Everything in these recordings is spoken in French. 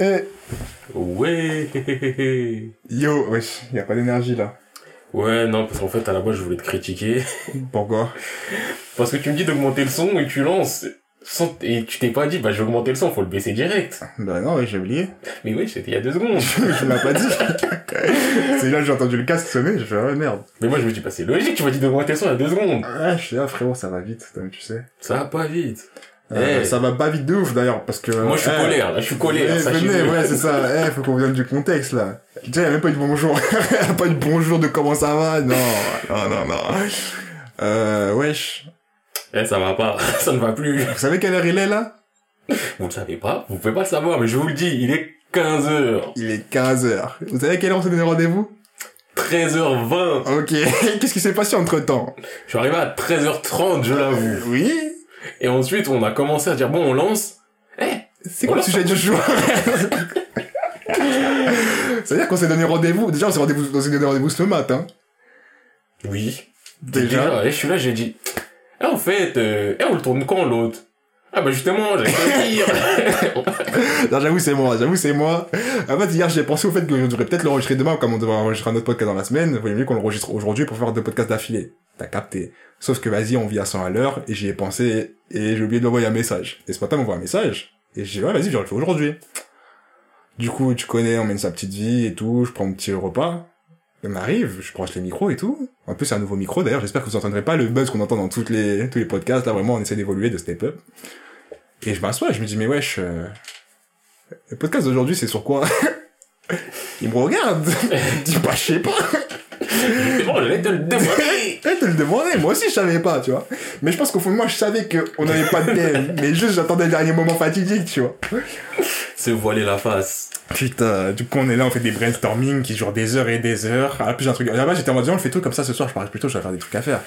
Eh, Ouais. yo, wesh, y a pas d'énergie là. Ouais, non, parce qu'en fait, à la base, je voulais te critiquer. Pourquoi? Parce que tu me dis d'augmenter le son et tu lances. Sans... Et tu t'es pas dit, bah, je vais augmenter le son, faut le baisser direct. Bah non, ouais, j'ai oublié. Mais oui, c'était il y a deux secondes. je m'as pas dit. C'est là que j'ai entendu le casque sonner, j'ai fait, ouais, merde. Mais moi, je me dis, bah, c'est logique, tu m'as dit d'augmenter le son il y a deux secondes. Ah, je sais, ah, frérot, ça va vite, tu sais. Ça va pas vite. Euh, Eh. Ça va pas vite de ouf d'ailleurs, parce que. Moi, je suis eh, colère, là, je suis colère, eh, sachez-le. venez, ouais, c'est ça. Eh, faut qu'on vous donne du contexte là. Déjà, y a même pas eu de bonjour. pas eu de bonjour de comment ça va. Non, non, non, non. Euh, wesh. Eh, ça va pas. Ça ne va plus. Vous savez quelle heure il est là? Vous le savez pas, vous pouvez pas le savoir, mais je vous le dis, il est 15h. Il est 15h. Vous savez à quelle heure on s'est donné rendez-vous 13h20. Ok. Qu'est-ce qui s'est passé entre temps Je suis arrivé à 13h30, je l'avoue. Oui Et ensuite, on a commencé à dire, bon, on lance. Eh, C'est quoi le sujet du jour? C'est-à-dire qu'on s'est donné rendez-vous. Déjà, on s'est rendez-vous- on s'est donné rendez-vous ce matin. oui. Déjà. Et je suis là, j'ai dit, eh, en fait, euh, eh, on le tourne quand l'autre? Ah bah justement, j'allais dire. J'avoue, c'est moi, j'avoue, c'est moi. En fait, hier, j'ai pensé au fait que je peut-être l'enregistrer demain, comme on devrait enregistrer un autre podcast dans la semaine. Vous mieux qu'on l'enregistre aujourd'hui pour faire deux podcasts d'affilée. T'as capté. Sauf que vas-y, on vit à 100 à l'heure, et j'y ai pensé, et j'ai oublié de lui envoyer un message. Et ce matin, on m'envoie un message, et j'ai dit, ouais, vas-y, je le fais aujourd'hui. Du coup, tu connais, on mène sa petite vie et tout, je prends mon petit repas. Il m'arrive, je branche les micros et tout. En plus, c'est un nouveau micro, d'ailleurs, j'espère que vous entendrez pas le buzz qu'on entend dans toutes les, tous les podcasts. Là, vraiment, on essaie d'évoluer, de step up. Et je m'assois, je me dis, mais wesh, euh, le podcast d'aujourd'hui, c'est sur quoi? Il me regarde. Il dit, bah, je sais pas. C'est bon, j'allais te le demander. Eh, te le demander, moi aussi je savais pas, tu vois. Mais je pense qu'au fond de moi, je savais qu'on n'avait pas de thème. mais juste, j'attendais le dernier moment fatidique, tu vois. Se voiler la face. Putain, du coup, on est là, on fait des brainstorming qui durent des heures et des heures. Ah, plus un truc. Là-bas, j'étais en mode, on le fait tout comme ça ce soir, je parie plutôt, je vais faire des trucs à faire.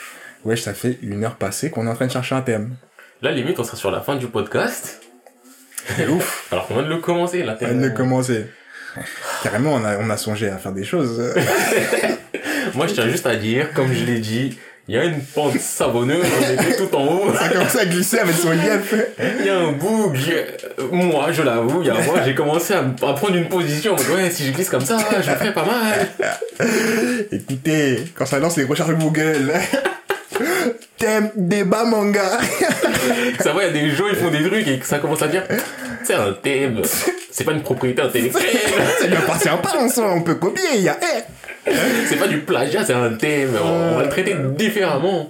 Wesh, ça fait une heure passée qu'on est en train de chercher un thème. Là, limite, on sera sur la fin du podcast. C'est ouf. Alors qu'on vient de le commencer, là. On vient de commencer. Carrément, on a, on a songé à faire des choses. Moi, je tiens juste à dire, comme je l'ai dit, il y a une pente savonneuse, on était tout en haut. Ça a commencé à glisser avec son lief. Il y a un boug. euh, Moi, je l'avoue, il y a moi, j'ai commencé à, à prendre une position. Ouais, si je glisse comme ça, je ferai pas mal. Écoutez, quand ça lance les recherches Google. thème, débat, manga. Ça va, il y a des gens, ils font des trucs et ça commence à dire, c'est un thème. C'est pas une propriété intellectuelle. Ça lui appartient pas en soi, on peut copier, il y a. C'est pas du plagiat, c'est un thème. On, va le traiter différemment.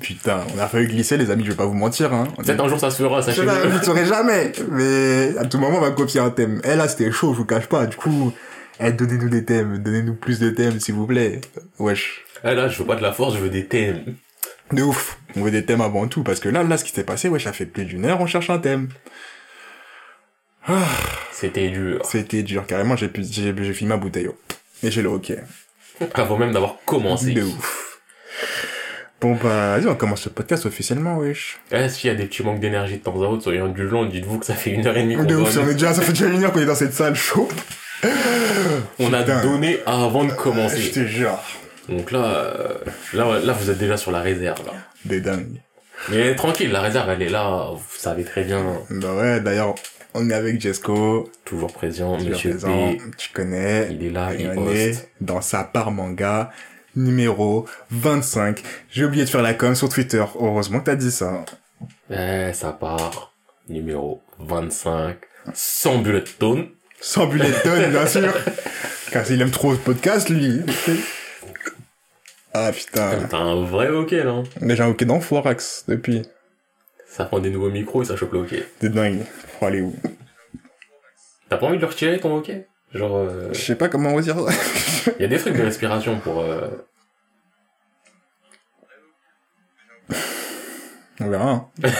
Putain, on a failli glisser, les amis, je vais pas vous mentir, hein. Peut-être un jour ça se fera, Je sachez-le. ne saurais jamais, mais à tout moment, on va copier un thème. Eh là, c'était chaud, je vous cache pas. Du coup, eh, donnez-nous des thèmes, donnez-nous plus de thèmes, s'il vous plaît. Wesh. Ah là, je veux pas de la force, je veux des thèmes. De ouf. On veut des thèmes avant tout, parce que là, là, ce qui s'est passé, wesh, ça fait plus d'une heure, on cherche un thème. C'était dur. C'était dur, carrément, j'ai fini ma bouteille. oh. Et j'ai le hockey. Avant même d'avoir commencé. De ouf. Bon bah, vas-y, on commence le podcast officiellement, wesh. Eh, s'il y a des petits manques d'énergie de temps à autre, soyez indulgents, dites-vous que ça fait une heure et demie qu'on De ouf, est déjà, ça fait déjà une heure qu'on est dans cette salle chaud. On a Putain. donné avant de Je commencer. te jure. Donc là, euh, là, là, vous êtes déjà sur la réserve. Là. Des dingues. Mais tranquille, la réserve, elle est là. Vous savez très bien. Bah ouais, d'ailleurs, on est avec Jesco, Toujours présent, es Monsieur présent, P. tu connais. Il est là, il on est dans sa part manga numéro 25. J'ai oublié de faire la com sur Twitter. Heureusement que t'as dit ça. Eh, ça part. Numéro 25. Sans bullet tone. Sans bullet tonne, bien sûr. Car il aime trop ce podcast, lui. Ah putain. T'as un vrai là. Mais j'ai un hockey dans Foirax depuis. Ça prend des nouveaux micros et ça chope le hockey. T'es dingue. Faut aller où T'as pas envie de le retirer, ton hockey? Genre, euh, Je sais pas comment on va dire ça. y a des trucs de respiration pour... euh, On verra. hein.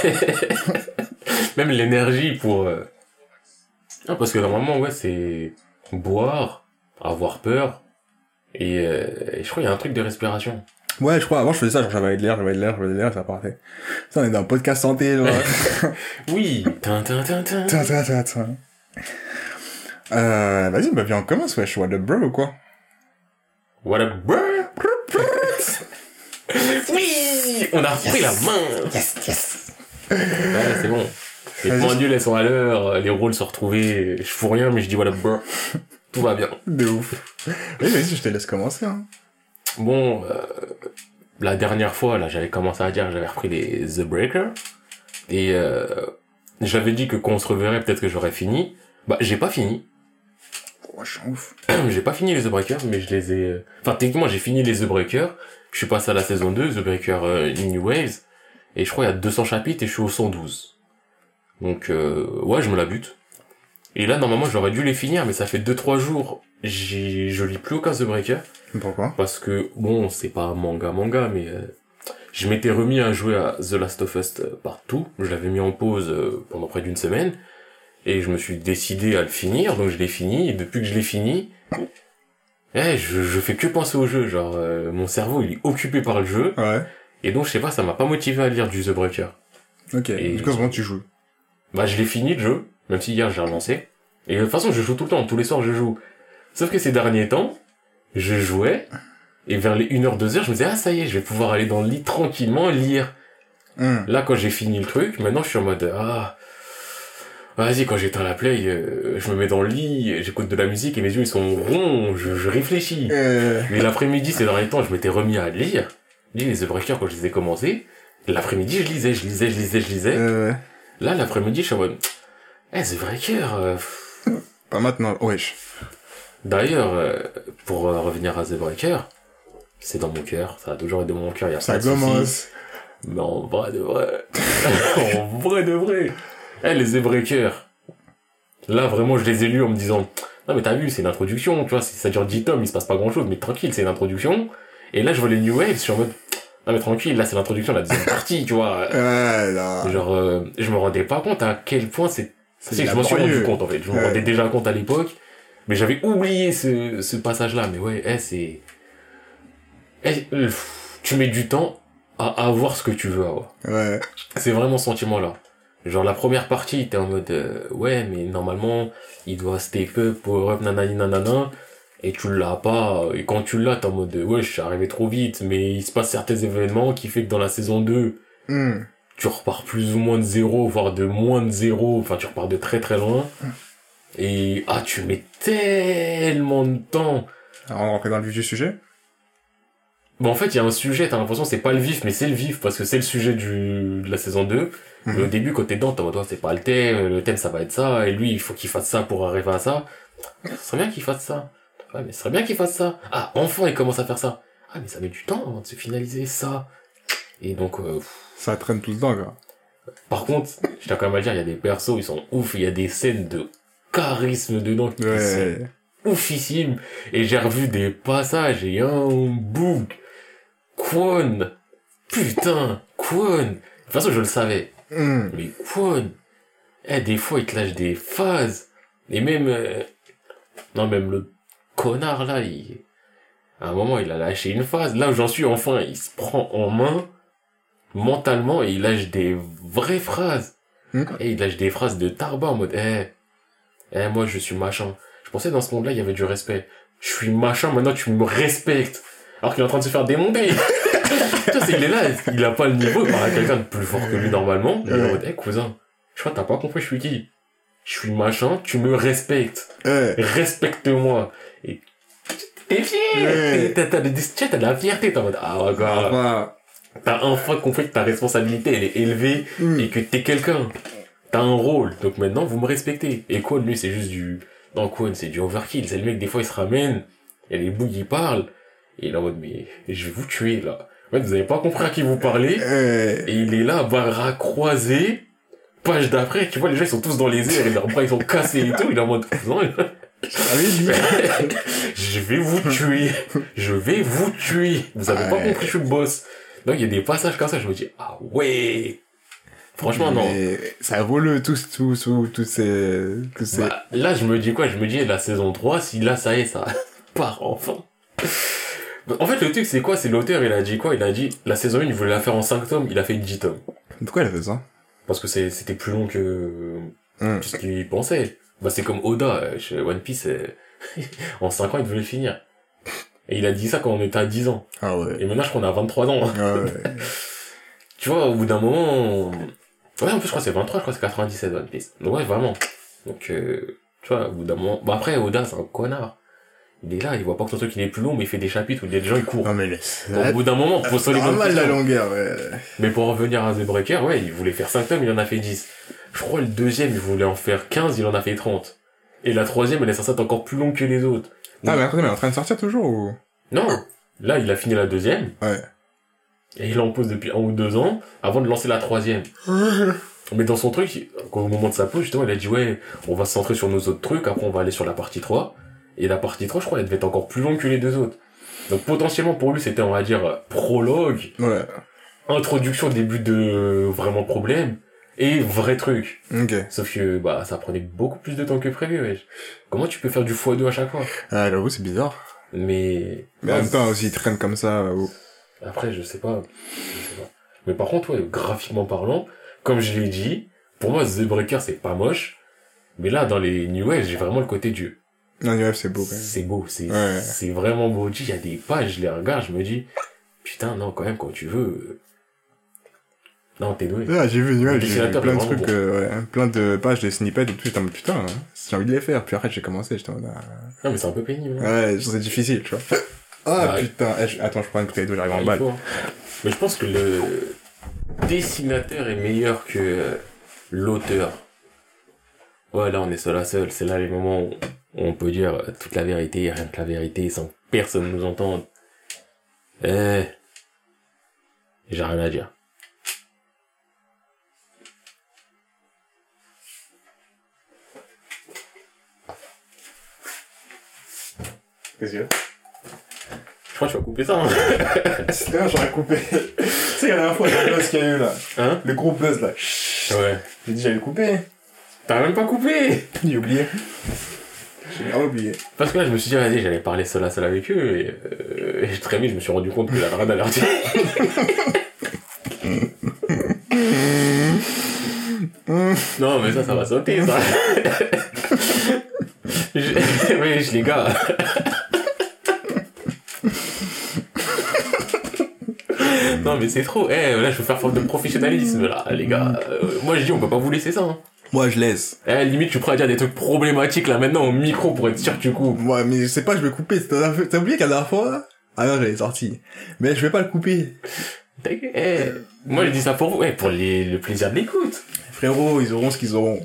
Même l'énergie pour... euh, Ah, parce que normalement, ouais, c'est boire, avoir peur, et, euh, et je crois qu'il y a un truc de respiration. Ouais, je crois, avant je faisais ça, genre j'avais de l'air, j'avais de l'air, j'avais de l'air, ça partait. Ça, on est dans un podcast santé, genre. Oui tin, tin, tin, tin. Tiens, tiens, tiens, tiens. Euh, vas-y, bah viens, on commence, wesh, what the bro, ou quoi? What a bird Oui On a repris la main Yes, yes. Ouais, c'est bon. Les Vas-y. pendules, elles sont à l'heure, les rôles sont retrouvés, je fous rien, mais je dis voilà, brr, tout va bien. De ouf. Oui, vas-y, je te laisse commencer, hein. Bon, euh, la dernière fois, là, j'avais commencé à dire, j'avais repris les The Breaker, et euh, j'avais dit que quand on se reverrait, peut-être que j'aurais fini. Bah, j'ai pas fini. Oh, je suis un ouf. j'ai pas fini les The Breakers, mais je les ai... euh, Enfin, techniquement, j'ai fini les The Breakers. Je suis passé à la saison 2, The Breaker euh, New Waves. Et je crois il y a 200 chapitres et je suis au 112. Donc, euh, ouais, je me la bute. Et là, normalement, j'aurais dû les finir, mais ça fait 2-3 jours. J'ai, je lis plus aucun The Breaker. Pourquoi? Parce que, bon, c'est pas manga manga, mais... euh, je m'étais remis à jouer à The Last of Us euh, partout. Je l'avais mis en pause euh, pendant près d'une semaine. Et je me suis décidé à le finir, donc je l'ai fini. Et depuis que je l'ai fini, eh, je, je fais que penser au jeu. Genre, euh, mon cerveau, il est occupé par le jeu. Ouais. Et donc, je sais pas, ça m'a pas motivé à lire du The Breaker. Ok. Et- Du coup, comment tu joues? Bah, je l'ai fini le jeu, même si hier j'ai relancé. Et de toute façon, je joue tout le temps, tous les soirs je joue. Sauf que ces derniers temps, je jouais, et vers les 1h, 2h, je me disais, ah ça y est, je vais pouvoir aller dans le lit tranquillement, lire. Hum. Là, quand j'ai fini le truc, maintenant je suis en mode, ah, vas-y, quand j'éteins la play, euh, je me mets dans le lit, j'écoute de la musique, et mes yeux ils sont ronds, je, je réfléchis. Euh... Mais l'après-midi, ces derniers temps, je m'étais remis à lire. Lis les The Breakers quand je les ai commencés. L'après-midi, je lisais, je lisais, je lisais, je lisais. Euh... Là, l'après-midi, je suis en mode, eh, The Breaker, euh. Pas maintenant. Wesh. D'ailleurs, euh, pour euh, revenir à The Breaker, c'est dans mon cœur, ça a toujours été dans mon cœur, y a Ça pas de commence. Mais en vrai de vrai, en vrai de vrai, eh, les The Breaker, là, vraiment, je les ai lus en me disant, non, mais t'as vu, c'est une introduction, tu vois, ça dure 10 tomes, il se passe pas grand chose, mais tranquille, c'est une introduction. Et là, je vois les New Waves, je suis en mode, non, mais tranquille, là, c'est l'introduction la deuxième partie, tu vois. Ouais, là. Genre, euh, je me rendais pas compte à quel point c'est C'est je m'en suis rendu compte en fait. Je me Ouais. rendais déjà compte à l'époque, mais j'avais oublié ce, ce passage-là. Mais ouais, eh, c'est... Eh, euh, tu mets du temps à avoir ce que tu veux avoir. Ouais. C'est vraiment ce sentiment-là. Genre la première partie, t'es en mode euh, ouais, mais normalement il doit step up, power up, nanani nanana, et tu l'as pas. Et quand tu l'as, t'es en mode ouais, je suis arrivé trop vite, mais il se passe certains événements qui fait que dans la saison 2, Hum. Tu repars plus ou moins de zéro, voire de moins de zéro, enfin tu repars de très très loin. Et ah, tu mets tellement de temps. Alors, on rentre dans le vif du sujet? Bon, en fait, il y a un sujet, t'as l'impression que c'est pas le vif, mais c'est le vif, parce que c'est le sujet du, de la saison 2. Mais Mhm. au début, quand t'es dedans, t'es en mode, Ouais, c'est pas le thème, le thème ça va être ça, et lui, il faut qu'il fasse ça pour arriver à ça. Ce serait bien qu'il fasse ça. Ouais, mais ce serait bien qu'il fasse ça. Ah, enfin, il commence à faire ça. Ah, mais ça met du temps avant de se finaliser ça. Et donc, euh, pff, Ça traîne tout le temps, quoi. par contre, je tiens quand même à dire, il y a des persos, ils sont ouf, il y a des scènes de charisme dedans qui sont Ouais. oufissime. Et j'ai revu des passages et un boug. Kwon. Putain, Kwon. De toute façon, je le savais. Hum. Mais Kwon. Eh, des fois, il te lâche des phases. Et même, euh, non, même le connard, là, il, à un moment, il a lâché une phase. Là où j'en suis, enfin, il se prend en main, mentalement, et il lâche des vraies phrases. Hmm. Et il lâche des phrases de tarba en mode, eh, eh, moi, je suis machin. Je pensais dans ce monde-là, il y avait du respect. Je suis machin, maintenant tu me respectes. Alors qu'il est en train de se faire démonter. tu vois, c'est qu'il est là, il a pas le niveau, il parle à quelqu'un de plus fort que lui normalement. Il est en mode, eh, cousin, je crois que t'as pas compris je suis qui? Je suis machin, tu me respectes. Respecte-moi. Et t'es fier. T'as de la fierté, t'es en mode, ah, regarde. T'as enfin compris que ta responsabilité, elle est élevée hum. et que t'es quelqu'un. T'as un rôle. Donc maintenant, vous me respectez. Et Kwon, lui, c'est juste du... Non, Kwon, c'est du overkill. C'est le mec, des fois, il se ramène. Et les bougs, ils parlent. Et il est en mode, mais je vais vous tuer, là. En fait, vous avez pas compris à qui vous parlez. Et il est là, bras croisés. Page d'après, tu vois, les gens, ils sont tous dans les airs et leurs bras, ils sont cassés et tout. Il est en mode, non, Ah je vais vous tuer. Je vais vous tuer. Vous avez pas compris, je suis le boss. Donc, il y a des passages comme ça, je me dis, ah ouais. Franchement, non. Mais ça vaut le tout, tout, tout, tout ces, tous ces... Bah, là, je me dis quoi? Je me dis, la saison 3, si là, ça y est, ça part enfin. En fait, le truc, c'est quoi? C'est l'auteur, il a dit quoi? Il a dit, la saison 1, il voulait la faire en 5 tomes, il a fait 10 tomes. Pourquoi elle a fait ça? Parce que c'était plus long que Hum. ce qu'il pensait. Bah, c'est comme Oda, euh, chez One Piece, euh, en 5 ans, il le finir. Et il a dit ça quand on était à 10 ans. Ah ouais. Et maintenant, je crois qu'on a 23 ans. Ah ouais. tu vois, au bout d'un moment, Ouais, en plus, je crois que c'est 23, je crois que c'est 97 One Piece. Donc ouais, vraiment. Donc, euh, tu vois, au bout d'un moment... Bon, après, Oda, c'est un connard. Il est là, il voit pas que son truc il est plus long, mais il fait des chapitres où il y a des gens, ils courent. Non, mais laisse. Donc, au bout d'un moment, faut se normal la longueur, ouais. Mais pour revenir à The Breaker, ouais, il voulait faire 5 tomes, il en a fait 10. Je crois le deuxième, il voulait en faire 15, il en a fait 30. Et la troisième, elle est censée être encore plus longue que les autres. Ah, mais attendez, mais elle est en train de sortir toujours ou? Non, là, il a fini la deuxième, Ouais. et il est en pause depuis un ou deux ans, avant de lancer la troisième. Mais dans son truc, au moment de sa pause, justement, il a dit, ouais, on va se centrer sur nos autres trucs, après on va aller sur la partie 3. Et la partie 3, je crois, elle devait être encore plus longue que les deux autres. Donc potentiellement, pour lui, c'était, on va dire, prologue, Ouais. introduction, début de vraiment problème, et vrai truc. Ok. Sauf que, bah, ça prenait beaucoup plus de temps que prévu, wesh. Comment tu peux faire du x2 à chaque fois? Ah, j'avoue, c'est bizarre. Mais... Mais en même temps, aussi, ils traînent comme ça, ou- Après, je sais pas. Je sais pas. Mais par contre, ouais, graphiquement parlant, comme je l'ai dit, pour moi, The Breaker, c'est pas moche. Mais là, dans les New Wave, j'ai vraiment le côté du... Non, ouais, c'est beau, quand même. C'est beau, c'est Ouais. c'est vraiment beau. Il y a des pages, je les regarde, je me dis, putain, non, quand même, quand tu veux... Non, t'es doué. Ah, j'ai vu, ouais, j'ai vu plein de trucs, euh, ouais, plein de pages, des snippets et tout, j'étais en mode, putain, hein, j'ai envie de les faire. Puis après, j'ai commencé, j'étais en mode, ah, Non, mais c'est un peu pénible. hein. ouais, c'est difficile, tu vois. Ah, Ouais. putain, eh, attends, je prends une bouteille d'eau, j'arrive en Il balle. faut, hein. Mais je pense que le dessinateur est meilleur que euh, l'auteur. Ouais, là, on est seul à seul. C'est là les moments où on peut dire euh, toute la vérité, rien que la vérité, sans que personne nous entende. Eh, j'ai rien à dire. Qu'est-ce qu'il y a Je crois que tu vas couper ça, hein. C'est bien, j'aurais coupé. tu sais, la dernière fois, le buzz qu'il y a eu là. Hein Le gros buzz là. Ouais. J'ai dit, j'allais couper. T'as même pas coupé J'ai oublié. J'ai oublié. Parce que là, je me suis dit, vas-y, j'allais parler seul à seul avec eux, et, euh, et très vite, je me suis rendu compte que la rien à leur dire. non, mais ça, ça va sauter, ça. je... Oui, je les gars. Non, mais c'est trop. Eh, là, je veux faire forme de professionnalisme, là, les gars. Euh, moi, je dis, on peut pas vous laisser ça, hein. Moi, je laisse. Eh, limite, tu pourrais dire des trucs problématiques, là, maintenant, au micro, pour être sûr que tu coupes. Moi, mais je sais pas, je vais couper. T'as oublié qu'à la dernière fois Ah non, j'avais sorti. Mais je vais pas le couper. T'inquiète. Eh, moi, je dis ça pour vous, eh, pour les, le plaisir de l'écoute. Frérot, ils auront ce qu'ils auront.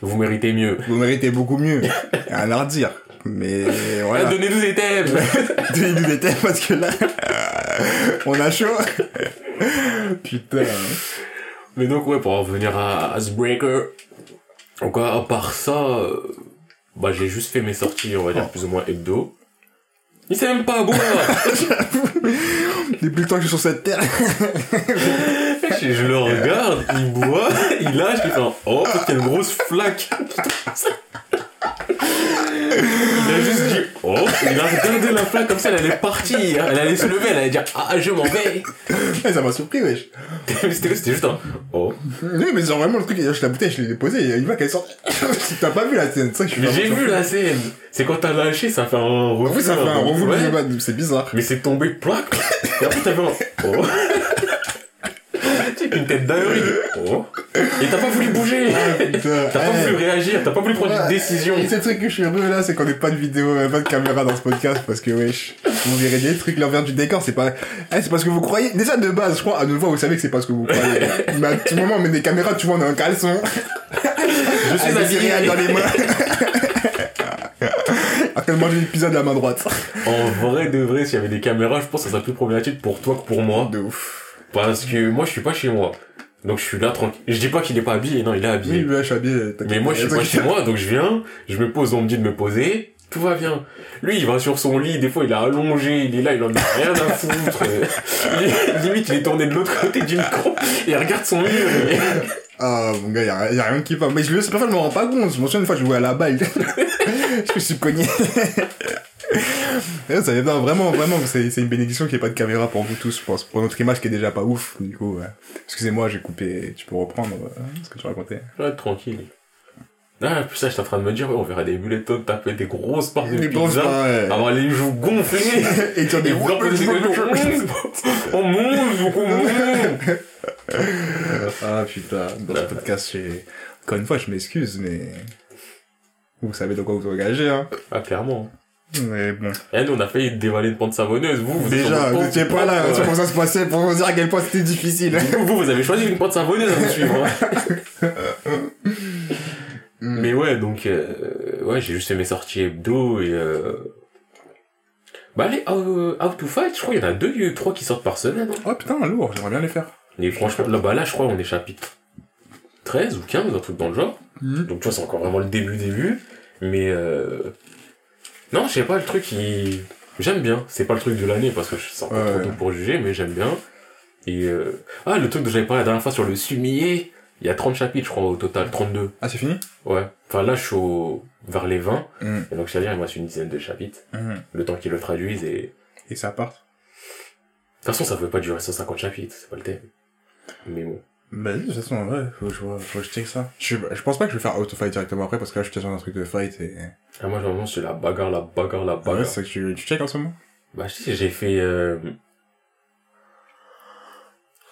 Vous méritez mieux. Vous méritez beaucoup mieux. À leur dire. Mais voilà. Donnez-nous des thèmes. Donnez-nous des thèmes parce que là, on a chaud. Putain. Mais donc, ouais, pour en revenir à Icebreaker, donc, à part ça, euh, bah, j'ai juste fait mes sorties, on va dire, plus ou moins hebdo. Il sait même pas boire! Depuis le temps que je suis sur cette terre. je, je le regarde, il boit, il lâche, il fait un, oh, une grosse flaque. Il a juste dit, oh, il a regardé la flaque comme ça, elle allait partir, elle allait se lever, elle allait dire, ah, je m'en vais. Ça m'a surpris, wesh. C'était c'était juste un, oh. Oui, mais genre vraiment le truc, je la bouteille, je l'ai déposée, il va qu'elle sorte. T'as pas vu la scène, c'est ça que je suis Mais j'ai vu la scène. C'est quand t'as lâché, ça fait un En refus. plus, ça fait un Ouais. de c'est bizarre. Mais c'est tombé plaque. Et après, t'avais un, oh. Une tête d'ahuri. Oh. Et t'as pas voulu bouger. Putain. T'as pas Eh. voulu réagir, t'as pas voulu prendre une décision. Et c'est le truc que je suis heureux là, c'est qu'on n'ait pas de vidéo, euh, pas de caméra dans ce podcast parce que wesh, vous verrez des trucs, l'envers du décor, c'est pas, eh, c'est parce que vous croyez, déjà de base, je crois, à nouveau, vous savez que c'est pas ce que vous croyez. Mais à tout moment, on met des caméras, tu vois, on a un caleçon, Je suis avec des céréales dans les mains. Train de manger une pizza de la main droite. En vrai de vrai, s'il y avait des caméras, je pense que ça serait plus problématique pour toi que pour moi. De ouf. Parce que moi, je suis pas chez moi. Donc, je suis là tranquille. Je dis pas qu'il est pas habillé, non, il est Oui, habillé. lui, je suis habillé. Mais moi, je suis pas chez moi, donc je viens, je me pose, on me dit de me poser, tout va bien. Lui, il va sur son lit, des fois, il est allongé, il est là, il en a rien à foutre. Limite, il est tourné de l'autre côté du micro, et il regarde son mur. et- Ah, mon gars, y a, y a rien qui va. Mais je pas, je me rends pas compte. Je me souviens une fois, je jouais à la balle. je me suis cogné. Ouais, ça, non, vraiment, vraiment, c'est, c'est une bénédiction qu'il n'y ait pas de caméra pour vous tous, je pense. Pour notre image qui est déjà pas ouf, du coup, ouais. Excusez-moi, j'ai coupé, tu peux reprendre euh, ce que tu racontais. Ouais, tranquille. Ah, plus ça, j'étais en train de me dire, ouais, on verra des bullet temps taper des grosses parts de Les pizza, ouais. avoir les joues gonflées, Et tu as des vouloir poser des. On mange, on mange. Ah putain, dans ce podcast, j'ai... Encore une fois, je m'excuse, mais... Vous savez de quoi vous engagez, hein. Ah, clairement. Mais bon. Eh, nous, on a failli dévaler une pente savonneuse. Vous, vous Déjà, vous n'étiez pas là, c'est pour ça se passait, pour vous dire à quel point c'était difficile. Vous, vous, vous avez choisi une pente savonneuse à me suivre. hein. Mm. Mais ouais, donc, euh, ouais, j'ai juste fait mes sorties hebdo et, euh... Bah, les euh, How to Fight, je crois qu'il y en a deux, il y a eu trois qui sortent par semaine. Oh putain, lourd, j'aimerais bien les faire. Et franchement, là, bah, là, je crois, on est chapitre 13 ou 15, un truc dans le genre. Mm. Donc, tu vois, c'est encore vraiment le début, début. Mais, euh... Non, je sais pas, le truc, il... J'aime bien. C'est pas le truc de l'année, parce que c'est encore Ouais. trop tôt pour juger, mais j'aime bien. Et, euh... Ah, le truc dont j'avais parlé la dernière fois sur le sumier, il y a 30 chapitres, je crois, au total. 32. Ah, c'est fini? Ouais. Enfin, là, je suis au... vers les 20. Mm. Et donc, c'est-à-dire, il me reste une dizaine de chapitres. Mm. Le temps qu'ils le traduisent et... Et ça part? De toute façon, ça pouvait pas durer 150 chapitres, c'est pas le thème. Mais bon. Bah, de toute façon, ouais, faut que je, vois- faut que je check ça. Je, je pense pas que je vais faire auto-fight directement après, parce que là, je suis sur un truc de fight et... Ah, moi, vraiment, c'est la bagarre, la bagarre, la Ah bagarre. ouais, c'est que tu, tu check en ce moment? Bah, je sais, j'ai fait, euh...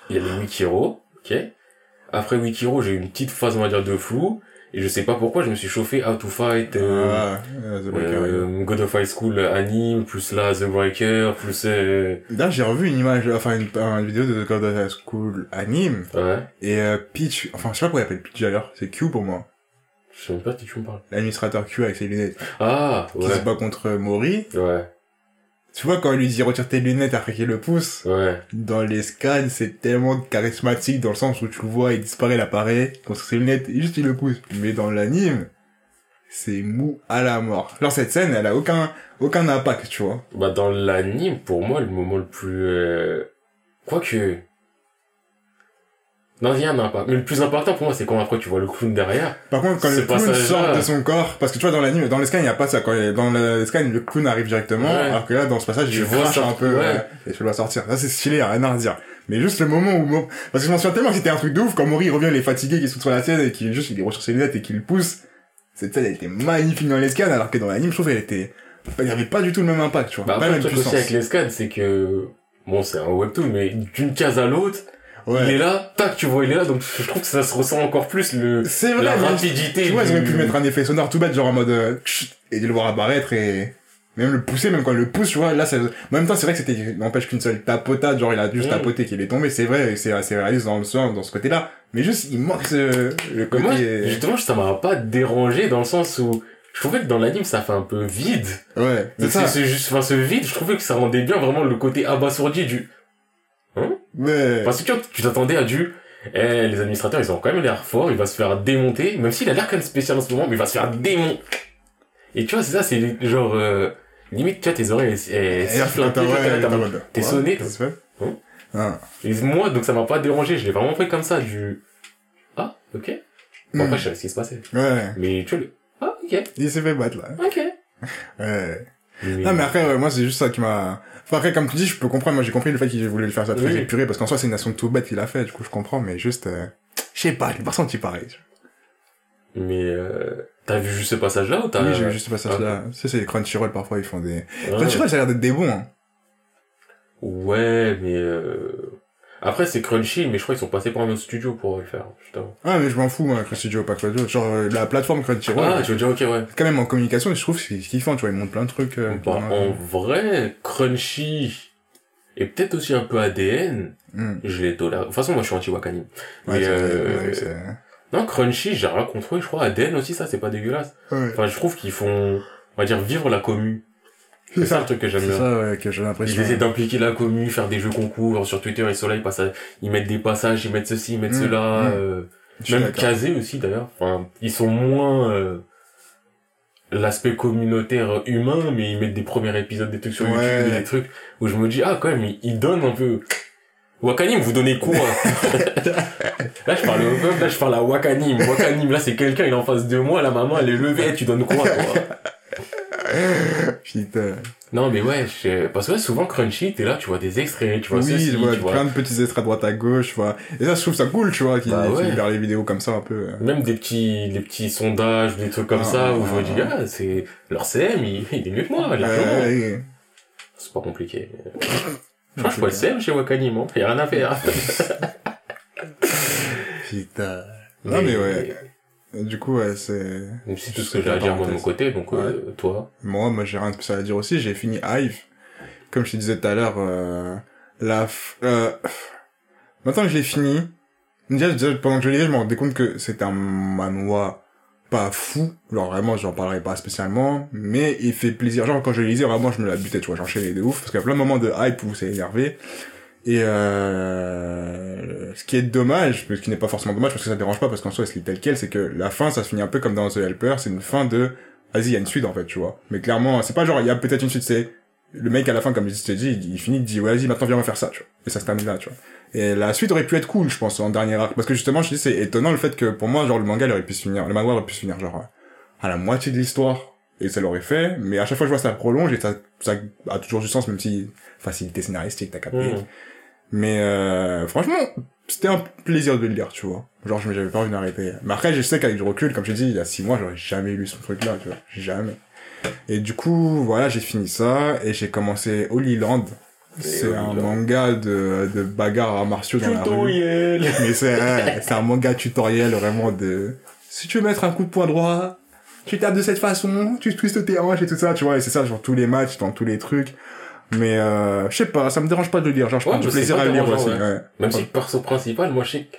Il y a les Wikiro, ok. Après Wikiro, j'ai eu une petite phase, on va dire, de flou. Et je sais pas pourquoi, je me suis chauffé How to Fight, euh, Ah, euh, The Breaker, ouais. euh, God of High School anime, plus là, The Breaker, plus, euh... Là, j'ai revu une image, enfin, une, une vidéo de God of High School anime, Ouais. et euh, Peach, enfin, je sais pas pourquoi il appelle Peach d'ailleurs, c'est Q pour moi. Je sais même pas de qui tu me parles. L'administrateur Q avec ses lunettes, Ah, qui se ouais. bat contre Mori. Ouais, Tu vois, quand il lui dit retire tes lunettes après qu'il le pousse, ouais. dans les scans, c'est tellement charismatique dans le sens où tu le vois, il disparaît, il apparaît, contre ses lunettes, et juste il le pousse. Mais dans l'anime, c'est mou à la mort. Genre cette scène, elle a aucun, aucun impact, tu vois. Bah, dans l'anime, pour moi, le moment le plus, euh... quoique, non, il y a un impact. Mais le plus important pour moi, c'est quand après tu vois le clown derrière. Par contre, quand le clown sort de son corps, parce que tu vois, dans l'anime, dans les scans, il n'y a pas ça. Quand dans le scan, le clown arrive directement, Ouais. alors que là, dans ce passage, Tu il vois ça, un peu, ouais. ouais, et tu le vois sortir. Ça, c'est stylé, a rien à redire. Mais juste le moment où, parce que je m'en souviens tellement que c'était un truc de ouf, quand Mori revient, il est fatigué, qu'il saute sur la scène, et qu'il juste, il retire ses lunettes et qu'il le pousse. Cette scène, elle était magnifique dans les scans, alors que dans l'anime, je trouve qu'elle était, il y avait pas du tout le même impact, tu vois. Bah, pas après, la même truc aussi puissance. avec les scans, c'est que, bon, c'est un webtoon, mais d'une case à l'autre, il est Ouais. là, tac, tu vois, il est là, donc je trouve que ça se ressent encore plus le, C'est vrai, la rapidité. Tu vois, ils auraient du- pu mettre un effet sonore tout bête, genre en mode, euh, et de le voir apparaître et, même le pousser, même quand il le pousse, tu vois, là, ça, en même temps, c'est vrai que c'était, n'empêche qu'une seule tapotade, genre, il a juste Mm. tapoté qu'il est tombé, c'est vrai, c'est assez réaliste dans le sens, dans ce côté-là. Mais juste, il manque ce, le côté, moi, euh, justement, ça m'a pas dérangé dans le sens où je trouvais que dans l'anime, ça fait un peu vide. ouais, c'est C'est ça. c'est juste, enfin, ce vide, je trouvais que ça rendait bien vraiment le côté abasourdi du, Ouais. parce que tu t'attendais à du, eh, les administrateurs, ils ont quand même l'air forts, il va se faire démonter, même s'il a l'air quand même spécial en ce moment, mais il va se faire démonter. Et tu vois, c'est ça, c'est genre, euh, limite, tu vois, tes oreilles, elles, sifflent t'es sonné. Hein Ah. Et moi, donc ça m'a pas dérangé, je l'ai vraiment pris comme ça, du, ah, ok. Bon, après, je savais ce qui se passait. Ouais. Mais tu vois, le, ah, ok, Il s'est fait battre, là. ok. Ouais. Mais- Non, mais après, ouais, moi, c'est juste ça qui m'a... Enfin, après, comme tu dis, je peux comprendre. Moi, j'ai compris le fait qu'il voulait le faire ça très Oui. épuré, parce qu'en soi, c'est une action tout bête qu'il a fait, du coup, je comprends, mais juste... euh, Je sais pas, je l'ai pas senti pareil. Mais euh, t'as vu juste ce passage-là ou t'as... Oui, j'ai vu juste ce passage-là. Tu sais, c'est les Crunchyroll, parfois, ils font des... Ah. Crunchyroll, ça a l'air d'être des bons, hein. Ouais, mais euh... Après, c'est Crunchy, mais je crois qu'ils sont passés par un autre studio pour le faire, putain. Ah, mais je m'en fous, moi, Crunchyroll, pas Crunchyroll. Genre, euh, la plateforme Crunchyroll, Ah, tu veux dire, ok, ouais. quand même, en communication, je trouve que c'est kiffant, tu vois, ils montrent plein de trucs. euh, Bah, en vrai, Crunchy, et peut-être aussi un peu ADN, Hmm. je les tolère. De toute façon, moi, je suis anti-Wakanim. Ouais, euh, ouais, c'est- Non, Crunchy, j'ai rien contre eux, je crois. ADN aussi, ça, c'est pas dégueulasse. ouais. Enfin, je trouve qu'ils font, on va dire, vivre la commu. C'est C'est ça ça, le truc que j'aime c'est bien. ça, ouais, que j'ai Ils l'impression. essaient d'impliquer la commu, faire des jeux concours sur Twitter et Soleil, ils, passent à- ils mettent des passages, ils mettent ceci, ils mettent Mm, cela, mm. euh, même casé aussi d'ailleurs. Enfin, ils sont moins euh, l'aspect communautaire humain, mais ils mettent des premiers épisodes des trucs sur Ouais. YouTube, des trucs où je me dis ah quand même ils, ils donnent un peu. Wakanim, vous donnez quoi? Là je parle au peuple, là je parle à Wakanim. Wakanim, là c'est quelqu'un, il est en face de moi, la maman elle est levée, tu donnes quoi toi? Putain. Non, mais ouais, je- parce que ouais, souvent Crunchy, t'es là, tu vois des extraits, tu vois oui, ceci, je vois tu vois. plein de petits extraits à droite à gauche, tu vois. Et ça, je trouve ça cool, tu vois, qu'ils Bah libèrent les vidéos comme ça un peu. euh. Même des petits, des petits sondages, des trucs comme Ah, ça, où ah, je me dis, ah, c'est, leur CM, il, il est mieux que moi. C'est pas compliqué. Je crois que je vois le CM chez Wakanim, hein. Y a rien à faire. Putain. Non, mais ouais. Du coup, ouais, c'est... Donc, C'est tout ce que j'ai à dire moi de mon côté, donc, euh, toi. Moi, moi, j'ai rien de spécial à dire aussi. J'ai fini Hive. Comme je te disais tout à l'heure, euh, la, f- euh, maintenant que je l'ai fini, déjà, déjà, pendant que je l'ai je me rendais compte que c'était un manoir pas fou. Genre, vraiment, j'en parlerai pas spécialement, mais il fait plaisir. Genre, quand je le lisais, vraiment, je me la butais, tu vois, j'enchaînais de ouf, parce qu'il y a plein de moments de hype où c'est énervé. Et euh, ce qui est dommage, ce qui n'est pas forcément dommage parce que ça dérange pas parce qu'en soi lit tel quel, c'est que la fin ça se finit un peu comme dans The Helper, c'est une fin de vas-y il y a une suite en fait tu vois. Mais clairement c'est pas genre il y a peut-être une suite, c'est le mec à la fin comme je dit, il, il finit il dit ouais, vas-y maintenant viens on va faire ça tu vois. Et ça se termine là tu vois. Et la suite aurait pu être cool je pense en dernier arc parce que justement je dis c'est étonnant le fait que pour moi genre le manga il aurait pu se finir, le manga aurait pu se finir genre à la moitié de l'histoire et ça l'aurait fait mais à chaque fois je vois ça prolonge et ça ça a toujours du sens même si facilité scénaristique t'as capté. Mmh. Mais euh, franchement, c'était un plaisir de le lire, tu vois. Genre, je j'avais pas envie d'arrêter. Mais après, je sais qu'avec du recul, comme je t'ai dit, il y a six mois, j'aurais jamais lu ce truc-là, tu vois. Jamais. Et du coup, voilà, j'ai fini ça, et j'ai commencé Holy Land. C'est un manga de, de bagarres arts martiaux dans la rue. Tutoriel. Mais c'est, ouais, c'est un manga tutoriel, vraiment, de, si tu veux mettre un coup de poing droit, tu tapes de cette façon, tu twistes tes hanches et tout ça, tu vois, et c'est ça, genre, tous les matchs, dans tous les trucs. Mais, euh, je sais pas, ça me dérange pas de le lire, genre, je Ouais, prends du plaisir à le lire aussi, ouais. ouais. Même si le perso principal, moi, je sais que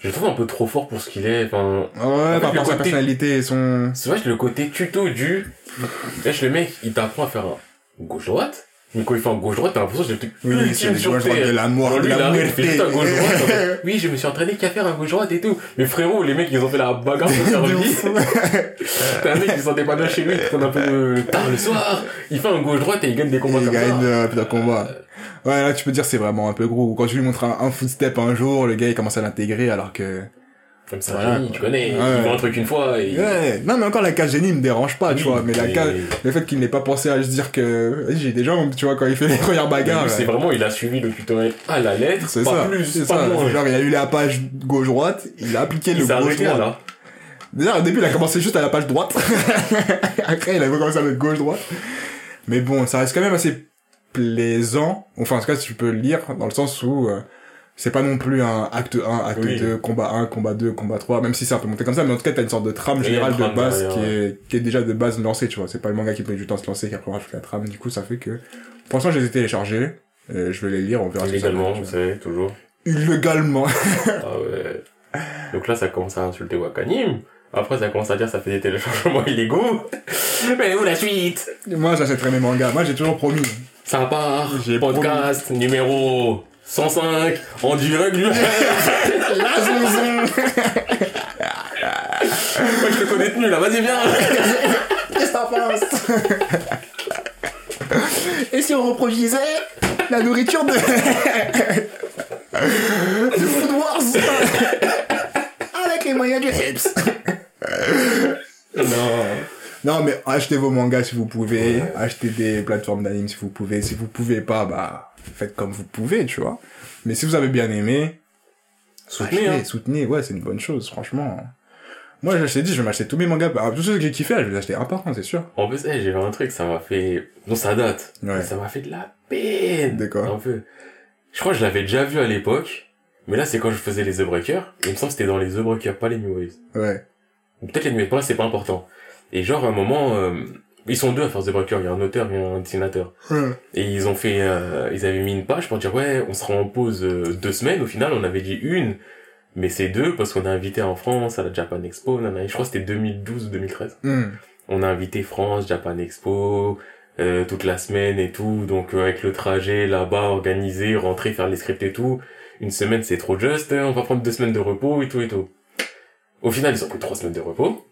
je le trouve un peu trop fort pour ce qu'il est, enfin, Ouais, par rapport à sa personnalité et son... c'est vrai que le côté tuto du, wesh, le mec, il t'apprend à faire un gauche-droite, mais quand il fait un gauche-droite, t'as l'impression que truc Oui, c'est le gauche-droite de la mort, lui, la il il muerte. en. Oui, je me suis entraîné qu'à faire un gauche-droite et tout. Mais frérot, les mecs, ils ont fait la bagarre pour vie. fou. T'as un mec qui sentait pas bien chez lui, qui tourne un peu de tard le soir. Il fait un gauche-droite et il gagne des combats Il comme gagne ça. euh, putain, combat. Ouais, là, tu peux dire c'est vraiment un peu gros. Quand tu lui montres un, un footstep un jour, le gars, il commence à l'intégrer alors que... Comme ça, Voilà, tu connais. Ouais. Il voit un truc une fois et... Ouais. Non, mais encore la case génie me dérange pas, tu Oui, vois. Mais la case, le fait qu'il n'ait pas pensé à se dire que, vas-y, j'ai des jambes, tu vois, quand il fait les premières bagarres. c'est vraiment, il a suivi le tutoriel à la lettre, C'est pas ça. plus, c'est pas ça. moins. Genre, il a eu la page gauche-droite, il a appliqué le Il arrêté gauche-droite. là. Déjà, au début, il a commencé juste à la page droite. Après, il a commencé à mettre gauche-droite. Mais bon, ça reste quand même assez plaisant. Enfin, en tout cas, si tu peux le lire, dans le sens où euh, c'est pas non plus un acte 1, acte Oui. 2, combat 1, combat 2, combat 3, même si c'est un peu monté comme ça, mais en tout cas, t'as une sorte de trame générale de base qui, est, qui est déjà de base lancée, tu vois. C'est pas le manga qui prend du temps à se lancer, qui après rajoute la trame. Du coup, ça fait que... Pour l'instant, je les ai téléchargés. Euh, je vais les lire, on verra Illégalement, vous savez, toujours. Illégalement. Ah ouais. Donc là, ça commence à insulter Wakanim. Après, ça commence à dire ça fait des téléchargements illégaux. Mais où la suite? Moi, j'achèterai mes mangas. Moi, j'ai toujours promis. Ça part. Podcast numéro 105 en direct du Moi, La maison je te connais tenu là, vas-y, viens. Qu'est-ce que t'en penses? Et si on reproduisait la nourriture de... de Food Wars Avec les moyens du Hips? Non. Non mais achetez vos mangas si vous pouvez, achetez des plateformes d'anime si vous pouvez, si vous pouvez pas, bah faites comme vous pouvez, tu vois. Mais si vous avez bien aimé, Soutenez, hein. soutenez, ouais c'est une bonne chose, franchement. Moi je t'ai dit, je vais m'acheter tous mes mangas, bah, tous ceux que j'ai kiffé, je vais les acheter un par un, c'est sûr. En plus, eh, j'ai vu un truc, ça m'a fait... Non, ça date. Ouais. Mais Ça m'a fait de la peine. D'accord. Un peu. Je crois que je l'avais déjà vu à l'époque. Mais là, c'est quand je faisais les The Breakers. Et il me semble que c'était dans les The Breakers, pas les New Waves. Ouais. Ou peut-être les New Waves, pour moi, c'est pas important. Et genre, à un moment, euh, ils sont deux à faire The Breakers. Il y a un auteur et un dessinateur. Et ils ont fait, euh, ils avaient mis une page pour dire, ouais, on sera en pause euh, deux semaines. Au final, on avait dit une. Mais c'est deux parce qu'on a invité en France à la Japan Expo. nanana. Je crois que c'était 2012 ou 2013 Hmm. on a invité France, Japan Expo, euh, toute la semaine et tout, donc euh, avec le trajet là-bas, organisé, rentrer, faire les scripts et tout. Une semaine c'est trop juste, on va prendre deux semaines de repos et tout et tout. Au final ils ont pris trois semaines de repos.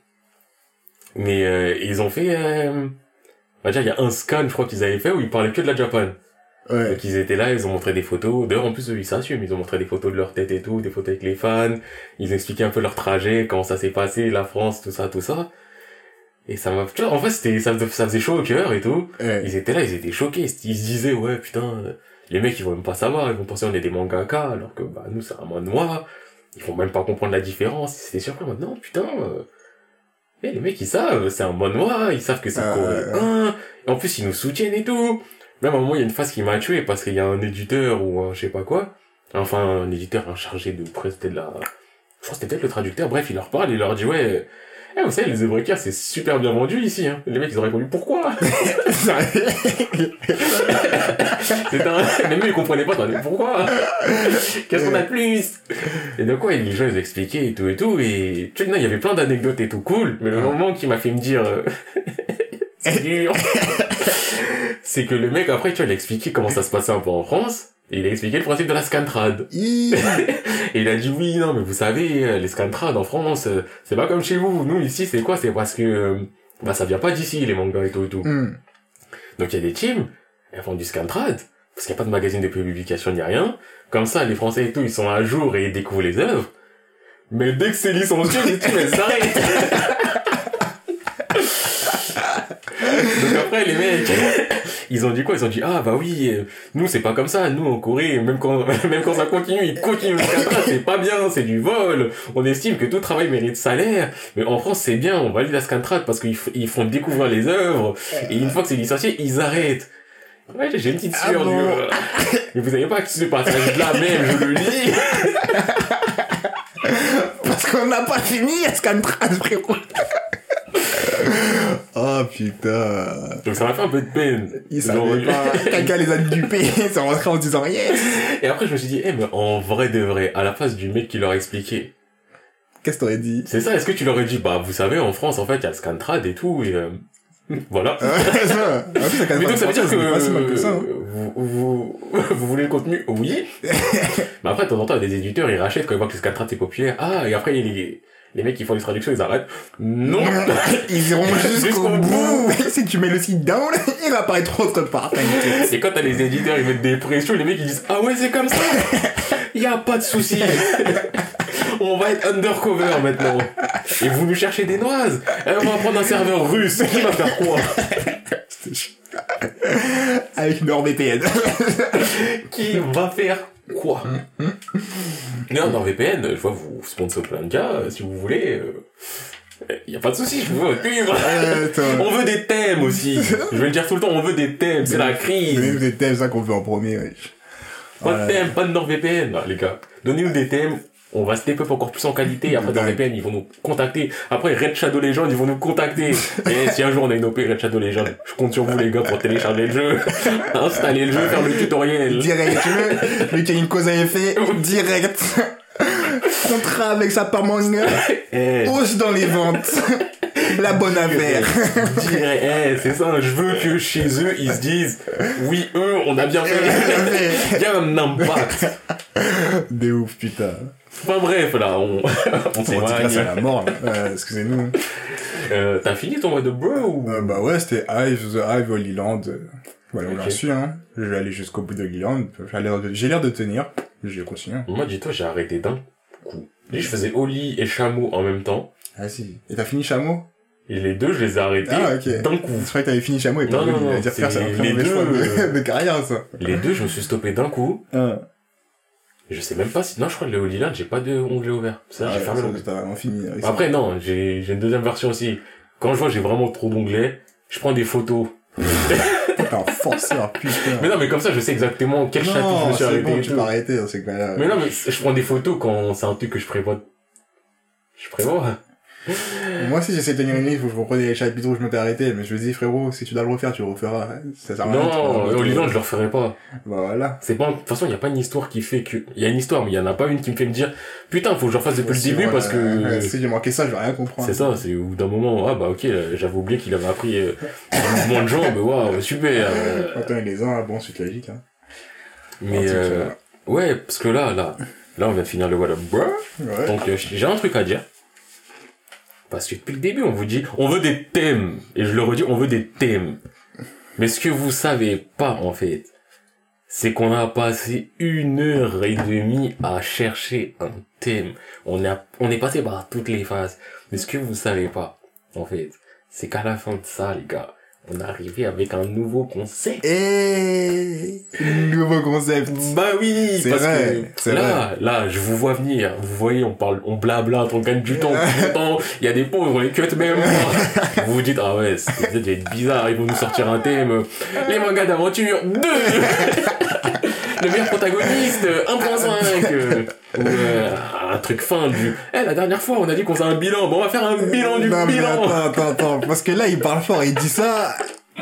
Mais euh, ils ont fait... Euh... on va dire, il y a un scan, je crois qu'ils avaient fait, où ils parlaient que de la Japan. Ouais. Donc ils étaient là, ils ont montré des photos. D'ailleurs, en plus, eux, ils s'assument. Ils ont montré des photos de leur tête et tout, des photos avec les fans. Ils expliquaient un peu leur trajet, comment ça s'est passé, la France, tout ça, tout ça. Et ça m'a, tu vois, en fait, c'était, ça, ça faisait chaud au cœur et tout. Ouais. Ils étaient là, ils étaient choqués. Ils se disaient, ouais, putain, les mecs, ils vont même pas savoir. Ils vont penser on est des mangaka, alors que, bah, nous, c'est un manhwa. Ils vont même pas comprendre la différence. C'était surpris. Moi, non, putain, euh, eh, les mecs, ils savent, c'est un manhwa. Ils savent que c'est Ah, coréen. Et en plus, ils nous soutiennent et tout. Même à un moment, il y a une phase qui m'a tué parce qu'il y a un éditeur ou un je sais pas quoi. Enfin, un éditeur un chargé de prester de la, je crois que c'était peut-être le traducteur. Bref, il leur parle, il leur dit, ouais, eh, vous savez, les Evrekia, c'est super bien vendu ici, hein. Les mecs, ils ont répondu, pourquoi? C'était un... Même eux, ils comprenaient pas, mais pourquoi? Qu'est-ce qu'on a de plus? Et donc, ouais, les gens, ils expliquaient et tout et tout, et tu sais, non, il y avait plein d'anecdotes et tout cool, mais le moment qui m'a fait me dire, euh, c'est dur, c'est que le mec, après, tu vois, il a expliqué comment ça se passait un peu en France, et il a expliqué le principe de la scantrad. Ih. Et il a dit oui, non, mais vous savez, euh, les scantrad en France, euh, c'est pas comme chez vous. Nous, ici, c'est quoi? C'est parce que, euh, bah, ça vient pas d'ici, les mangas et tout et tout. Hmm. Donc il y a des teams, elles font du scantrad, parce qu'il n'y a pas de magazine de publication ni rien. Comme ça, les Français et tout, ils sont à jour et ils découvrent les œuvres. Mais dès que c'est licencié, les teams, elles s'arrêtent. Donc après, les mecs, ils ont dit quoi? Ils ont dit, ah bah oui, nous c'est pas comme ça, nous en Corée, même quand, même quand ça continue, ils continuent c'est pas bien, c'est du vol. On estime que tout travail mérite salaire, mais en France c'est bien, on valide la scantrad parce qu'ils ils font découvrir les œuvres, et une fois que c'est licencié, ils arrêtent. Ouais, j'ai une petite Ah sueur bon? du... Mais vous savez pas que ce passage-là même, je le lis. Parce qu'on n'a pas fini à Scantrad, frérot. Oh putain. Donc ça m'a fait un peu de peine. Ils savaient pas. Quelqu'un les a dupés. Ils sont rentrés en disant yes. Et après je me suis dit, eh mais en vrai de vrai, à la place du mec qui leur a expliqué, Qu'est-ce que t'aurais dit? c'est ça, est-ce que tu leur aurais dit, bah vous savez, en France en fait, il y a le Scantrad et tout, et euh, voilà. Ouais, ça. En plus, Mais donc ça veut dire que c'est pas si mal que ça. hein. vous, vous, vous voulez le contenu? Oui. Mais après, de temps en temps, il y a des éditeurs, ils rachètent quand ils voient que le Scantrad c'est populaire. Ah, et après, il a les, mecs qui font les traductions, ils arrêtent. Non Ils iront jusqu'au bout. si tu mets le site down, il va apparaître autre part. Et quand t'as les éditeurs, ils mettent des pressions, les mecs ils disent Ah ouais, c'est comme ça Y a pas de souci On va être undercover maintenant. Et vous nous cherchez des noises Eh, On va prendre un serveur russe. Qui va faire quoi? Avec NordVPN. Qui va faire quoi Non, NordVPN, je vois vous sponsor plein de gars, euh, si vous voulez. euh, y a pas de souci, je veux votre pub. On veut des thèmes aussi. Je vais le dire tout le temps, on veut des thèmes, c'est la crise. Donnez-nous des thèmes, ça qu'on veut en premier, wesh. Pas de Voilà. thème, pas de NordVPN, les gars. Donnez-nous des thèmes. On va step up encore plus en qualité. Après, Dingue. NordVPN, ils vont nous contacter. Après, Red Shadow Legend, ils vont nous contacter. Et si un jour on a une OP Red Shadow Legend, je compte sur vous, les gars, pour télécharger le jeu, installer le jeu, faire le tutoriel. Direct, tu veux Lui qui a une cause à effet, direct. Contrat avec sa part manga. Eh, Hausse dans les ventes. La bonne affaire. direct, eh, c'est ça, je veux que chez eux, ils se disent, oui, eux, on a bien fait. Il y a un impact. De ouf, putain. Enfin bref, là, on, on On là, c'est s'éloigne. la mort. Euh, excusez-nous. Euh, t'as fini ton mois de bro ou... Euh, bah ouais, c'était Hive, The Hive, Holy Land. Euh, Voilà, on Ok. l'a su, hein. Je vais aller jusqu'au bout de Holy Land. J'ai l'air de, j'ai l'air de tenir. J'ai continué. Moi, dis-toi, j'ai arrêté d'un coup. Dis, je faisais Oli et Chameau en même temps. Ah si. Et t'as fini Chameau? Et les deux, je les ai arrêtés Ah, ok. d'un coup. Je croyais que t'avais fini Chameau et pas Non, non, non, dire c'est faire ça les deux, de, euh, de carrière, ça. Les deux, je me suis stoppé d'un coup. Ah. Je sais même pas si... Non, je crois que le Holy Land, j'ai pas de onglet ouvert. Ça, j'ai Ouais, fermé l'onglet. Vraiment fini. Après, non, j'ai j'ai une deuxième version aussi. Quand je vois j'ai vraiment trop d'onglets, je prends des photos. T'es un forceur, putain. Mais non, mais comme ça, je sais exactement quel chapitre je me suis arrêté bon, tu peux arrêter dans ces cas-là. Mais non, mais je prends des photos quand c'est un truc que je prévois. Je prévois. Moi aussi, j'essaie de tenir une liste où je reprenais les chapitres où je m'étais arrêté, mais je me dis, frérot, si tu dois le refaire, tu le referas. Ça sert à rien. Non, refaire. je le referai pas. Bah voilà. C'est pas, de toute façon, il y a pas une histoire qui fait que, il y a une histoire, mais il y en a pas une qui me fait me dire, putain, faut que je refasse depuis le début parce que, si j'ai manqué ça, je vais rien comprendre. c'est ça, c'est au bout d'un moment, ah bah ok, j'avais oublié qu'il avait appris euh, un mouvement de jambe, waouh, super. euh, on est les uns, bon, c'est logique, hein. mais, euh, ouais, parce que là, là, là, on vient de finir le. Ouais. Donc, euh, j'ai un truc à dire. Parce que depuis le début, on vous dit, on veut des thèmes. Et je le redis, on veut des thèmes. Mais ce que vous savez pas, en fait, c'est qu'on a passé une heure et demie à chercher un thème. On a, on est passé par toutes les phases. Mais ce que vous savez pas, en fait, c'est qu'à la fin de ça, les gars, on est arrivé avec un nouveau concept. Et nouveau concept. Bah oui, C'est parce vrai, que là, là, je vous vois venir. Vous voyez, on parle, on blabla, on gagne du temps, du temps. Il y a des pauvres, on les cut même. Vous vous dites, ah ouais, c'est être bizarre, ils vont nous sortir un thème. Les mangas d'aventure 2 Le meilleur protagoniste 1.5 euh, Ou euh, un truc fin du... Eh, la dernière fois, on a dit qu'on faisait un bilan. Bon, on va faire un bilan du Non, mais bilan. attends, attends, attends. Parce que là, il parle fort, il dit ça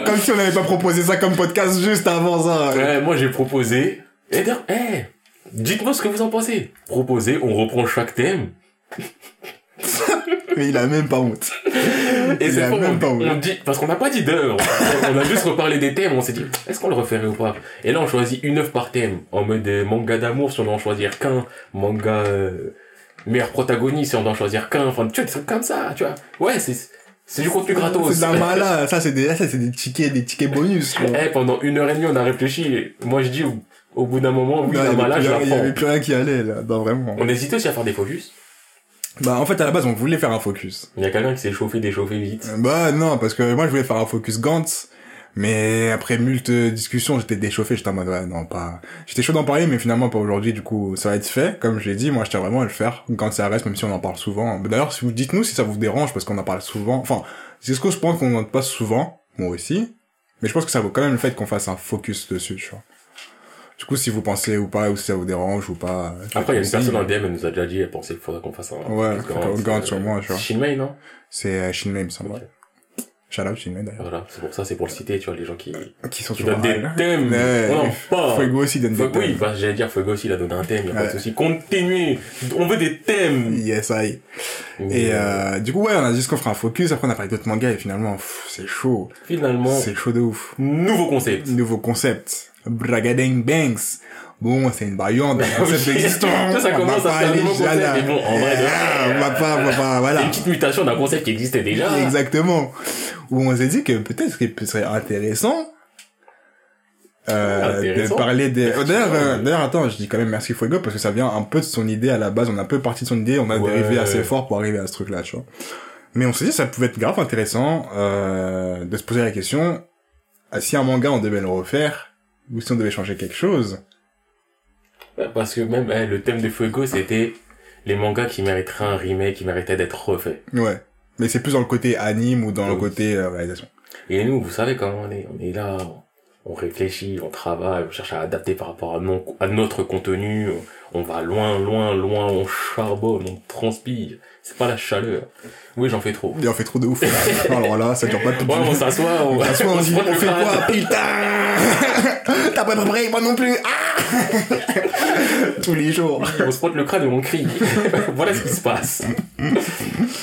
comme si on n'avait pas proposé ça comme podcast juste avant ça. Ouais, moi j'ai proposé. Et d'ailleurs, eh, dites-moi ce que vous en pensez. Proposez, on reprend chaque thème. Mais il a même pas honte. Et Il c'est a même on, pas on honte. dit, parce qu'on n'a pas dit d'heure. on a juste reparlé des thèmes, on s'est dit, est-ce qu'on le referait ou pas? Et là, on choisit une œuvre par thème. En mode euh, manga d'amour, si on doit en choisir qu'un. Manga, euh, meilleur protagoniste, si on doit en choisir qu'un. Enfin, tu vois, des trucs comme ça, tu vois. Ouais, c'est, c'est du contenu gratos. C'est de la mala. Ça, c'est des, ça, c'est des tickets, des tickets bonus. Eh, pendant une heure et demie, on a réfléchi. Moi, je dis, au, bout d'un moment, oui, Non, la mala, je la il y avait plus rien qui allait, là. Non, vraiment. On hésite aussi à faire des focus. Bah, en fait, à la base, on voulait faire un focus. Il y a quelqu'un qui s'est chauffé, déchauffé vite. Bah, non, parce que moi, je voulais faire un focus Gantz. Mais après multe discussions, j'étais déchauffé, j'étais en mode, ouais, non, pas, j'étais chaud d'en parler, mais finalement pas aujourd'hui, du coup, ça va être fait. Comme je l'ai dit, moi, je tiens vraiment à le faire quand ça reste, même si on en parle souvent. D'ailleurs, si vous dites-nous si ça vous dérange, parce qu'on en parle souvent. Enfin, c'est ce que je pense qu'on en passe souvent, moi aussi. Mais je pense que ça vaut quand même le fait qu'on fasse un focus dessus, tu vois. Du coup, si vous pensez ou pas, ou si ça vous dérange ou pas. Après, il y a une personne aussi. en DM, elle nous a déjà dit, elle pensait qu'il faudrait qu'on fasse un... Ouais, garde euh, sur moi, tu vois. Shinmei, non? C'est euh, Shinmei, il me semble. Shout out Shinmei, d'ailleurs. Voilà, c'est pour ça, c'est pour le citer, tu vois, les gens qui, Qui sont qui donnent des thèmes. Ouais. On en parle. Fuego aussi donne des Fuego, oui, thèmes. bah, j'allais dire Fuego aussi, il a donné un thème, il a pas de souci. Continuez. On veut des thèmes. Yes, I. Et euh, euh, du coup, ouais, on a dit qu'on fera un focus, après on a parlé d'autres mangas, et finalement, c'est chaud. finalement, C'est chaud de ouf. nouveau concept. Nouveau concept. Bragadeng Banks. Bon, c'est une variante d'un concept existant. Ça, ça commence à faire là. mais bon, en vrai, Ah, on va pas, on va pas, C'est voilà. une petite mutation d'un concept qui existait déjà. Exactement. Où on s'est dit que peut-être qu'il serait intéressant euh, de parler des... Oh, D'ailleurs, euh, d'ailleurs, attends, je dis quand même merci Fuego parce que ça vient un peu de son idée à la base. On a un peu parti de son idée, on a Ouais. dérivé assez fort pour arriver à ce truc-là, tu vois. Mais on s'est dit que ça pouvait être grave intéressant euh, de se poser la question ah, si un manga on devait le refaire ou si on devait changer quelque chose. Ouais, Parce que même, eh, le thème de Fuego, c'était les mangas qui mériteraient un remake, qui méritaient d'être refaits. Ouais. Mais c'est plus dans le côté anime ou dans le côté euh, réalisation. Et nous, vous savez comment on est. On est là, on réfléchit, on travaille, on cherche à adapter par rapport à, non- à notre contenu. On va loin, loin, loin, on charbonne, on transpire. C'est pas la chaleur. Oui, j'en fais trop. Et on fait trop de ouf. là. Alors là, ça dure pas toute Ouais, on s'assoit, on, On s'assoit, on se dit, on fait quoi, putain T'as pas préparé, moi non plus Ah Tous les jours. On se frotte le crâne et on crie. voilà ce qui se passe.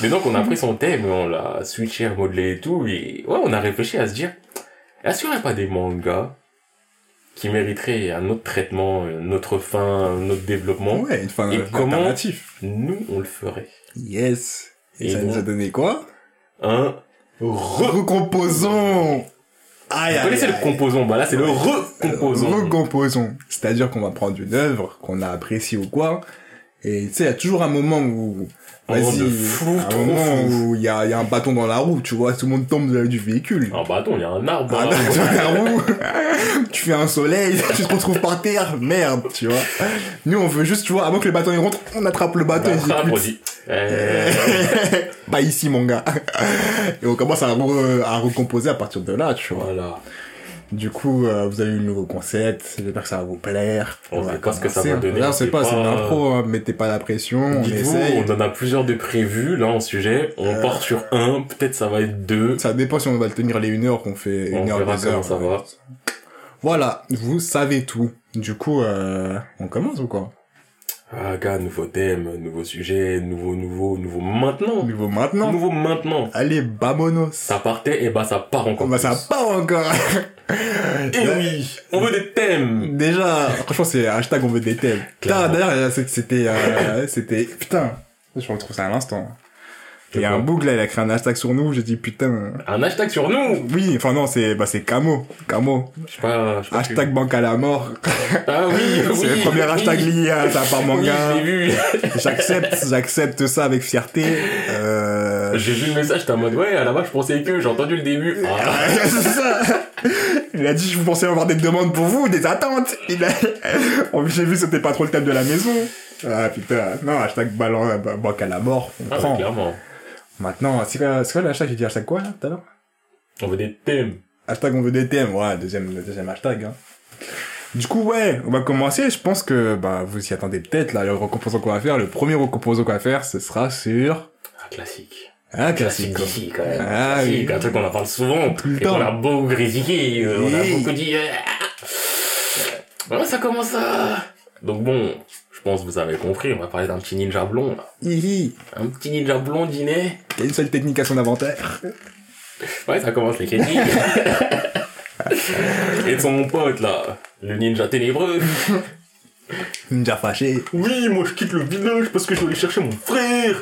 Mais donc, on a pris son thème, on l'a switché, remodelé et tout, et ouais, on a réfléchi à se dire, est-ce qu'il n'y aurait pas des mangas qui mériteraient un autre traitement, une autre fin, un autre développement Ouais, une fin Et comment-. Nous, on le ferait? Yes. Et, Et ça nous a donné quoi? Un Recomposons Aïe, Vous aïe, connaissez le aïe. composant, bah là c'est le recomposant. Recomposons. C'est-à-dire qu'on va prendre une œuvre qu'on a appréciée ou quoi, et tu sais, il y a toujours un moment où, vas-y, de flou, un trop moment flou. où il y a, il y a un bâton dans la roue, tu vois, tout le monde tombe de- du véhicule. Bah attends, il y a un arbre. Dans la roue, tu fais un soleil, tu te retrouves par terre, merde, tu vois. Nous, on veut juste, tu vois, avant que le bâton il rentre, on attrape le bâton Bah, et après, on on dit, euh, Pas ici, mon gars. Et on commence à, re- à recomposer à partir de là, tu vois. voilà. Du coup, euh, vous avez eu un nouveau concept. J'espère que ça va vous plaire. On va sait pas ce que ça va donner, Là, on on sait pas, c'est une intro, hein. mettez pas la pression, on essaye. on en a plusieurs de prévus, là, en sujet. On Euh. part sur un, peut-être ça va être deux. Ça dépend si on va tenir les une heure qu'on fait On une heure, verra deux heures. ça va. Voilà, vous savez tout. Du coup, euh, on commence ou quoi? Ah, gars, nouveau thème, nouveau sujet, nouveau, nouveau, nouveau maintenant. Nouveau maintenant. Nouveau maintenant. Allez, vamonos. Ça partait, et bah ça part encore. Bah, ça plus. part encore. Et oui, on veut des thèmes. Déjà, franchement, c'est hashtag on veut des thèmes. Putain, d'ailleurs, c'était, euh, c'était, putain, je retrouve ça à l'instant. Il y a un bug là, il a créé un hashtag sur nous, j'ai dit putain. Un hashtag sur nous. Oui, enfin non, c'est, bah c'est Camo, Camo. Je sais pas, je sais pas. Hashtag banque à la mort. Ah oui, oui. c'est le premier oui. hashtag lié à ça par Oui, manga. j'ai vu. J'accepte, j'accepte ça avec fierté. Euh, J'ai vu le message, t'es en mode, ouais, à la base, je pensais que, j'ai entendu le début. Ah. c'est ça. Il a dit, je vous pensais avoir des demandes pour vous, des attentes. Il a... J'ai vu, c'était pas trop le thème de la maison. Ah, putain. Non, hashtag ballon, bah, banque à la mort. On Ah, prend. clairement. Maintenant, c'est quoi, c'est quoi le hashtag? J'ai dit hashtag quoi, là, tout à l'heure? On veut des thèmes. Hashtag on veut des thèmes, ouais, deuxième, deuxième hashtag. Hein. Du coup, ouais, on va commencer. Je pense que bah vous y attendez peut-être là. Le recomposant qu'on va faire, le premier recomposant qu'on va faire, ce sera sur Ah, classique. Un classique. D'ici, quand même. Ah, classique, oui. un truc qu'on en parle souvent. Tout le et qu'on temps. a beaucoup critiqué. euh, On a beaucoup dit, euh, voilà, ça commence à... Donc bon, je pense que vous avez compris, on va parler d'un petit ninja blond, là. Hihi. Un petit ninja blondinet. Il y a une seule technique à son inventaire. Ouais, ça commence les critiques. et de son pote, là. Le ninja ténébreux. Ninja fâché. Oui, moi je quitte le village parce que je dois aller chercher mon frère.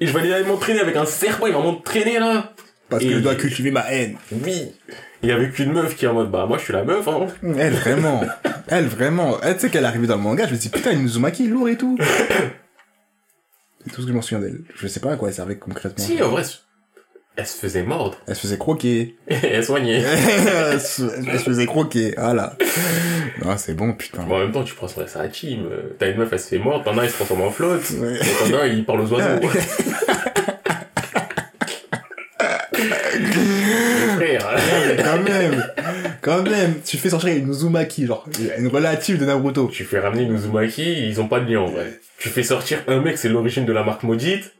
Et je vais aller m'entraîner avec un serpent, il va m'entraîner là. Parce que je dois cultiver ma haine. Oui. Et avec une meuf qui est en mode, bah moi je suis la meuf, hein. Elle, vraiment. Elle, vraiment. Elle, tu sais qu'elle est arrivée dans le manga, je me dis, putain, une Uzumaki, lourd et tout. C'est tout ce que je m'en souviens d'elle. Je sais pas à quoi elle servait concrètement. Si, en vrai, elle se faisait mordre. Elle se faisait croquer. Elle soignait. elle se elle se faisait croquer. Voilà. Non, c'est bon, putain. Bon, en même temps, tu prends son sa team. T'as une meuf, elle se fait mordre. T'en as, il se transforme en flotte. Ouais. T'en as, il parle aux oiseaux. Frère. Quand même, quand même, tu fais sortir une Uzumaki, genre, une relative de Naruto. Tu fais ramener une Uzumaki, ils ont pas de lien en vrai. Tu fais sortir un mec, c'est l'origine de la marque maudite.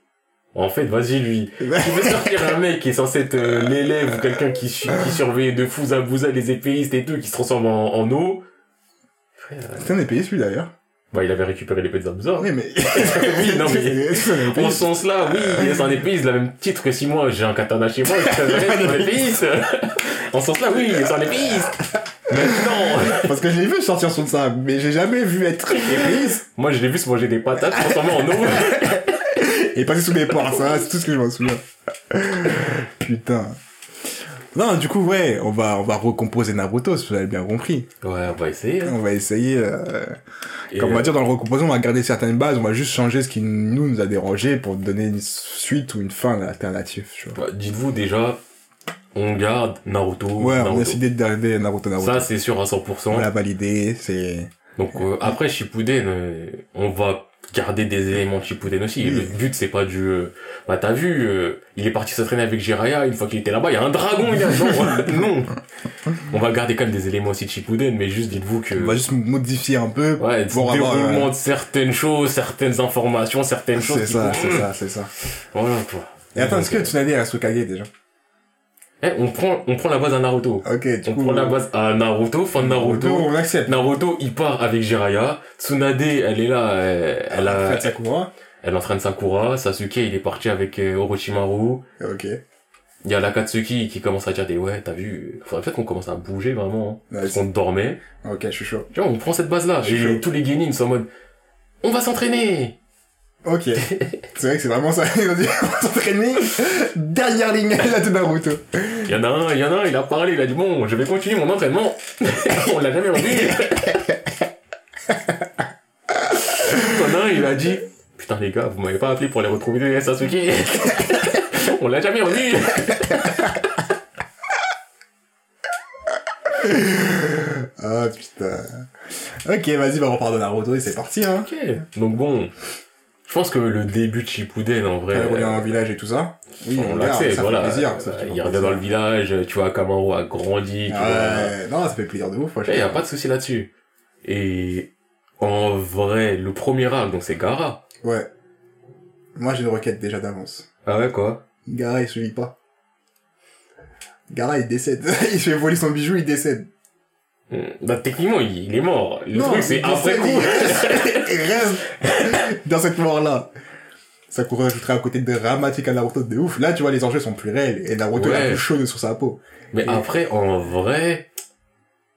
En fait, vas-y lui. Tu fais sortir un mec qui est censé être euh, l'élève ou quelqu'un qui, su- qui surveille de fous à bouza les épéistes et tout, qui se transforme en, en eau. Euh, C'est un épée, celui d'ailleurs. bah il avait récupéré l'épée de Zabuza. Oui, mais. Oui, non, mais-. En ce sens-là, oui, c'est un épéiste, le même titre que si moi j'ai un katana chez moi, je c'est un épéiste. En ce sens-là, oui, c'est un épéiste. Maintenant, Parce que je l'ai vu sortir sur ça, mais j'ai jamais vu être épéiste moi je l'ai vu se manger des patates transformées en eau. Et passer sous mes portes, ça, c'est tout ce que je m'en souviens. Putain. Non, du coup, ouais, on va, on va recomposer Naruto, si vous avez bien compris. Ouais, on va essayer. hein. On va essayer, euh, comme on va euh, dire dans le recomposant, on va garder certaines bases, on va juste changer ce qui nous, nous a dérangé pour donner une suite ou une fin alternative, bah, Dites-vous déjà, on garde Naruto. Ouais, on a décidé de garder Naruto Naruto. Ça, c'est sûr à 100%. on l'a validé, c'est... Donc euh, après Shippuden, euh, on va garder des éléments de Shippuden aussi. Oui. Le but c'est pas du... euh, bah t'as vu, euh, il est parti s'entraîner avec Jiraiya, une fois qu'il était là-bas, il y a un dragon, il y a non, non. On va garder quand même des éléments aussi de Shippuden, mais juste dites-vous que... On va juste modifier un peu Ouais, pour avoir... déroulement euh, de certaines choses, certaines informations, certaines choses. C'est ça, c'est ça, c'est ça. Voilà quoi. Et attends, est-ce que Tsunade est Asukage déjà? Eh, on prend, on prend la base à Naruto. Ok, du On coup... prend la base à Naruto, fin de Naruto. on accepte. Naruto, il part avec Jiraiya. Tsunade, elle est là, elle, elle a, Faites Sakura. elle entraîne Sakura. Sasuke, il est parti avec euh, Orochimaru. Ok. Il y a l'Akatsuki qui commence à dire des ouais, t'as vu, faudrait peut-être qu'on commence à bouger vraiment. hein, Ouais, parce qu'on dormait. Ok, je suis chaud. Tu vois, on prend cette base-là. Et tous les Genin sont en mode, on va s'entraîner. Ok. c'est vrai que c'est vraiment ça. Ils ont dit, on s'entraîner derrière les là de Naruto. Il y en a un, il y en a un, il a parlé, il a dit bon, je vais continuer mon entraînement. on l'a jamais revu. Il y en a un, il a dit, putain les gars, vous m'avez pas appelé pour les retrouver Sasuke. on l'a jamais revu. Ah, putain. Ok, vas-y, bah, on repart de Naruto et c'est parti, hein. Ok. Donc bon, je pense que le début de Shippuden, en vrai, Elle revient dans le village et tout ça. Oui, on ça voilà. fait plaisir. ça fait il revient dans le village, tu vois, Kamaru a grandi, tu vois. Ouais, non, ça fait plaisir de ouf, Il y a pas de souci là-dessus. Et en vrai, le premier arc, donc c'est Gara. Ouais. Moi, j'ai une requête déjà d'avance. Ah ouais, quoi? Gara, il se vit pas. Gara, il décède. il fait voler son bijou, il décède. Hmm, Bah techniquement, il, il est mort. Le Non, truc, c'est après coup. Il reste, dans cette mort-là. Ça pourrait ajouter un côté dramatique à Naruto de ouf. Là, tu vois, les enjeux sont plus réels. Et Naruto, il est Ouais. un peu chaud sur sa peau. Mais après, en vrai,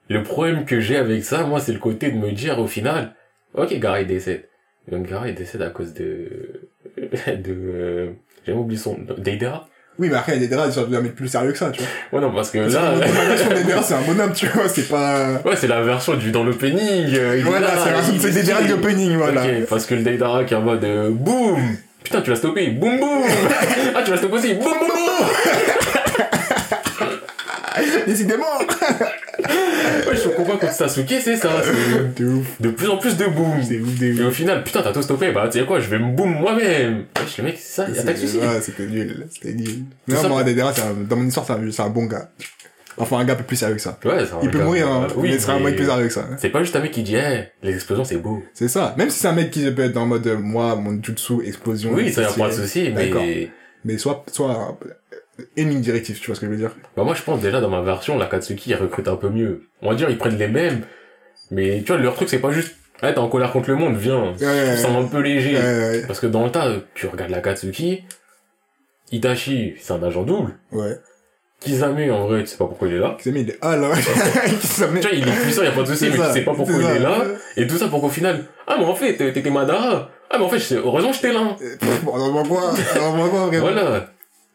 le problème que j'ai avec ça, moi, c'est le côté de me dire au final, ok, Gara il décède. Donc Gara il décède à cause de... de... euh, J'ai même oublié son... Deidara Oui, mais après, il y a des draps, ils sont bien mettre plus sérieux que ça, tu vois. Ouais, non, parce que Parce là... que la version des draps, c'est un bonhomme, tu vois, c'est pas... Ouais, c'est la version du dans l'opening. euh, Voilà, là, c'est des draps d'opening, voilà. Ok, parce que le Deidara qui est en mode euh, boum Putain, tu l'as stoppé, boum boum Ah, tu l'as stoppé aussi, boum boum boum Décidément Ouais, je comprends quand Sasuke, c'est ça, c'est De ouf. de plus en plus de boom. C'est ouf, de Et au final, putain, t'as tout stoppé, bah, tu sais quoi, je vais me boom moi-même. Wesh, le mec, c'est ça, y'a pas de soucis. Ouais, c'était nul. C'était nul. Tout Non, ça moi, Dedera, c'est dans mon histoire, c'est un, c'est un bon gars. Enfin, un gars un peu plus sérieux que ça. Ouais, c'est un Il peut mourir, hein. Oui, mais ce sera un mais mec plus sérieux que ça. C'est pas juste un mec qui dit, eh, les explosions, c'est beau. C'est ça. Même si c'est un mec qui peut être en mode, euh, moi, mon jutsu, explosion. Oui, ça y a c'est- pas de souci, mais. Mais soit, soit, ligne directive, tu vois ce que je veux dire? bah, moi, je pense déjà, dans ma version, la Katsuki, elle recrute un peu mieux. On va dire, ils prennent les mêmes, mais tu vois, leur truc, c'est pas juste, eh, t'es en colère contre le monde, viens. Ouais, ouais, un peu léger. ouais. Parce que dans le tas, tu regardes la Katsuki, Itachi, c'est un agent double. Ouais. Kizame, en vrai, tu sais pas pourquoi il est là. Mis, il est, ah là. Tu vois, il est puissant, y a pas de souci, mais ça, tu sais pas pourquoi il ça. est là. Et tout ça pour qu'au final, ah, mais en fait, t'étais Madara. Ah, mais en fait, heureusement, j'étais là. Euh, pff, On en voit quoi? On en voit quoi, vraiment? Voilà.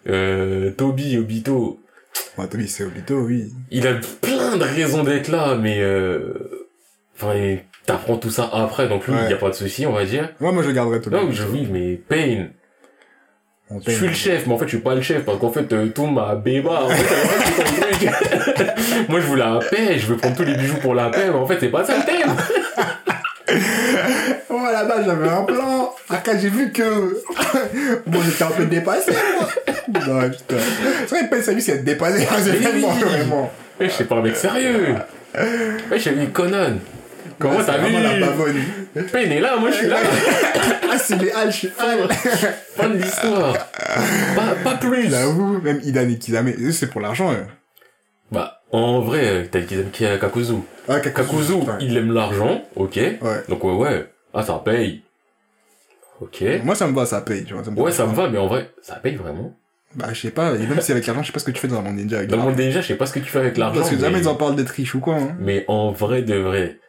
Euh, Toby, Obito, Ouais, Toby, c'est Obito, oui. il a plein de raisons d'être là, mais euh... Enfin, t'apprends tout ça après, donc lui, Ouais. y a pas de souci, on va dire. Moi, moi, je garderais Toby. Non, je oui, mais Pain, On je suis le chef, mais en fait, je suis pas le chef, parce qu'en fait, euh, tout m'a béba, en fait. Moi, je voulais la paix, je veux prendre tous les bijoux pour la paix, mais en fait, c'est pas ça le thème. À la base, j'avais un plan. Après, j'ai vu que, bon, j'étais un peu dépassé, moi. Non, putain. C'est vrai, Pain, sa vie, c'est être dépassé, hein, vraiment, vraiment. Ouais, je sais pas un mec sérieux. Ouais, j'ai vu Conan. Comment t'as vu la est là, moi, je suis là. Ah, c'est les Hal, je suis Hal. Fin de l'histoire. Pas, pas plus. J'avoue, même Idan et Kizame, c'est pour l'argent. Bah, en vrai, t'as qui qui a Kakuzu. Ah, Kakuzu, il aime l'argent, ok. Ouais. Donc ouais, ouais. Ah, ça paye. Ok. Moi, ça me va, ça paye, tu vois. Ça me Ouais, ça me va, mais en vrai, ça paye vraiment. Bah, je sais pas, et même si avec l'argent, je sais pas ce que tu fais dans un monde ninja avec Dans le monde déjà, je sais pas ce que tu fais avec l'argent. Parce que jamais mais... ils en parlent d'être riches ou quoi, hein. mais en vrai de vrai.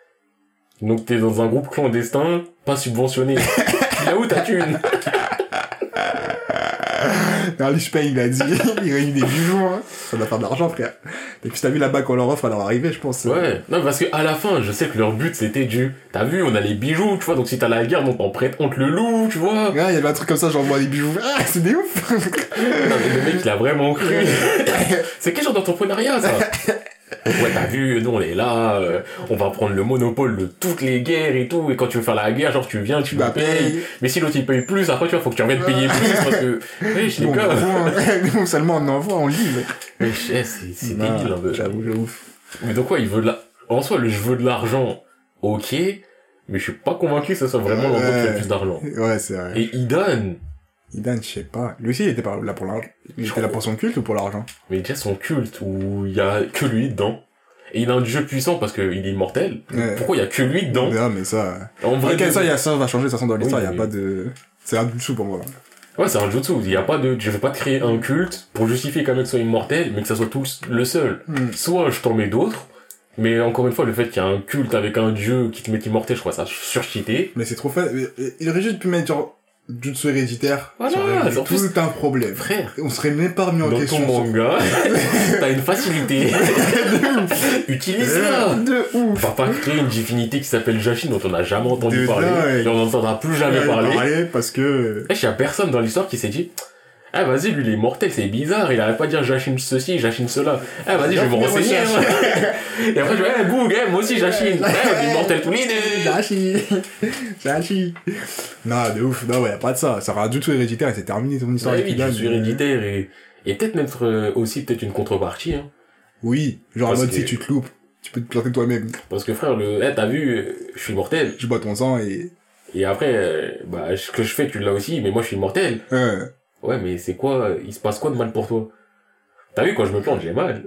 Donc t'es dans un groupe clandestin, pas subventionné. Là où ta thune Je paye, il a dit, il réunit des bijoux, hein. Ça doit faire de l'argent, frère. Et puis, t'as vu là-bas qu'on leur offre à leur arrivée, je pense. Ouais, non, parce que à la fin, je sais que leur but c'était du. T'as vu, on a les bijoux, tu vois, donc si t'as la guerre, on t'en prête, on te le loue, tu vois. Ouais, il y avait un truc comme ça, j'envoie des bijoux. Ah, c'est des ouf! Non, mais le mec, il a vraiment cru. c'est quel genre d'entrepreneuriat, ça? Ouais, t'as vu, nous on est là, euh, on va prendre le monopole de toutes les guerres et tout, et quand tu veux faire la guerre, genre tu viens, tu Bah, me payes. paye. Mais si l'autre il paye plus, après tu vois, faut que tu reviennes payer plus, parce que, wesh, les Nous, on gars, envoie, hein. Nous, seulement on envoie, on livre. eh, c'est c'est Non, débile, un peu. J'avoue, j'avoue. Mais donc ouais, il veut de la... En soi, le je veux de l'argent, ok, mais je suis pas convaincu que ce soit vraiment l'endroit qui Ouais. le plus d'argent. Ouais, c'est vrai. Et Idan, Idan, je sais pas. Lui aussi, il était pas là pour l'argent. Il était là pour son culte ou pour l'argent? mais déjà son culte où il y a que lui dedans. Et il a un dieu puissant parce qu'il est immortel. Ouais. Pourquoi il y a que lui dedans? Non, mais ça. En vrai, de- ça, il y a ça va changer de toute façon dans l'histoire, Oui, il y a oui. pas de. C'est un dessous pour moi. Ouais, c'est un jutsu. Il y a pas de, je vais pas te créer un culte pour justifier qu'un mec soit immortel, mais que ça soit tout le seul. Hmm. Soit je t'en mets d'autres, mais encore une fois, le fait qu'il y a un culte avec un dieu qui te met immortel, je crois ça surcheaté. Mais c'est trop fait. Il aurait juste pu mettre genre jutsu héréditaire. Voilà, ça aurait tout un problème. Frère, On serait même pas remis en dans question. ton manga, t'as une facilité. Utilise-la. De On ouf. va pas créer une divinité qui s'appelle Jashin dont on n'a jamais entendu De parler, dingue. et on n'entendra plus jamais parler. parler parce que. Eh, y a personne dans l'histoire qui s'est dit, ah, vas-y, lui, il est mortel, c'est bizarre, il arrête pas de dire Jachine ceci, Jachine cela. Ah, vas-y, je vais me Mais renseigner. ouais. Et après, je vais, eh, Boug, eh, moi aussi, Jachine. Eh, on est mortel tous les deux. Jachi Jachi Non, de ouf. Non, ouais, y a pas de ça. Ça aura jutsu héréditaire et c'est terminé ton histoire Ouais, oui, je suis héréditaire et, et peut-être mettre euh, aussi peut-être une contrepartie, hein. Oui. Genre en mode que- si tu te loupes, tu peux te planter toi-même. Parce que frère, le, t'as vu, euh, je suis mortel. Je bois ton sang et. Et après, euh, bah, ce que je fais, tu l'as aussi, mais moi, je suis mortel. Ouais, mais c'est quoi, euh, il se passe quoi de mal pour toi? T'as vu, quand je me plante, j'ai mal.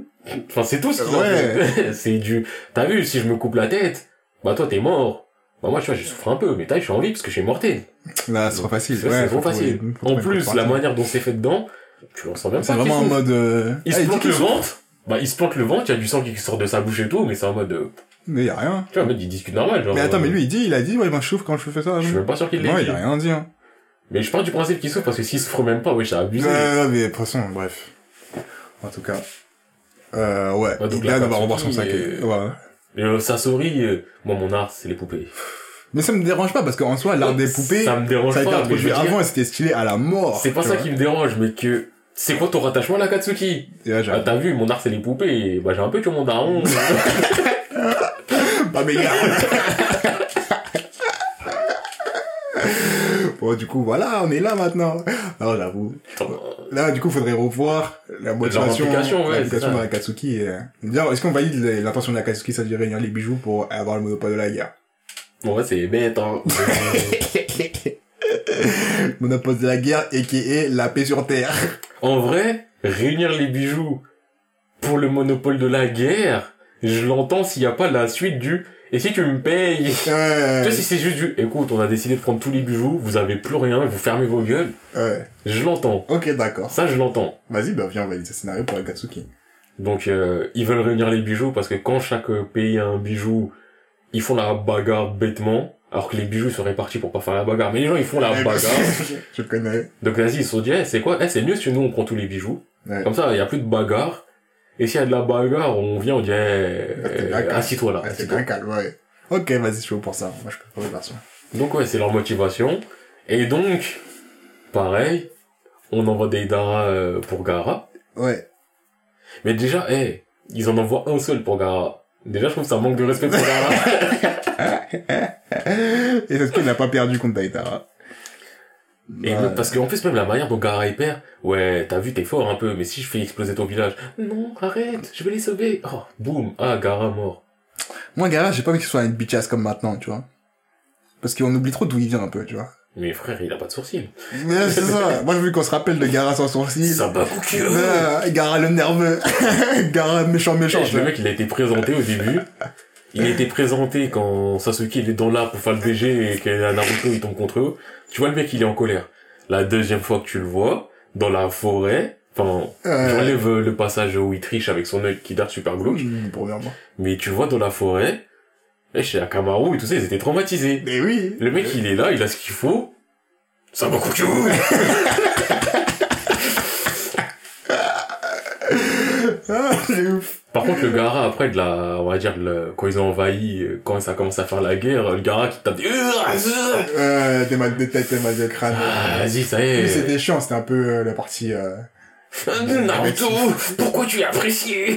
Enfin, c'est tout ce qui Ouais. C'est du, t'as vu, si je me coupe la tête, bah, toi, t'es mort. Bah, moi, tu vois, je souffre un peu, mais t'as vu, je suis en vie parce que je suis mortel. Là, c'est trop facile. Ouais, c'est trop facile. En plus, la manière dont c'est fait dedans, tu le sens même C'est vraiment en mode. euh, Il se plante le ventre. Bah, il se plante le ventre, il y a du sang qui sort de sa bouche et tout, mais c'est en mode, euh, Mais y a rien. tu vois, en mode, il discute normal, genre. Mais attends, euh, mais lui, il dit, il a dit, ouais, moi je souffre quand je fais ça. Je suis même pas sûr qu'il l'ait Non, dit. il a rien dit, hein. Mais je pars du principe qu'il souffre parce que s'il souffre même pas, ouais, c'est abusé. Ouais, ouais, mais de toute façon, bref. En tout cas. Euh, ouais. Ouais, donc Idan la va revoir son sac. euh, Ouais. Et euh, Sasori, euh, moi, mon art, c'est les poupées. Mais ça me dérange pas parce qu'en soi, l'art des poupées, Ça me dérange ça a été pas, mais dire, avant et c'était stylé à la mort. c'est pas ça qui me dérange, mais que, c'est quoi ton rattachement à la Katsuki? Et là, Ah, t'as vu, mon art c'est les poupées, bah j'ai un peu que mon daron. Pas méga. bon, du coup, voilà, on est là maintenant. Alors, j'avoue. Là, du coup, faudrait revoir la motivation, implication, ouais, l'implication c'est ça. dans la Katsuki. Et... Dire, est-ce qu'on valide l'intention de la Katsuki, ça dit réunir les bijoux pour avoir le monopole de la guerre? Bon, ouais, c'est bête, hein. Monopole de la guerre, et qui est la paix sur Terre. en vrai, réunir les bijoux pour le monopole de la guerre, je l'entends s'il y a pas la suite du, et si tu me payes? Tu Ouais, vois, si c'est juste du, écoute, on a décidé de prendre tous les bijoux, vous avez plus rien, vous fermez vos gueules, ouais. je l'entends. Ok, d'accord. Ça, je l'entends. Vas-y, bah viens, on valide ce scénario pour la Katsuki. Donc, euh, ils veulent réunir les bijoux parce que quand chaque pays a un bijou, ils font la bagarre bêtement, alors que les bijoux sont répartis pour pas faire la bagarre. Mais les gens, ils font la bagarre. Je connais. Donc, vas-y, ils se sont dit, eh, c'est quoi? Eh, c'est mieux si nous, on prend tous les bijoux. Ouais. Comme ça, il y a plus de bagarre. Et s'il y a de la bagarre, on vient, on dit, eh, t'es euh, d'accord. assis-toi là. C'est bien calme, ouais. Ok, vas-y, je suis pour ça. Moi, je peux pas version. Donc, ouais, c'est leur motivation. Et donc, pareil, on envoie des Dara euh, pour Gara. Ouais. Mais déjà, eh, ils en envoient un seul pour Gara. Déjà, je trouve que ça manque de respect pour Gara. Et c'est ce qu'il n'a pas perdu contre Daitara. Et Ouais. parce qu'en plus, même la manière dont Gara perd, ouais, t'as vu, t'es fort un peu, mais si je fais exploser ton village, non, arrête, je vais les sauver. Oh, boum, ah, Gara mort. Moi, Gara, j'ai pas envie qu'il soit une bitchasse comme maintenant, tu vois. Parce qu'on oublie trop d'où il vient un peu, tu vois. Mais frère, il a pas de sourcils. Mais c'est ça. Moi, j'ai vu qu'on se rappelle de Gara sans sourcil. Ça bat beaucoup. Gara le nerveux. Gara méchant méchant. tu Le mec, il a été présenté au début. Il été présenté quand Sasuke il est dans l'arbre pour faire le BG et que Naruto il tombe contre eux. Tu vois le mec, il est en colère. La deuxième fois que tu le vois, dans la forêt, enfin, Euh, j'enlève euh, le passage où il triche avec son œil qui dart super glauque, mmh, mais tu vois dans la forêt, et chez Akamaru et tout ça, ils étaient traumatisés. Mais oui. Le mec, il est là, il a ce qu'il faut. Ça va coucou Ah, c'est ouf. Par contre, le Gara, après, de la, on va dire, le- quand ils ont envahi, quand ça commence à faire la guerre, le Gara qui tape des... Euh, des mal de tête, des mal de crâne. Ah, vas-y, ça y est. C'était chiant, c'était un peu euh, la partie... Euh... Naruto, pourquoi tu es apprécié?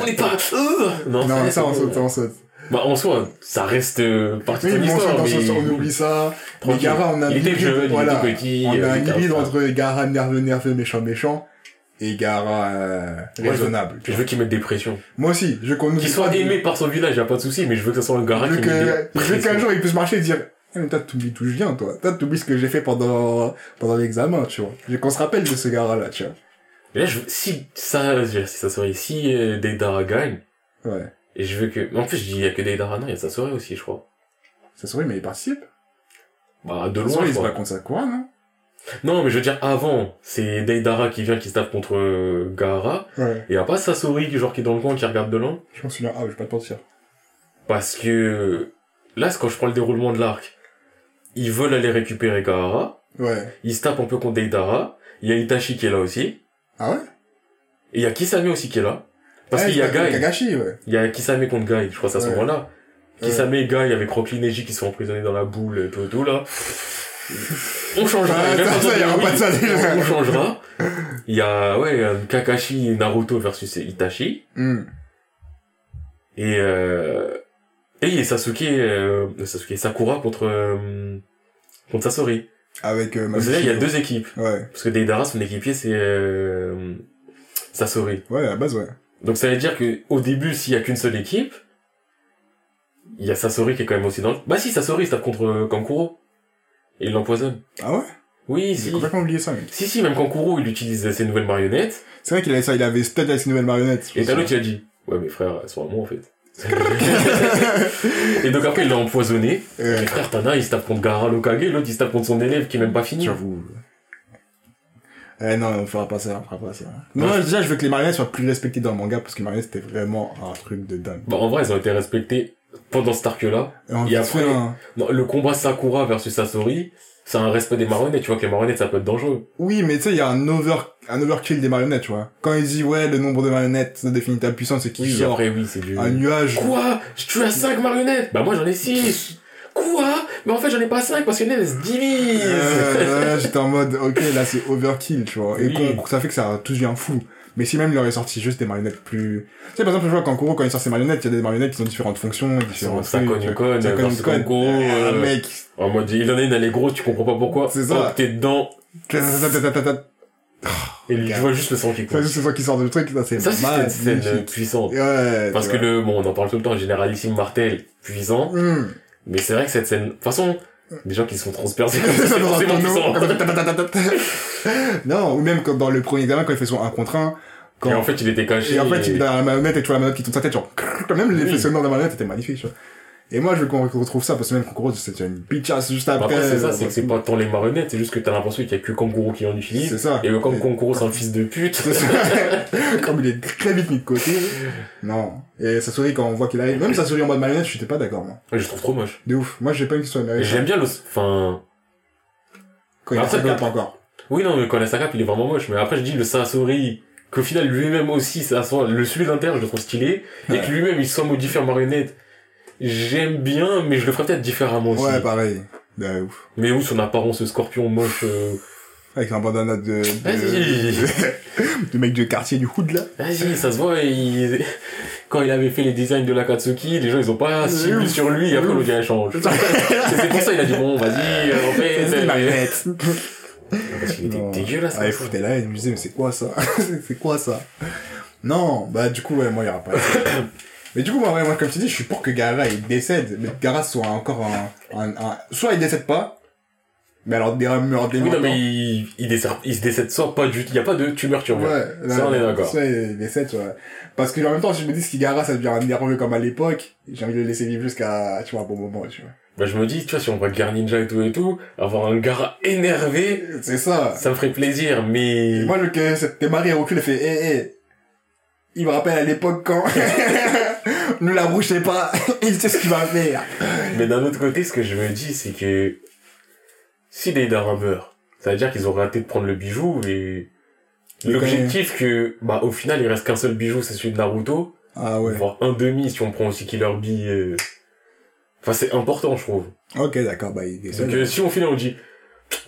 On n'est pas... Euh non, Non, ça, on saute, on saute. Bah, en soi, ça reste euh, partie Oui, de ton mais on, mais... oublie ça. Mais. Gara, on a un hybride, voilà. On a un hybride entre Gara nerveux, nerveux, méchant, méchant, et Gara euh, raisonnable. Je veux qu'il mette des pressions. Moi aussi, je veux qu'on nous Qu'il soit aimé par son village, y a pas de souci, mais je veux que ce soit un Gara qui veux mette des que, je veux qu'un jour il puisse marcher et dire, eh, mais toi, t'oublies d'où je viens, toi. Toi, t'oublies ce que j'ai fait pendant, pendant l'examen, tu vois. Je veux qu'on se rappelle de ce Gara-là, tu vois. Et là, je veux- si ça, si ça serait, si euh, Deidara gagne, Ouais. et je veux que, en plus, je dis, il y a que Deidara, non, il y a Sasori aussi, je crois. Ça sourit, mais il participe. Bah, de loin, je il se crois. bat contre Sakura, non? Non, mais je veux dire, avant, c'est Deidara qui vient, qui se tape contre euh, Gaara, Ouais. et y a pas Sasori, qui, genre, qui est dans le coin, qui regarde de loin. Je m'en souviens. Ah, je vais pas te mentir. Parce que, là, c'est quand je prends le déroulement de l'arc. Ils veulent aller récupérer Gaara, Ouais. ils se tapent un peu contre Deidara, il y a Itachi qui est là aussi, Ah ouais? et il y a Kisame aussi qui est là. Parce Ouais, qu'il y a Guy, Kagashi, ouais. il y a Kisame contre Guy, je crois, c'est à ce moment-là. Kisame et Guy avec Rock Neji qui sont emprisonnés dans la boule, et tout, tout, là. On changera. Ah, ça, pas ça, y aura oui, pas de ça, déjà. On changera. Il y a, ouais, Kakashi Naruto versus Itachi. Hmm. Et, euh, et il y a Sasuke, euh, Sasuke, Sakura contre, euh, contre Sasori. Avec, euh, Donc, c'est-à-dire, il y a deux équipes. Ouais. Parce que Deidara, son équipier, c'est, euh, Sasori. Ouais, à la base, ouais. Donc ça veut dire que, au début, s'il y a qu'une seule équipe, il y a Sasori qui est quand même aussi dans le... Bah si, Sasori, il tape contre euh, Kankuro. Et il l'empoisonne. Ah ouais? Oui, J'ai si. complètement oublié ça, mec. Si, si, même Kankuro, il utilise ses nouvelles marionnettes. C'est vrai qu'il avait ça, il avait peut-être avec ses nouvelles marionnettes. Et t'as l'autre qui a dit, ouais, mais frère, elles sont à moi, en fait. et donc après, il l'a empoisonné. Euh, Et frère, Tana, il se tape contre Gara Lokage, l'autre, il se tape contre son élève qui est même pas fini. J'avoue. Eh non, on fera pas ça, on fera pas ça. Moi, déjà, je veux que les marionnettes soient plus respectées dans le manga, parce que les marionnettes, c'était vraiment un truc de dingue. Bah, en vrai, elles ont été respectées pendant cet arc-là. Et a après- un... Non, le combat Sakura versus Sasori, c'est un respect des marionnettes. Tu vois que les marionnettes, ça peut être dangereux. Oui, mais tu sais, il y a un over, un overkill des marionnettes, tu vois. Quand il dit, ouais, le nombre de marionnettes, ça définit ta puissance, c'est Oui, sort après, oui, c'est du... un nuage. Quoi? Tu as 5 marionnettes? Bah moi j'en ai 6 Quoi? Mais en fait, j'en ai pas 5 parce que elle se divise. Euh, j'étais en mode, ok, là, c'est overkill, tu vois. Et Oui. ça fait que ça tout devient fou. Mais si même il aurait sorti juste des marionnettes plus... Tu sais, par exemple, je vois qu'en Kuro, quand il sort ses marionnettes, il y a des marionnettes qui ont différentes fonctions, différentes Ça. Kankuro, euh, mec. En mode, il en a une, elle est grosse, tu comprends pas pourquoi. C'est ça. T'es dedans. Et Regarde. je vois juste le sang qui coule. c'est ça qui sort du truc, ça, c'est Ça, c'est une scène euh, puissante. Ouais. Parce que le, bon, on en parle tout le temps, Généralissime Martel, puissant. Hum. Mais c'est vrai que cette scène, de toute façon, des gens qui se font transpercer comme ça, C'est non, ou même comme dans le premier gamin, quand il fait son 1 contre 1, quand... Et en fait, il était caché. Et en fait, il et- dans la marionnette et tu vois la marionnette qui tourne sa tête, genre, même l'effet Oui. sonore de la marionnette était magnifique, tu vois. Et moi, je veux qu'on retrouve ça, parce que même Kokoro, c'était une bitchasse juste après. Après, c'est ça, euh, c'est que c'est pas tant les marionnettes, c'est juste que t'as l'impression qu'il y a que Kankuro qui en utilise. C'est ça. Et comme Et- c'est un fils de pute. C'est. Comme il est très vite mis de côté. Non. Et Sasori, quand on voit qu'il arrive, même Sasori en mode marionnette, je n'étais pas d'accord, moi. Ouais, je trouve trop moche. De ouf. Moi, j'ai pas une Et marionnette. J'aime bien le, enfin, Quand il a sa cape encore. oui, non, mais quand il a sa cape, il est vraiment moche. Mais après, je dis le Sasori, qu'au final, lui-même aussi, ça soit, le celui d'intérieur, je le trouve stylé. Et que lui-même, il soit modifié en marionnette. J'aime bien, mais je le ferais peut-être différemment aussi. Ouais, pareil. De ouf. Mais où son apparence, ce scorpion moche, euh, Avec un bandana de, Vas-y. de mec de quartier du hood, là. Vas-y, ça se voit, il... quand il avait fait les designs de l'Akatsuki, les gens ils ont pas ciblé sur lui, et après le gars change. C'est pour ça il a dit bon, vas-y, on fait. Parce qu'il était dégueulasse. Ah, il foutait là, et je me disais, mais c'est quoi ça C'est quoi ça Non, bah du coup, ouais, moi, il y aura pas. mais du coup, moi, ouais, moi, comme tu dis, je suis pour que Gara, il décède, mais que Gara soit encore un, un, un- Soit il décède pas, mais alors des meurt des Oui, non, mais il, il, décède, il se décède soit pas du tout, il y a pas de tumeur turbaire. Ouais, Ça, on est d'accord. Soit il décède, ouais. Parce que en même temps, si je me dis que Gara, ça devient un nerveux comme à l'époque, j'ai envie de le laisser vivre jusqu'à, tu vois, un bon moment, tu vois. Bah, je me dis, tu vois, si on voit Gar Ninja et tout et tout, avoir un gars énervé, C'est ça. ça me ferait plaisir, mais... Et moi, le que cette Marie recule, elle fait, hé, hé. Il me rappelle à l'époque quand, ne la bouchez pas, il sait ce qu'il va faire. Mais d'un autre côté, ce que je me dis, c'est que si Deidara meurt, ça veut dire qu'ils ont raté de prendre le bijou et l'objectif que, bah, au final, il reste qu'un seul bijou, c'est celui de Naruto, Ah ouais. voire un demi si on prend aussi Killer Bee. euh. Enfin, c'est important, je trouve. Ok, d'accord, bah, il C'est décède. que si au final on dit,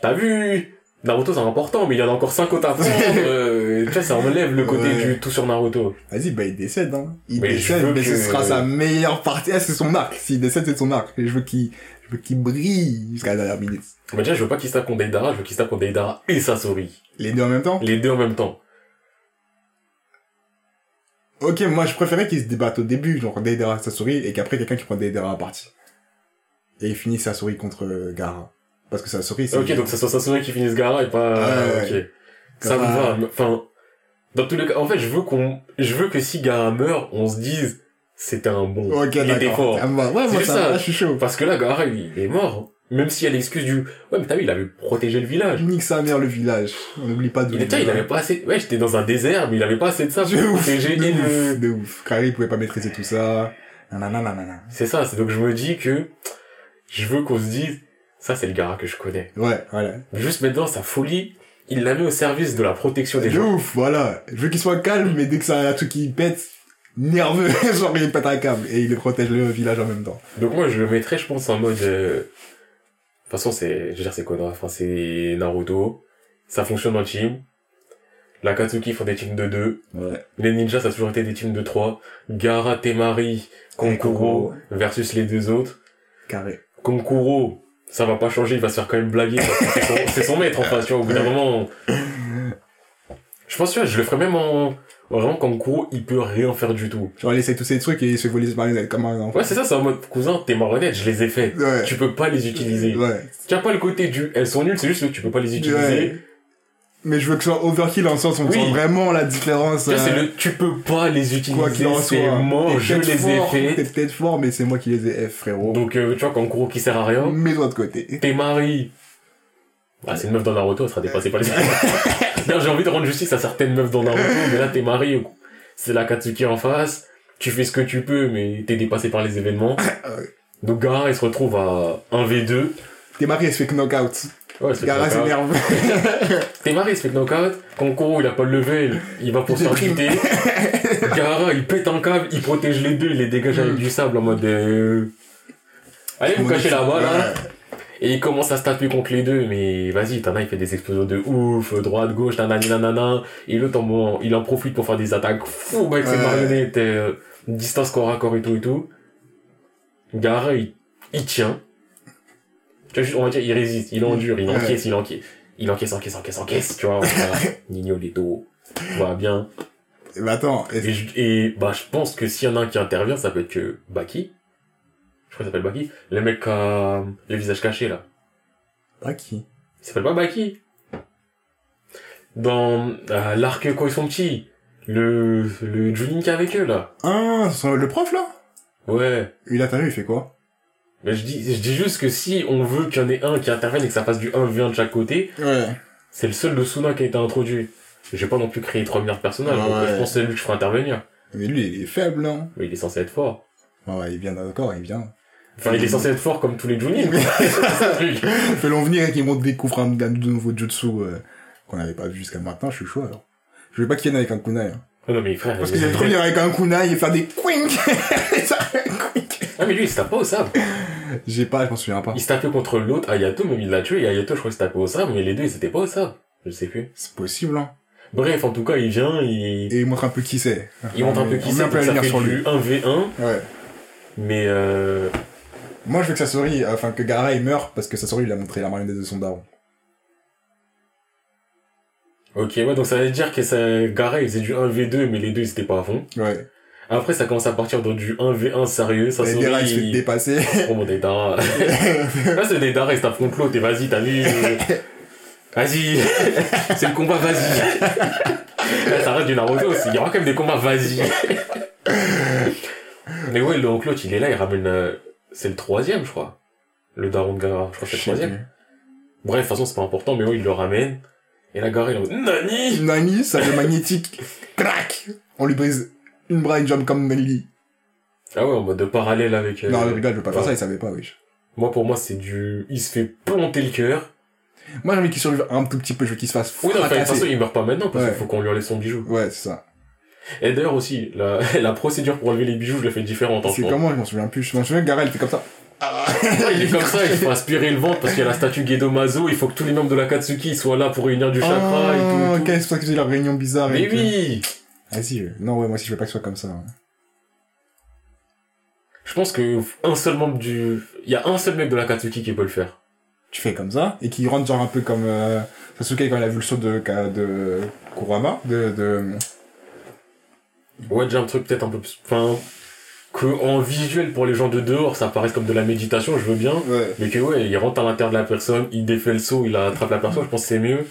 t'as vu, Naruto c'est important, mais il y en a encore 5 autres à prendre, euh, tu vois, ça enlève le côté Ouais. du tout sur Naruto. Vas-y, bah, il décède, hein. Il Mais décède, mais ce sera sa meilleure partie. Ah, c'est son arc. S'il décède, c'est son arc. Et je veux qu'il, je veux qu'il brille jusqu'à la dernière minute. Mais déjà, je veux pas qu'il se tape contre Deidara, je veux qu'il se tape contre Deidara et Sasori. Les deux en même temps? Les deux en même temps. Ok, moi, je préférais qu'ils se débattent au début, genre Deidara Sasori, et qu'après quelqu'un qui prend Deidara à partie. Et il finit Sasori contre euh, Gara. Parce que Sasori, c'est... Ok, donc ça soit Sasori qui finisse Gara et pas... Ouais, ok. ouais. Ça me va. Enfin, dans tous les cas, en fait, je veux qu'on, je veux que si Gara meurt, on se dise, c'était un bon. Ok, il était fort. Ouais, C'est moi, ça, ça. là, je suis chaud. Parce que là, Gara, il est mort. Même s'il y a l'excuse du, ouais, mais t'as vu, il avait protégé le village. Nique sa mère, le village. On n'oublie pas de Il était, il avait pas assez, ouais, j'étais dans un désert, mais il avait pas assez de ça pour protéger de ouf, le... de ouf. Car il pouvait pas maîtriser tout ça. Nanana, nanana. C'est ça, c'est donc je me dis que, je veux qu'on se dise, ça c'est le Gara que je connais. Ouais, voilà. Mais juste maintenant, sa folie, il l'a mis au service de la protection des De gens. ouf, voilà. Je veux qu'il soit calme, mais dès que ça a un truc qui pète, nerveux, genre il pète un câble. Et il protège le village en même temps. Donc moi, je le mettrais, je pense, en mode, euh, de toute façon, c'est, je veux dire, c'est quoi, enfin, c'est Naruto. Ça fonctionne en team. La Katsuki font des teams de 2. Ouais. Les ninjas, ça a toujours été des teams de 3. Gara, Temari, Konkuro. versus les deux autres. Carré. Konkuro, ça va pas changer, il va se faire quand même blaguer parce que c'est son, maître en face, tu vois, au bout d'un moment. Je pense, tu vois, je le ferais même en, vraiment Konkuro, il peut rien faire du tout. Genre il essaie tous ces trucs et il se voler ses marionnettes comme un enfant. Ouais, c'est ça, c'est en mode, cousin, tes marionnettes, je les ai fait. Ouais. Tu peux pas les utiliser. Ouais. Tu as pas le côté du, elles sont nulles, c'est juste que tu peux pas les utiliser. Ouais. Mais je veux que ce soit overkill en sens où on Oui. sent vraiment la différence. Tu c'est euh, le, tu peux pas les utiliser. Quoi qu'il en soit. mort, T'es je les fort, ai T'es fait. peut-être fort, mais c'est moi qui les ai F, frérot. Donc, euh, tu vois, Konkuro qui sert à rien. Mets-toi de côté. Tes maris. Ah, c'est une meuf dans Naruto, elle sera dépassée par les Non, j'ai envie de rendre justice à certaines meufs dans Naruto, mais là, t'es mari, c'est la Katsuki en face, tu fais ce que tu peux, mais t'es dépassé par les événements. Ouais. Donc, Gara, il se retrouve à 1v2. T'es marié, elle se fait knockout. Ouais, c'est Gara s'énerve. T'es mari, il se fait knockout. Il a pas le level, il va pour se faire buter. Gara, il pète un câble, il protège les deux, il les dégage avec Mm. du sable en mode euh... Allez, vous cachez là-bas, là. Et il commence à se taper contre les deux, mais vas-y, t'en as, il fait des explosions de ouf, droite, gauche, nanana, nanana. Et l'autre, en bon, il en profite pour faire des attaques fou avec ses Ouais. marionnettes, euh, distance corps à corps et tout et tout. Gara, il, il tient. Tu vois, juste, on va dire, il résiste, il endure, il encaisse, il encaisse. Il encaisse, encaisse, encaisse, encaisse, tu vois. Nino Leto, tout va bien. Mais attends, Et, je- et bah, je pense que s'il y en a un qui intervient, ça peut être que Baki. Je crois qu'il s'appelle Baki. Le mec qui a le visage caché, là. qui Il s'appelle pas Baki. Dans euh, l'arc quand ils sont petits. Le, le Junin qui est avec eux, là. Ah, le prof là? Ouais. Il a intervenu, il fait quoi? Mais je dis, je dis juste que si on veut qu'il y en ait un qui intervienne et que ça fasse du 1v1 de chaque côté, Ouais. c'est le seul de Suna qui a été introduit. J'ai pas non plus créé 3 milliards de personnages, Ouais, donc euh, ouais. je pense que c'est lui que je ferai intervenir. Mais lui, il est faible, non Mais il est censé être fort. Ouais, il vient d'accord, il vient. Enfin, il est censé être fort comme tous les Junin. quoi. C'est ça, le truc. Fais-le venir et qu'il montre découvre un, un de nouveaux jutsu euh, qu'on n'avait pas vu jusqu'à maintenant, je suis chaud alors. Je veux pas qu'il vienne avec un kunai. Hein. Oh non, mais frère. Parce il- qu'il aime trop venir avec un kunai et faire des quink Ah, mais lui, il se tape pas au sabre. J'ai pas, je m'en souviens pas. Il se tapait contre l'autre, Ayato, même il l'a tué, et Ayato, je crois qu'il se tapait au sabre, mais les deux, ils étaient pas au sabre. Je sais plus. C'est possible, hein. Bref, en tout cas, il vient, il, Et il montre un peu qui c'est. il montre un peu qui c'est, ça fait sur lui. 1v1, Ouais. mais euh, Moi, je veux que Sasori, enfin, que Gaara, il meure parce que Sasori, il a montré la marionnette de son daron. ok, ouais, donc ça veut dire que ça, Gara, il faisait du 1v2, mais les deux, ils étaient pas à fond. Ouais. Après, ça commence à partir dans du 1v1 sérieux, ça Dera, il se fait dépasser. Oh, mon Deidara. Là, c'est il se tape contre l'autre, et vas-y, t'as vu, vas-y, c'est le combat, vas-y. Là, ça reste du Naruto aussi, il y aura quand même des combats, vas-y. Mais ouais, donc l'autre, il est là, il ramène, euh, c'est le troisième, je crois. Le daron de Gara, je crois que c'est le troisième. Bref, de toute façon, c'est pas important, mais oui, il le ramène. Et la Gara, il est en mode, Nani! Nani, ça le magnétique. Crac On lui brise une brain jump comme Nelly. Ah ouais, en mode de parallèle avec, euh, Non, je rigole, je veux pas faire ça, il savait pas, wesh. moi, pour moi, c'est du, il se fait planter le cœur. Moi, j'ai envie qu'il survive un tout petit peu, je veux qu'il se fasse Oui, non, de toute façon, il meurt pas maintenant, parce Ouais. qu'il faut qu'on lui enlève son bijou. Ouais, c'est ça. Et d'ailleurs aussi, la, la procédure pour enlever les bijoux, je l'ai fait différente, en C'est comment, je m'en souviens plus. Je m'en souviens que Gaara, il fait comme ça. Il est comme ça, il faut aspirer le ventre parce qu'il y a la statue Gedomazo, il faut que tous les membres de la Katsuki soient là pour réunir du chakra Ah, et tout. tout. ok, c'est pour ça qu'ils faisaient leur réunion bizarre. Mais et tout. Oui! Vas-y, je- non, ouais, moi aussi, je veux pas que ce soit comme ça. hein. Je pense que un seul membre du, il y a un seul mec de la Katsuki qui peut le faire. Tu fais comme ça, et qu'il rentre genre un peu comme, euh, Sasuke quand il a vu le saut de, Ka- de Kurama, de, de, Ouais, déjà un truc peut-être un peu plus, enfin, que en visuel pour les gens de dehors, ça paraisse comme de la méditation, je veux bien. ouais. Mais que ouais, il rentre à l'intérieur de la personne, il défait le saut, il attrape la personne, je pense que c'est mieux.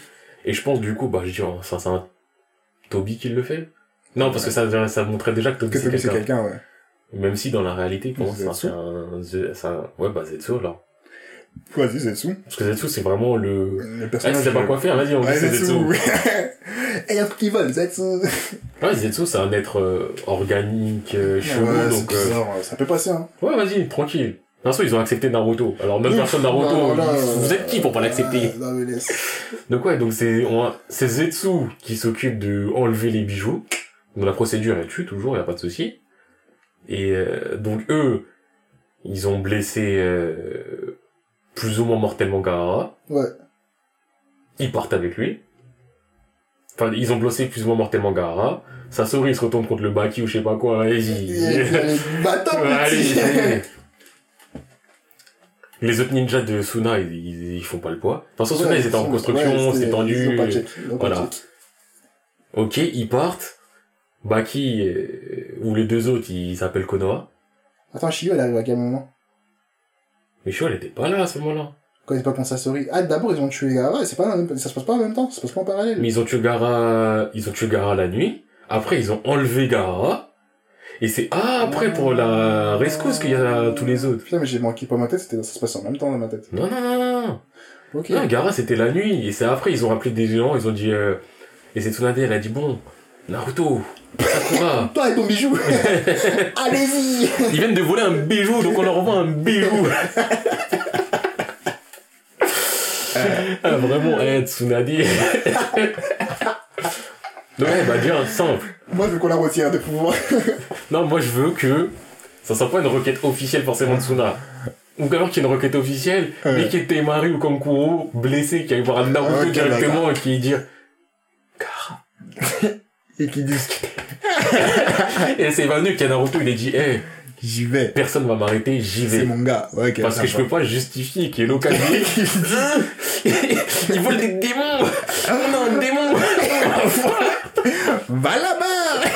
Et je pense du coup, bah je dis, oh, ça c'est un Toby qui le fait. Non, parce que ça, ça montrait déjà que Toby c'est quelqu'un. quelqu'un, ouais. Même si dans la réalité, pour moi, c'est un, ça, ouais, bah Zetsu, là. Vas-y, Zetsu. Parce que Zetsu, c'est vraiment le, Le ah, personnage. sais pas quoi faire, vas-y, on dit c'est Zetsu. Zetsu. Et y a un truc qui vole, Zetsu. Ouais, Zetsu, c'est un être euh, organique, euh, chelou, donc, euh, ça peut passer, hein. ouais, vas-y, tranquille. Façon, ils ont accepté Naruto. Alors, même personne Naruto, Non, non, ils- vous êtes qui pour pas l'accepter? Donc ouais, donc c'est on- c'est Zetsu qui s'occupe de enlever les bijoux. Donc la procédure elle tue toujours, y a pas de souci. Et euh, donc eux, ils ont blessé euh, plus ou moins mortellement Gaara. Ouais. Ils partent avec lui. Enfin, ils ont blessé plus ou moins mortellement Gaara. Sasori il se retourne contre le Baki ou je sais pas quoi. Ouais, allez. Les autres ninjas de Suna, ils, ils, ils font pas le poids. De toute façon, Suna, ils étaient en construction, c'est tendu. Voilà. Ok, ils partent. Baki, euh, ou les deux autres, ils s'appellent Konoha. Attends, Shio, elle arrive à quel moment? Mais Sho, elle était pas là à ce moment-là. Quand ils pas contre Sasori. Ah, d'abord, ils ont tué Gaara, c'est pas même- ça se passe pas en même temps, ça se passe pas en parallèle. Mais ils ont tué Gara, ils ont tué Gara la nuit. Après, ils ont enlevé Gara. Et c'est, ah, après, pour la rescousse qu'il y a tous les autres. Putain, mais j'ai manqué pas ma tête, c'était, ça se passe en même temps dans ma tête. Non, non, non, non. Ok. Non, Gara, c'était la nuit. Et c'est après, ils ont rappelé des gens, ils ont dit, euh, et c'est Tsunade, elle a dit, bon, Naruto, Sakura, Toi et ton bijou Allez-y ils viennent de voler un bijou, donc on leur envoie un bijou. ah, vraiment, eh, Tsunade. Donc, ouais, bah, bien, simple. Moi, je veux qu'on la retire de pouvoir. Non, moi, je veux que ça soit pas une requête officielle forcément de Tsuna. ou alors qu'il y a une requête officielle, Ouais. et qu'il y ait Temari ou Kankuro blessé qui aille voir Naruto directement et qui dit Kara. Et qui disent, Et c'est venu qu'il y a Naruto, il a dit, eh, j'y vais. personne va m'arrêter, j'y C'est vais. mon gars. Ouais, Parce que je peux pas justifier qu'il y ait l'occasion. Il vole des démons! On a un démon! Va là-bas!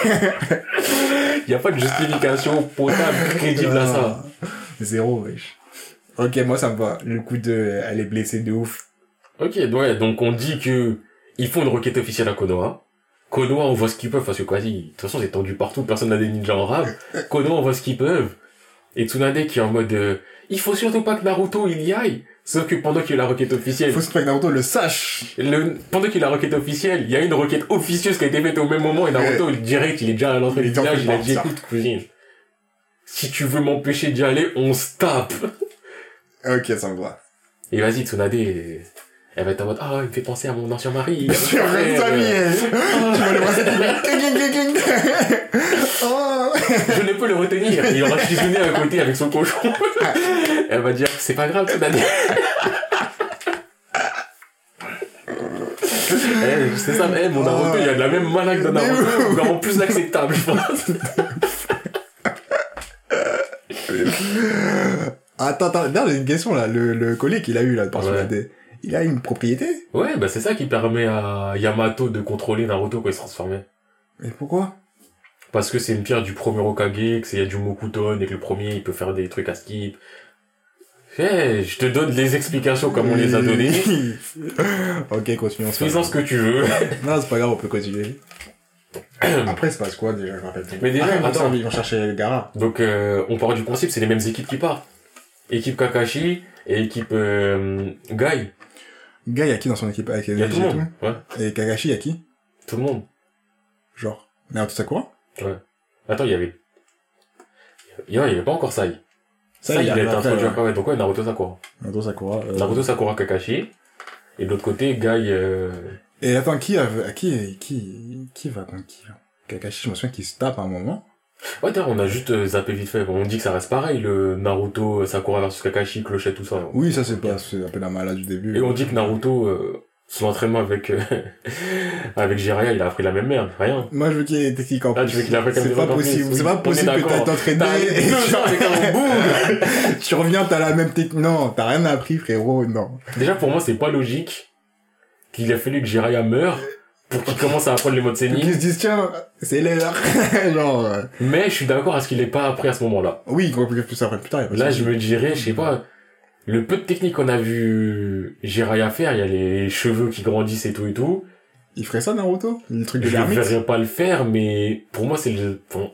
Il y a pas de justification potable, crédible à ça. Zéro, wesh. Ok, moi ça me va. Le coup de, elle est blessée de ouf. Ok, ouais, donc on dit que ils font une requête officielle à Konoha. Konoha, on voit ce qu'ils peuvent, parce que quasi, de toute façon, c'est tendu partout, personne n'a des ninjas en rab. Konoha, on voit ce qu'ils peuvent. Et Tsunade qui est en mode, euh, il faut surtout pas que Naruto il y aille. Sauf que pendant qu'il y a la requête officielle, Faut surtout que Naruto le sache. le, pendant qu'il y a la requête officielle, il y a une requête officieuse qui a été faite au même moment et Naruto, direct, il est déjà à l'entrée Il du village, il a dit, écoute, cousine, si tu veux m'empêcher d'y aller, on se tape. Ok, ça me va. Et vas-y, Tsunade, elle va être en mode, ah, il me fait penser à mon ancien mari. Tu vas le cling. Oh. Je ne peux le retenir. Il aura fusionné à côté avec son cochon. Elle va dire, c'est pas grave, Tsunade. Eh, c'est ça, eh, mon Naruto, il y a de la même malade de Naruto, mais vraiment plus acceptable, je pense. Attends, attends, j'ai une question là. Le, le collier qu'il a eu là, par Ouais. Il a une propriété Ouais, bah c'est ça qui permet à Yamato de contrôler Naruto quand il se transformait. Mais pourquoi? Parce que c'est une pierre du premier Okage, que c'est y a du Mokuton, et que le premier, il peut faire des trucs à skip. Eh, je te donne les explications comme on les a données. ok, continuons. grave. ce que tu veux. Non, c'est pas grave, on peut continuer. Après, c'est passe quoi déjà, je rappelle. Mais déjà, ah, ils vont attends. ils vont chercher Gara. Donc, euh, on part du principe, c'est les mêmes équipes qui partent. Équipe Kakashi et équipe euh, Gai. Guy, y'a qui dans son équipe avec Il y a tout le monde. Ouais, Et Kakashi, y'a qui tout le monde. Genre. Naruto Sakura Attends, il y avait... Il y avait pas encore Sai. Sai, il il a été introduit ouais. ouais. Donc ouais, Naruto Sakura. Naruto Sakura. euh, Naruto Sakura Kakashi. Et de l'autre côté, Gai... Euh... Et attends, qui a, qui, qui, qui va contre qui Kakashi, je me souviens qu'il se tape à un moment. Ouais, d'ailleurs, on a juste euh, zappé vite fait. On dit que ça reste pareil, le Naruto, Sakura versus Kakashi, Clochette, tout ça. Oui, ça c'est pas, c'est un peu la malade du début. Et on dit que Naruto, euh, son entraînement avec, euh, avec Jiraiya, il a appris la même merde. Rien. Moi, je veux qu'il y ait des techniques en Ah, plus. tu veux qu'il C'est pas possible. oui. C'est pas possible que t'as t'entraîné et ans avec tu reviens, t'as la même technique. Non, t'as rien appris, frérot, non. Déjà, pour moi, c'est pas logique qu'il a fallu que Jiraiya meure pour qu'il commence à apprendre les modes Qu'ils Sennin. se disent, tiens, c'est l'heure. Genre, euh, Mais je suis d'accord à ce qu'il ait pas appris à ce moment-là. oui, qu'on peut plus après plus tard. y a pas de Là, souci. je me dirais, je sais pas, le peu de techniques qu'on a vu Jiraiya faire, il y a les cheveux qui grandissent et tout et tout. Il ferait ça, Naruto? Le truc de Je ne l'ermite? verrais pas le faire, mais pour moi, c'est le... bon,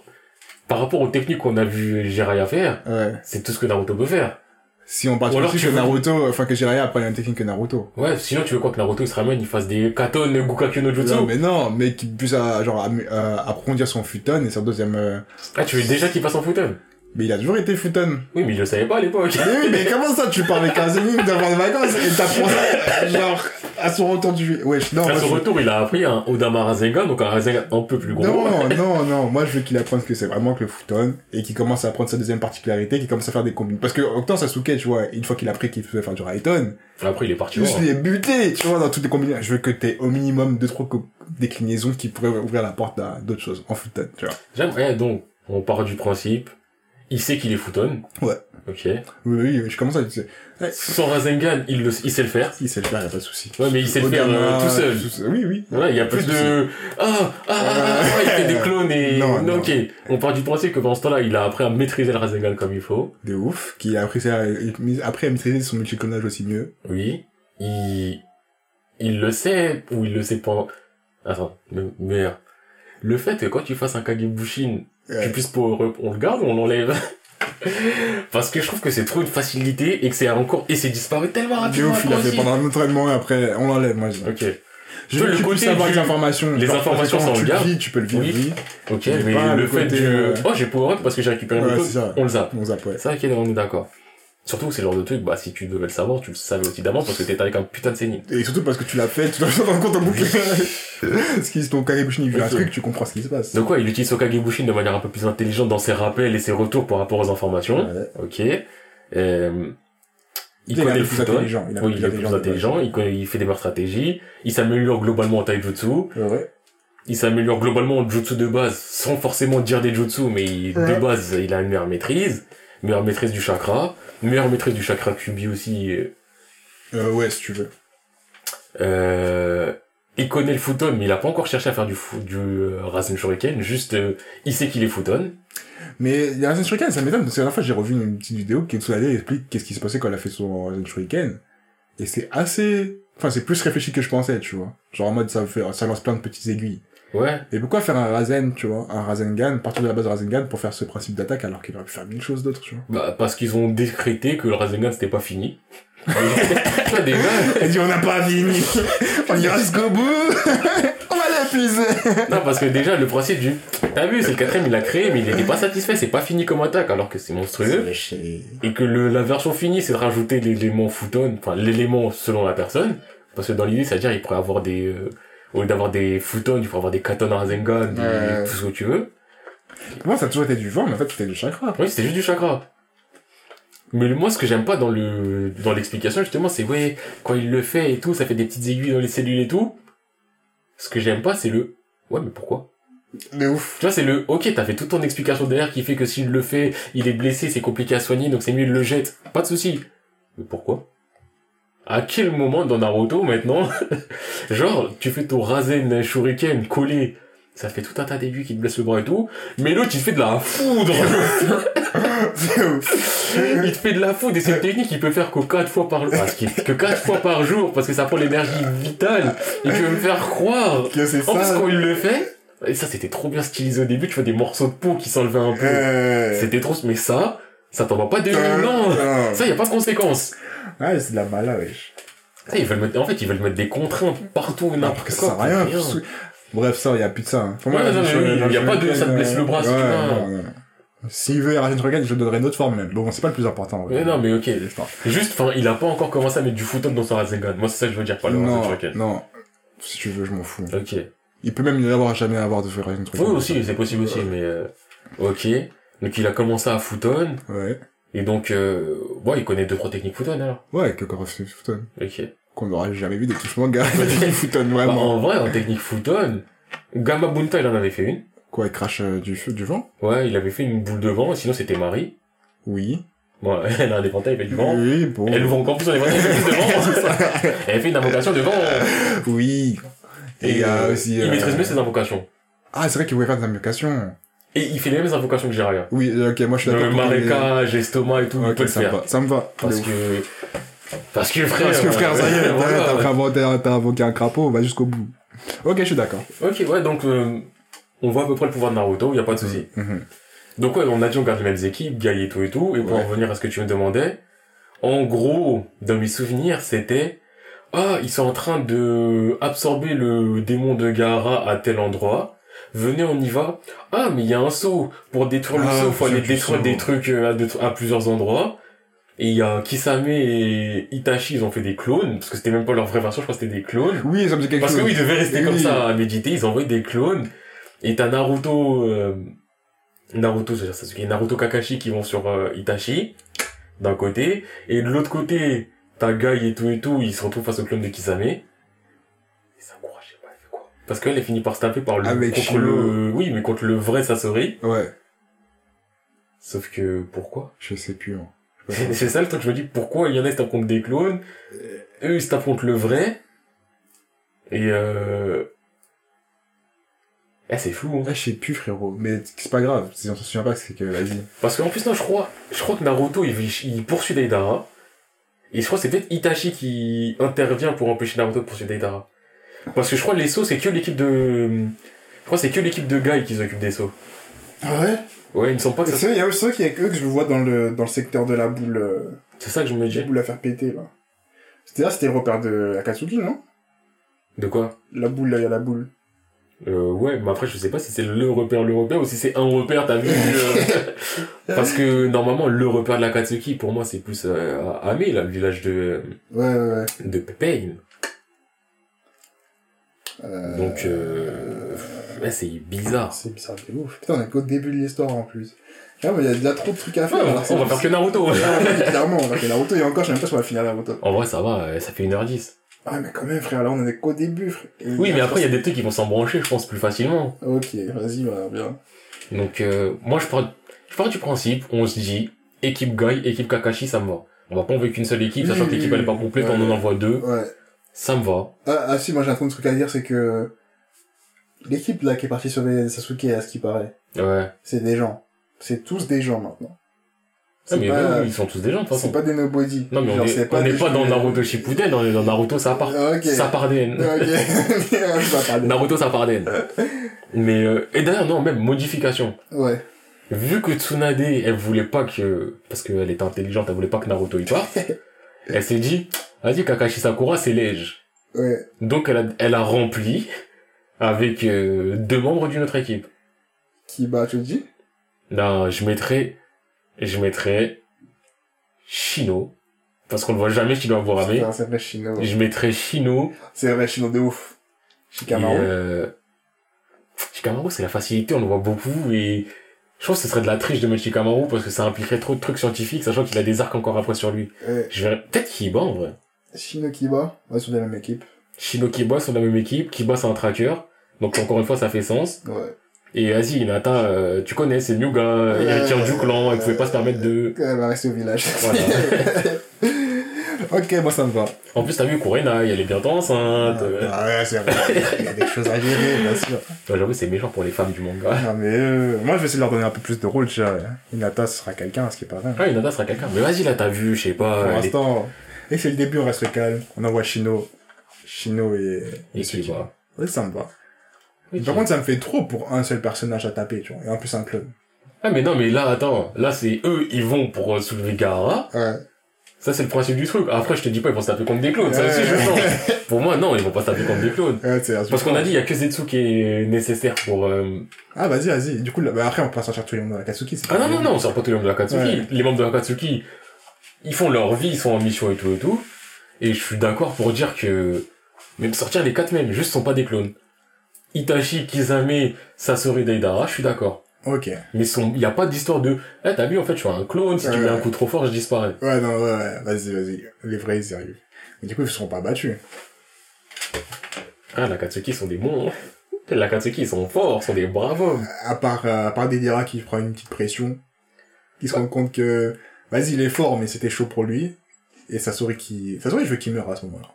par rapport aux techniques qu'on a vu Jiraiya faire, Ouais. c'est tout ce que Naruto peut faire. Si on principe tu que veux- Naruto, enfin que Jiraiya apprenne la même technique que Naruto. Ouais, sinon tu veux quoi que Naruto il se ramène, il fasse des katon Gukakyo no Jutsu? Non, mais non, mais qu'il puisse, euh, genre, am- euh, approfondir son futon et son deuxième, euh, Ah, tu veux déjà qu'il passe en Futon? Mais il a toujours été futon. Oui, mais il le savait pas à l'époque. Mais oui, mais comment ça, tu parles avec un zénith devant les vacances et t'apprends ça, genre, à son retour du, wesh, non, à moi, son je- retour, il a appris un Odama Rasengan, donc un Rasengan un peu plus gros. Non, non, non, moi je veux qu'il apprenne que c'est vraiment que le futon et qu'il commence à apprendre sa deuxième particularité, qu'il commence à faire des combines. Parce que Octan Sasuke, tu vois, une fois qu'il a appris qu'il pouvait faire du Raiton, Après, il est parti. juste voir. les buter, tu vois, dans toutes les combinaisons. Je veux que t'aies au minimum deux, trois déclinaisons qui pourraient ouvrir la porte à d'autres choses en futon, tu vois. J'aimerais, donc, on part du principe, il sait qu'il est Futon. Ouais. Ok. Oui, oui, je commence à dire, ouais, Son Rasengan, il, le, il sait le faire. il sait le faire, y a pas de souci. Ouais, mais il sait le faire euh, tout seul. Oui, oui. Voilà, il y a plus de de, ah, ah, ah, ah, ah, il fait des clones et, Non, non. ok. On part du principe que pendant ce temps-là, il a appris à maîtriser le Rasengan comme il faut. De ouf, qui a appris ça, après à maîtriser son multiclonage aussi mieux. Oui. Il, il le sait, ou il le sait pendant, attends, mais, mais, le fait que quand tu fasses un Kagebushin, tu puisses pas, on le garde ou on l'enlève? Parce que je trouve que c'est trop une facilité et que c'est encore, et c'est disparu tellement De rapidement. ouf, il a fait pendant un entraînement et après, on l'enlève, moi, je dis. Ok. Je veux le tu côté puisses avoir du- les informations. les Genre, informations, quand le garde. le vis, tu peux le vivre, Oui. Ok, Mais le, le fait côté, du, euh, oh, j'ai power up parce que j'ai récupéré Ouais, ça. code, on le zappe. On zappe, ouais. C'est vrai qu'on est d'accord. Surtout que c'est le genre de truc, bah, si tu devais le savoir, tu le savais aussi d'avance parce que t'étais avec un putain de sénine. Et surtout parce que tu l'as fait, tu dois te rendre compte en boucle. Parce que si ton Kagebushin il vit un truc, tu comprends ce qui se passe. Donc ouais, il utilise Okage Bushin de manière un peu plus intelligente dans ses rappels et ses retours par rapport aux informations. Ouais. Ok. Euh, il connaît le plus intelligent, il est Oui, plus il est plus intelligent de. Il, connaît- il fait des meilleures stratégies. Il s'améliore globalement en taijutsu. Ouais. Il s'améliore globalement en jutsu de base, sans forcément dire des jutsu, mais il- de base, il a une meilleure maîtrise. Meilleure maîtrise du chakra. Meilleure maîtrise du chakra Kubi aussi. euh, ouais, si tu veux. Euh, il connaît le futon, mais il a pas encore cherché à faire du, du euh, Rasen Shuriken. Juste, euh, il sait qu'il est futon. Mais a Rasen Shuriken, ça m'étonne parce que la dernière fois j'ai revu une petite vidéo qui explique qu'est-ce qui s'est passé quand elle a fait son Rasen Shuriken. Et c'est assez, enfin c'est plus réfléchi que je pensais, tu vois. Genre en mode ça fait, ça lance plein de petites aiguilles. Ouais. Et pourquoi faire un Rasen, tu vois, un Rasengan, partir de la base de Rasengan pour faire ce principe d'attaque alors qu'il aurait pu faire mille choses d'autres, tu vois. Bah, parce qu'ils ont décrété que le Rasengan c'était pas fini. déjà, Elle dit on n'a pas fini, on ira jusqu'au bout, on va l'épuiser. non, parce que déjà, le principe du, t'as vu, c'est le quatrième, il l'a créé, mais il était pas satisfait, c'est pas fini comme attaque, alors que c'est monstrueux. Et que le, la version finie, c'est de rajouter l'élément futon, enfin, l'élément selon la personne. Parce que dans l'idée, c'est-à-dire, il pourrait avoir des, euh, au lieu d'avoir des futons, il pourrait avoir des katana Rasengan, des, Ouais. tout ce que tu veux. Moi ça a toujours été du vent, mais en fait c'était du chakra. Oui, c'était juste du chakra. Mais moi, ce que j'aime pas dans le, dans l'explication, justement, c'est, ouais, quand il le fait et tout, ça fait des petites aiguilles dans les cellules et tout. Ce que j'aime pas, c'est le, ouais, mais pourquoi? Mais ouf. Tu vois, c'est le, ok, t'as fait toute ton explication derrière qui fait que s'il le fait, il est blessé, c'est compliqué à soigner, donc c'est mieux, il le jette. Pas de souci. Mais pourquoi? À quel moment dans Naruto, maintenant, genre, tu fais ton Rasen Shuriken collé, ça fait tout un tas d'aiguilles qui te blessent le bras et tout, mais l'autre, il te fait de la foudre! Il te fait de la foudre et c'est une technique qu'il peut faire que 4 fois par parce qu'il- que quatre fois par jour parce que ça prend l'énergie vitale et tu veux me faire croire. Que c'est en plus quand il le fait et ça c'était trop bien stylisé au début tu vois des morceaux de peau qui s'enlevaient un peu. C'était trop mais ça ça t'en va pas de Euh, non non. ça y a pas de conséquences Ouais, c'est de la mala, wesh. ça ils veulent mettre en fait ils veulent mettre des contraintes partout n'importe que ça quoi sert à rien. Bref, ça, y a plus de ça. hein. Pour Ouais, non, la y a pas de, ça te blesse le bras, si tu veux. non, non, non. S'il veut Rasen Shuriken, je lui donnerai une autre forme même. Bon, c'est pas le plus important. en vrai. mais non mais ok juste enfin il a pas encore commencé à mettre du futon dans son Rasengan moi c'est ça que je veux dire pas le Non, non. Si tu veux, je m'en fous. ok Il peut même y avoir jamais avoir de Rasen Shuriken. Oui, aussi, c'est possible aussi, mais euh, ok. Donc il a commencé à Futon, Ouais. et donc, euh, bon, il connaît deux, trois techniques Futon, alors. Ouais, que c'est Futon. Ok. Qu'on n'aurait jamais vu des touchements gars. Des Futon, Bah, en vrai, en technique Futon, Gamma Bunta, il en avait fait une. Quoi, il crache euh, du feu, du vent? Ouais, il avait fait une boule de vent, sinon c'était Marie. Oui. Bon, elle a un éventail, il fait du vent. Oui, bon. Elle ouvre encore plus son éventail, plus de vent. Elle fait une invocation de vent. Oui. Et euh, aussi, Il euh, maîtrise mieux ses invocations. Ah, c'est vrai qu'il voulait faire des invocations. Et il fait les mêmes invocations que Jiraiya. Oui, euh, ok, moi je suis d'accord. Le marécage, estomac et tout, il peut le ça me va. Ça me va. Parce que, parce que frère. Parce que frère, ça y est, voilà. t'as invoqué un crapaud, on va jusqu'au bout. Ok, je suis d'accord. Ok, ouais, donc euh, on voit à peu près le pouvoir de Naruto, y a pas de souci. Mhm. Donc ouais, on a dit on garde les mêmes équipes, Gai et tout et tout, et pour Ouais. en revenir à ce que tu me demandais, en gros, dans mes souvenirs, c'était ah, ils sont en train de absorber le démon de Gaara à tel endroit. Venez, on y va. Ah, mais il y a un saut. Pour détruire Ah, le saut, faut aller détruire des trucs euh, à, plusieurs endroits. Et il y a Kisame et Itachi, ils ont fait des clones, parce que c'était même pas leur vraie version, je crois que c'était des clones. Oui, ça me quelque Parce chose. que oui, ils devaient rester Oui. comme ça à méditer, ils envoyaient des clones. Et t'as Naruto, euh, Naruto, c'est-à-dire Sasuke, Naruto Kakashi qui vont sur euh, Itachi, d'un côté. Et de l'autre côté, t'as Gai et tout et tout, ils se retrouvent face au clone de Kisame. Parce qu'elle est finie par se taper par le, Avec contre Shiro. le, oui, mais contre le vrai Sasori. Ouais, Sauf que, pourquoi? Je sais plus. hein. C'est ça le truc, je me dis, pourquoi il y en a qui se tapent contre des clones, eux ils se tapent contre le vrai, et euh... Eh, c'est fou, hein. Ah, je sais plus, frérot. Mais c'est pas grave. Si on se souvient pas, c'est que, vas-y. Parce qu'en plus, non, je crois, je crois que Naruto, il, il poursuit Deidara. Et je crois que c'est peut-être Itachi qui intervient pour empêcher Naruto de poursuivre Deidara. Parce que je crois que les sauts, c'est que l'équipe de... Je crois que c'est que l'équipe de Guy qui s'occupe des sauts. Ah ouais? Ouais, il me semble pas que ça... Il y a aussi qu'il y a que eux que je vois dans le, dans le secteur de la boule, euh, C'est ça que je me la dis. boule à faire péter, là. C'était là, c'était le repère de Akatsuki, non? De quoi? La boule, là, il y a la boule. euh, Ouais, mais après, je sais pas si c'est le repère, le repère, ou si c'est un repère, t'as vu euh, Parce que, normalement, le repère de la Katsuki, pour moi, c'est plus euh, à Ame, là, le village de, Ouais, ouais, ouais. de Pain. Euh, Donc, euh, Ouais, c'est bizarre. C'est bizarre de ouf. Putain, on est qu'au début de l'histoire en plus. Ah, mais il y a déjà trop de trucs à faire. on, alors c'est- on va faire que Naruto. Ah, ouais, clairement, on va faire Naruto et encore, je sais même pas si on va finir Naruto. En vrai, ça va, ça fait 1h10. Ah, mais quand même, frère, là, on en est qu'au début, frère. Et Oui, mais après, il y a des trucs qui vont s'embrancher, je pense, plus facilement. Ok, vas-y, bah, bien. Donc, euh, moi, je pars, je pars du principe, on se dit, équipe Guy, équipe Kakashi, ça me va. On va pas envoyer qu'une seule équipe, Oui, sachant que l'équipe elle est pas complète, Ouais, on en envoie deux. Ouais. Ça me va. Ah, ah si, moi j'ai un truc à dire, c'est que l'équipe là qui est partie sauver Sasuke, à ce qui paraît, Ouais. c'est des gens. C'est tous des gens maintenant. Ah, C'est mais pas, oui, ils sont tous des gens, de toute c'est façon. pas des nobody. Non, mais on est, c'est on n'est des pas dans Naruto Shippuden, on est dans Naruto Sapar, Ok. Saparden. Ok. Je vais parler. Naruto Saparden. Mais, euh, et d'ailleurs, non, même modification. Ouais. Vu que Tsunade, elle voulait pas que, parce qu'elle était intelligente, elle voulait pas que Naruto y parte, elle s'est dit, vas-y, Kakashi Sakura, c'est léger. Ouais. Donc, elle a, elle a rempli avec euh, deux membres d'une autre équipe. Qui bat Choji Non, je mettrais, je mettrais Shino, parce qu'on ne voit jamais Shino Aburame. C'est vrai, Shino. Je mettrais Shino, C'est vrai, Shino de ouf. et, Shikamaru. euh, Shikamaru, c'est la facilité, on le voit beaucoup, et je pense que ce serait de la triche de mettre Shikamaru, parce que ça impliquerait trop de trucs scientifiques, sachant qu'il a des arcs encore après sur lui. Ouais. Je verrais, peut-être Kiba, en vrai. Shino Kiba, ouais, sont de la même équipe. Shino Kiba sont de la même équipe, Kiba c'est un tracker, donc encore une fois ça fait sens. Ouais. Et vas-y, Hinata, euh, tu connais, c'est Nyuga, euh, héritière du clan, elle pouvait pas se permettre de... Elle va rester au village. Voilà. Ok, moi ça me va. En plus, t'as vu Kurena, elle est bientôt enceinte. Ah ouais, c'est vrai. Il y a des choses à gérer, bien sûr. Ouais, J'avoue, c'est méchant pour les femmes du manga. Non, mais euh, moi, je vais essayer de leur donner un peu plus de rôle, tu vois. Hinata, ce sera quelqu'un, ce qui paraît. Ouais, Hinata sera quelqu'un. Mais vas-y, là, t'as vu, je sais pas, Pour est- l'instant, et c'est le début, on reste calme. On envoie Shino. Shino et... et qui-. Ouais, ça me va. Par contre, ça me fait trop pour un seul personnage à taper, tu vois. Et en plus, un club. Ah, mais non, mais là, attends, là, c'est eux, ils vont pour euh, soulever Gaara. Ouais. Ça, c'est le principe du truc. Après, je te dis pas, ils vont se taper contre des clones. Ça aussi, je Ouais. sens. Pour moi, non, ils vont pas se taper contre des clones. Parce qu'on a dit, il y a que Zetsu qui est nécessaire pour, euh, Ah, vas-y, vas-y. Du coup, là, bah, après, on peut pas sortir tous les membres de la Katsuki. Ah non, non, non, on sort pas tous les membres de la Katsuki. Les membres de la Katsuki, ils font leur vie, ils sont en mission et tout et tout. Et je suis d'accord pour dire que, même sortir les quatre mêmes, juste sont pas des clones. Itachi, Kizame, Sasori, Deidara, je suis d'accord. Ok. Mais son, y a pas d'histoire de, eh, t'as vu, en fait, je suis un clone, si tu Ouais. mets un coup trop fort, je disparais. Ouais, non, ouais, ouais. Vas-y, vas-y. Les vrais, arrivent. Mais du coup, ils seront pas battus. Ah, la Katsuki sont des bons. La Katsuki, ils sont forts, sont des bravos. À part, euh, à part Deidara qui prend une petite pression. Qui se rend compte que, vas-y, il est fort, mais c'était chaud pour lui. Et Sasori qui, Sasori, je veux qu'il meure à ce moment-là.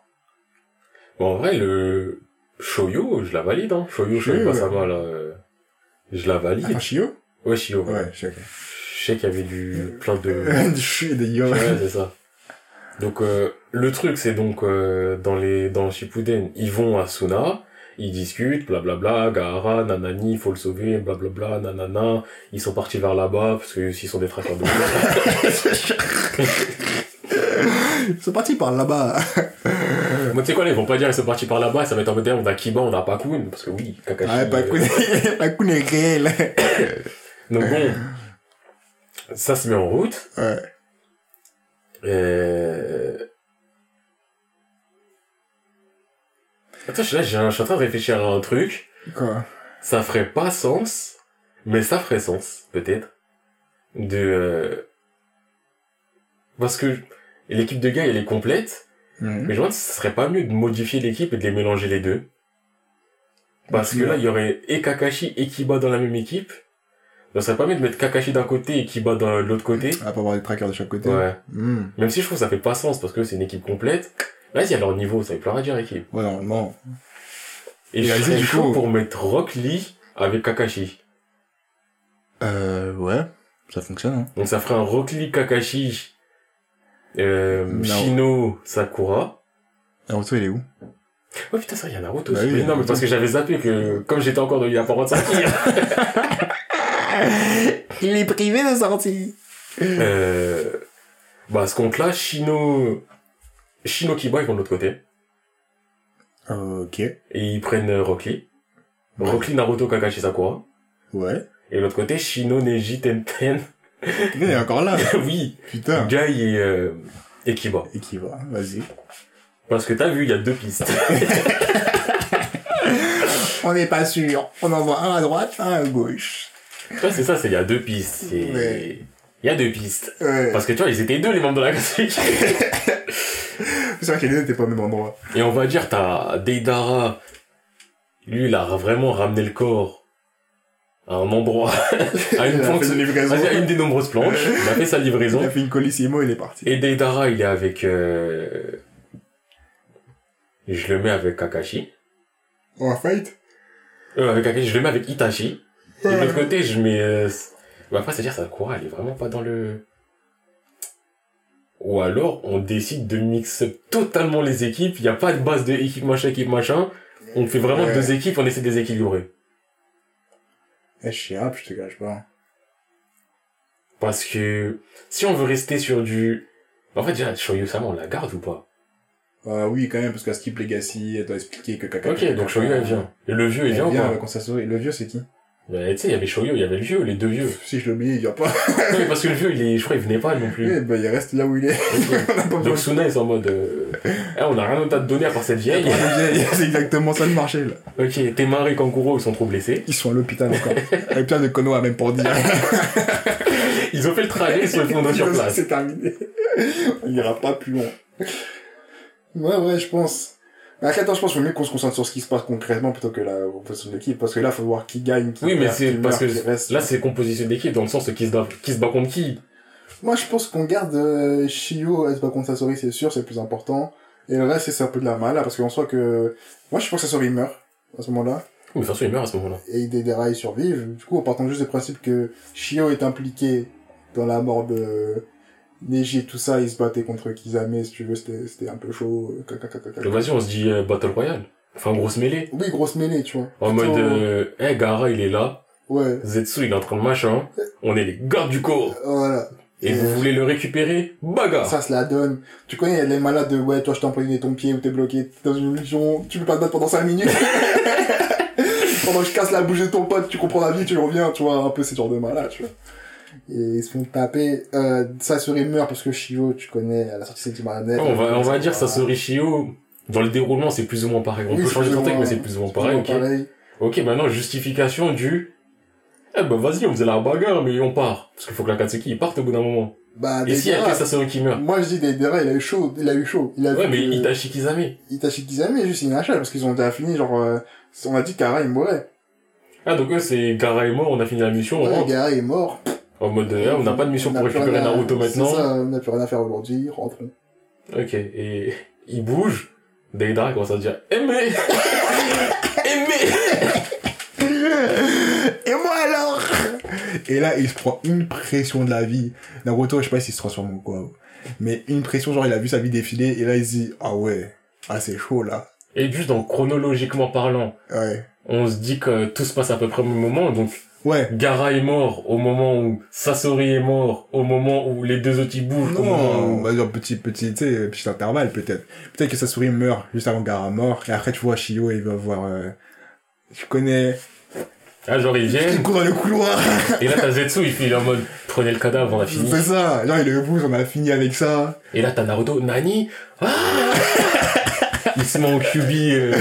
Bon, en vrai, le Shoyo, je la valide, hein. Shoyo, je Shoyo, pas ouais. ça mal, euh, je la valide. Enfin, Shio? Ouais, Shio. ouais. Ouais, je sais, ok. Je sais qu'il y avait du, plein de, Du Shio et des Yo. Ouais, c'est ça. Donc euh, le truc c'est donc euh, dans les dans Shippuden, ils vont à Suna, ils discutent, blablabla, Gaara, nanani, il faut le sauver, blablabla, nanana, ils sont partis vers là-bas parce que s'ils sont des traqueurs de Ils sont partis par là-bas. Moi tu sais quoi, là, ils vont pas dire ils sont partis par là-bas, ça va être en mode on a Kiba, on a Pakun parce que oui, Kakashi. Ah, euh, Pakun, Pakun est réel. Donc bon, ça se met en route. Ouais. Euh... Attends, je suis là, j'ai un- je suis en train de réfléchir à un truc. Quoi? ça ferait pas sens, mais ça ferait sens, peut-être, de... euh, Parce que l'équipe de gars, elle est complète, mais je me demande si ce serait pas mieux de modifier l'équipe et de les mélanger les deux. Parce que là, il y aurait et Kakashi et Kiba dans la même équipe. Ce serait pas mieux de mettre Kakashi d'un côté et Kiba dans l'autre côté. Va pas avoir des trackers de chaque côté. Ouais. Hmm. Même si je trouve que ça fait pas sens parce que c'est une équipe complète. Vas-y, à leur niveau, ça fait plus rien à dire équipe. Ouais, normalement. Et, Et je serais du chaud coup- pour mettre Rock Lee avec Kakashi. Euh, ouais. Ça fonctionne, hein. Donc ça ferait un Rock Lee Kakashi, euh. Shino Sakura. Naruto, il est où? Oh putain, ça, il y a Naruto Bah aussi. oui, Mais non, mais parce que j'avais zappé que, comme j'étais encore dans la parole de sortir. il est privé de sortie. euh, bah, à ce compte-là, Shino, Shino Kiba, ils vont de l'autre côté. Ok. Et ils prennent euh, Rock Lee. Ouais. Rock Lee, Naruto, Kakashi, Sakura. Ouais. Et de l'autre côté, Shino, Neji, Tenten. Il est encore là. oui. Putain. Guy et, euh, et Kiba. Et? Vas-y. Parce que t'as vu, il y a deux pistes. On n'est pas sûr. On envoie un à droite, un à gauche. Ouais, c'est ça, c'est, il y a deux pistes. C'est. Il y a deux pistes. Ouais. Parce que tu vois, ils étaient deux, les membres de la classique. C'est vrai que les deux n'étaient pas au même endroit. Et on va dire, t'as Deidara. Lui, il a vraiment ramené le corps à un endroit, à une à une des nombreuses planches. Il a fait sa livraison. Il a fait une colissimo, il est parti. Et Deidara, il est avec, euh... je le mets avec Kakashi. On va fight Euh, avec Kakashi, je le mets avec Itachi. Et de l'autre côté, je mets, euh... bah, après, c'est-à-dire, Sakura, elle est vraiment pas dans le, ou alors, on décide de mixer totalement les équipes. Il n'y a pas de base de équipe machin, équipe machin. On fait vraiment Ouais. deux équipes, on essaie de déséquilibrer. Eh, rap, je te cache pas. Parce que, si on veut rester sur du, en fait, déjà, Shoyu Sama, on la garde ou pas? Euh, oui, quand même, parce qu'à Skip Legacy, elle doit expliquer que Kaka. Ok, donc Shoyu, elle vient. Et le vieux, il vient ou pas? avec. Le vieux, c'est qui? Tu sais, il y avait Shoyu, il y avait le vieux, les deux vieux. Si je l'oublie, il vient pas. non, mais parce que le vieux, il est, je crois, il venait pas non plus. Eh ben, il reste là où il est. A Donc Suna, sont en mode, euh, eh, on a rien d'autre à te donner à part cette vieille. C'est exactement ça le marché, là. ok, Temari et Kankuro, ils sont trop blessés. Ils sont à l'hôpital encore. À l'hôpital de Konoha, même pour dire. Ils ont fait le trajet, ils sont fondés sur place. C'est terminé. On ira pas plus loin. Ouais, ouais, je pense. Mais après, attends, je pense qu'il faut mieux qu'on se concentre sur ce qui se passe concrètement plutôt que la composition de l'équipe. Parce que là, faut voir qui gagne, qui Oui, mais c'est parce que reste. là, c'est composition d'équipe dans le sens qui se, bat, qui se bat contre qui? Moi, je pense qu'on garde euh, Shio, elle se bat contre Sasori, c'est sûr, c'est le plus important. Et le reste, c'est un peu de la mala, parce qu'on soit que... Moi, je pense que Sasori meurt, à ce moment-là. Oui, de toute façon, il meurt à ce moment-là. Et Deidara, il survivent. Du coup, en partant juste du principe que Shio est impliqué dans la mort de Neji et tout ça, ils se battaient contre Kizame, si tu veux, c'était c'était un peu chaud. euh, vas-y, on se dit euh, Battle Royale. Enfin, grosse mêlée. Oui, grosse mêlée, tu vois. En mode, euh, eh, Gara, il est là. Ouais, Zetsu, il est en train de machin. On est les gardes du corps. voilà. Et vous voulez le récupérer? Bagarre. Ça se la donne. Tu connais, les malades de, ouais, toi, je t'ai empoisonné ton pied ou t'es bloqué t'es dans une illusion, tu peux pas te battre pendant 5 minutes. pendant que je casse la bouche de ton pote, tu comprends la vie, tu reviens, tu vois, un peu ces genres de malades, tu vois. Et ils se font taper, euh, Sasori meurt parce que Shio, tu connais, elle a sorti ses marionnettes. on va, on va dire Sasori Shio. Dans le déroulement, c'est plus ou moins pareil. On Oui, peut changer de moins- mais c'est plus ou moins pareil, ok. pareil. Ok, maintenant, justification du... Eh ben, vas-y, on faisait la bagarre, mais on part. Parce qu'il faut que la Katsuki, il parte au bout d'un moment. Bah, Et si fait Sasori qui meurt moi je dis Deidara, il a eu chaud, il a eu chaud. Il a Ouais, vu mais Itachi Kizame. Itachi Kizame, juste il a parce qu'ils ont déjà fini, genre, euh, on a dit qu'Ara il mourait. Ah, donc eux, c'est Gara et moi, on a fini la mission, on Ouais. Gara est mort. En mode, euh, on n'a pas de mission On pour récupérer à- Naruto maintenant. Ça, on n'a plus rien à faire aujourd'hui, rentrons. Ok, et il bouge. Deidara commence à dire, aimez Aimez Et moi alors Et là, il se prend une pression de la vie. Naruto, je sais pas s'il se transforme ou quoi. Mais une pression, genre, il a vu sa vie défiler, et là, il se dit, ah ouais, ah c'est chaud, là. Et juste, donc, chronologiquement parlant, Ouais. on se dit que tout se passe à peu près au même moment, donc Ouais. Gara est mort au moment où Sasori est mort, au moment où les deux autres ils bougent, Non, va dire petit, petit, tu sais, petit intervalle, peut-être. Peut-être que Sasori meurt juste avant Gara mort, et après, tu vois Shio, il va voir, euh, tu connais, Ah, genre il viennent, court dans le couloir. et là t'as Zetsu, il fait il est en mode, prenez le cadavre, on a fini. C'est ça. Genre, il le bouge, on a fini avec ça. Et là t'as Naruto, Nani ah Il se met en QB, euh... de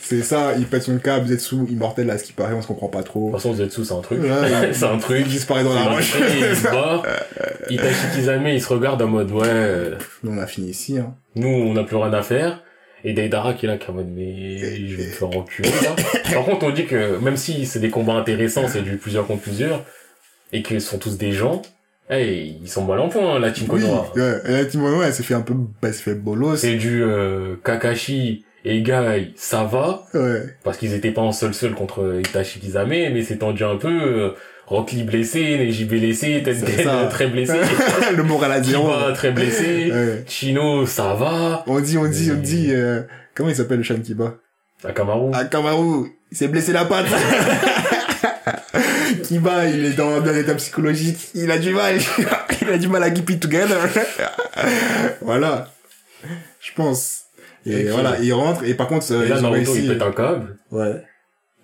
C'est ça, il pète son câble, Zetsu, immortel, à ce qui paraît, on se comprend pas trop. toute façon Zetsu c'est un truc, Ouais, c'est un truc. Il disparaît dans la roche. il se bat. Itachi Kizame, il se regarde en mode, ouais, euh, Nous, on a fini ici, hein. nous, on n'a plus rien à faire. Et Deidara qui est là, qui est en mode, mais je vais me faire enculer, là. Par contre, on dit que même si c'est des combats intéressants, c'est du plusieurs contre plusieurs, et qu'ils sont tous des gens, hey, ils sont mal en point, hein, la Team Oui, Konoha. ouais. La team Mono, elle s'est fait un peu, bah, elle s'est fait bolos. C'est du euh, Kakashi et Gai, ça va, Ouais. parce qu'ils étaient pas en seul-seul contre Itachi Kizame, mais c'est tendu un peu, euh, blessé, Neji blessé, C'est ça. très blessé, le moral à zéro. Kiba très blessé, Ouais. Chino, ça va, On dit, on dit, on dit, euh, comment il s'appelle le Shan Kiba? Akamaru. Akamaru, il s'est blessé la patte. Kiba, il est dans, dans l'état psychologique. Il a du mal. il a du mal à keep it together. voilà. Je pense. Et voilà, il rentre, et par contre, euh, Et là, Naruto, il pète un câble. Ouais.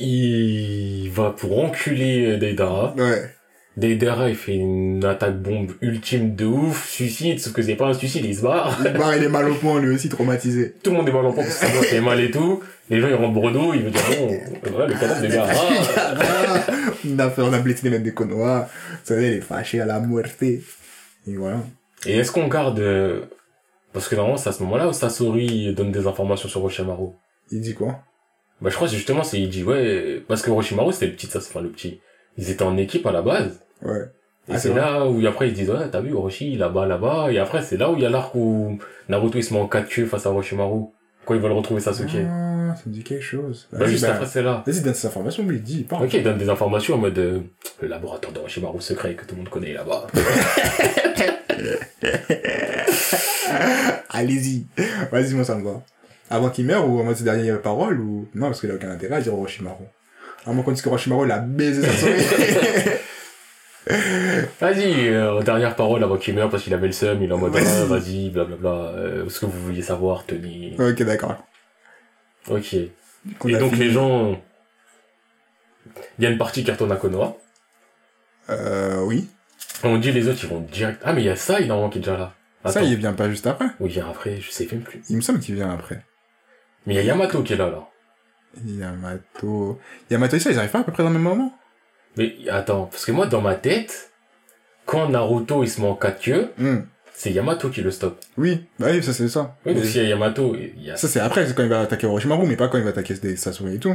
Il va pour enculer Deidara. Ouais. Deidara, il fait une attaque bombe ultime de ouf, suicide, sauf que c'est pas un suicide, il se barre. Il barre, il est mal au point, lui aussi, traumatisé. Tout le monde est mal en point parce que ça fait mal et tout. Les gens, ils rentrent Bordeaux, ils veulent dire, bon, voilà, le cadavre de gars. Ah. on a fait, on a blessé les mecs de Konoha. Vous savez, il est fâché à la muerte. Et voilà. Et est-ce qu'on garde, euh, parce que normalement, c'est à ce moment-là où Sasori donne des informations sur Orochimaru. Il dit quoi? Bah, je crois que justement, c'est, il dit, ouais, parce que Orochimaru, c'était le petit, ça, enfin, le petit. Ils étaient en équipe à la base. Ouais. Et Ah, c'est là où après ils disent ouais t'as vu Orochi là-bas là-bas et après c'est là où il y a l'arc où Naruto il se met en 4 queues face à Orochimaru quand ils veulent retrouver Sasuke. Ah, ça me dit quelque chose. Bah, juste bah, après c'est là. Vas-y, donne ces informations, mais il dit, il parle. Ok il donne des informations en mode euh, le laboratoire d'Orochimaru secret que tout le monde connaît là-bas. Allez-y. Vas-y, moi, ça me va. Avant qu'il meure ou en mode ses dernières paroles ou... Non, parce qu'il a aucun intérêt à dire Orochimaru. À moins qu'on dise que Orochimaru, il a baisé sa souris. Vas-y euh, dernière parole avant qu'il meure parce qu'il avait le seum il est en mode Vas-y. ah, blablabla euh, ce que vous vouliez savoir tenez. ok, d'accord. Ok. Et donc fini. les gens il y a une partie qui retourne à Konoha. Euh, oui. On dit les autres ils vont direct. Ah mais il y a ça normalement qui est déjà là. Ça, il vient pas juste après. Ou il vient après, je sais même plus. Il me semble qu'il vient après. Mais il y a Yamato qui est là, là. Yamato... Yamato et ça, ils arrivent pas à peu près dans le même moment? Mais attends, parce que moi, dans ma tête, quand Naruto il se met en 4 queues, Hmm. c'est Yamato qui le stoppe. Oui, bah oui, ça c'est ça. Oui, donc Mais- s'il y a Yamato, il y a... Ça c'est après, c'est quand il va attaquer Orochimaru, mais pas quand il va attaquer des Sasori et tout.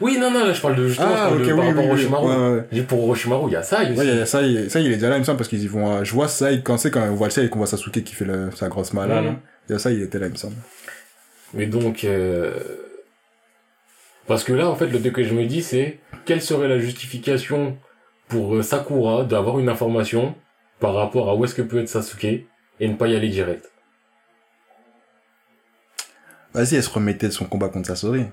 Oui, non, non, là, je parle de justement, je Ah, parle ok, de, oui, par oui, rapport oui. Orochimaru. Ouais, ouais. J'ai dit pour Orochimaru, il y a ça. Ouais, il y a ça, il, ça, il est déjà là, il me semble, parce qu'ils y vont, à- je vois ça, quand c'est quand on voit le ciel et qu'on voit Sasuke qui fait le, sa grosse mala, Mhm. Il y a ça, il était là, il me semble. Mais donc, euh... parce que là, en fait, le truc que je me dis, c'est quelle serait la justification pour euh, Sakura d'avoir une information par rapport à où est-ce que peut être Sasuke et ne pas y aller direct? Vas-y, elle se remettait de son combat contre Sasori.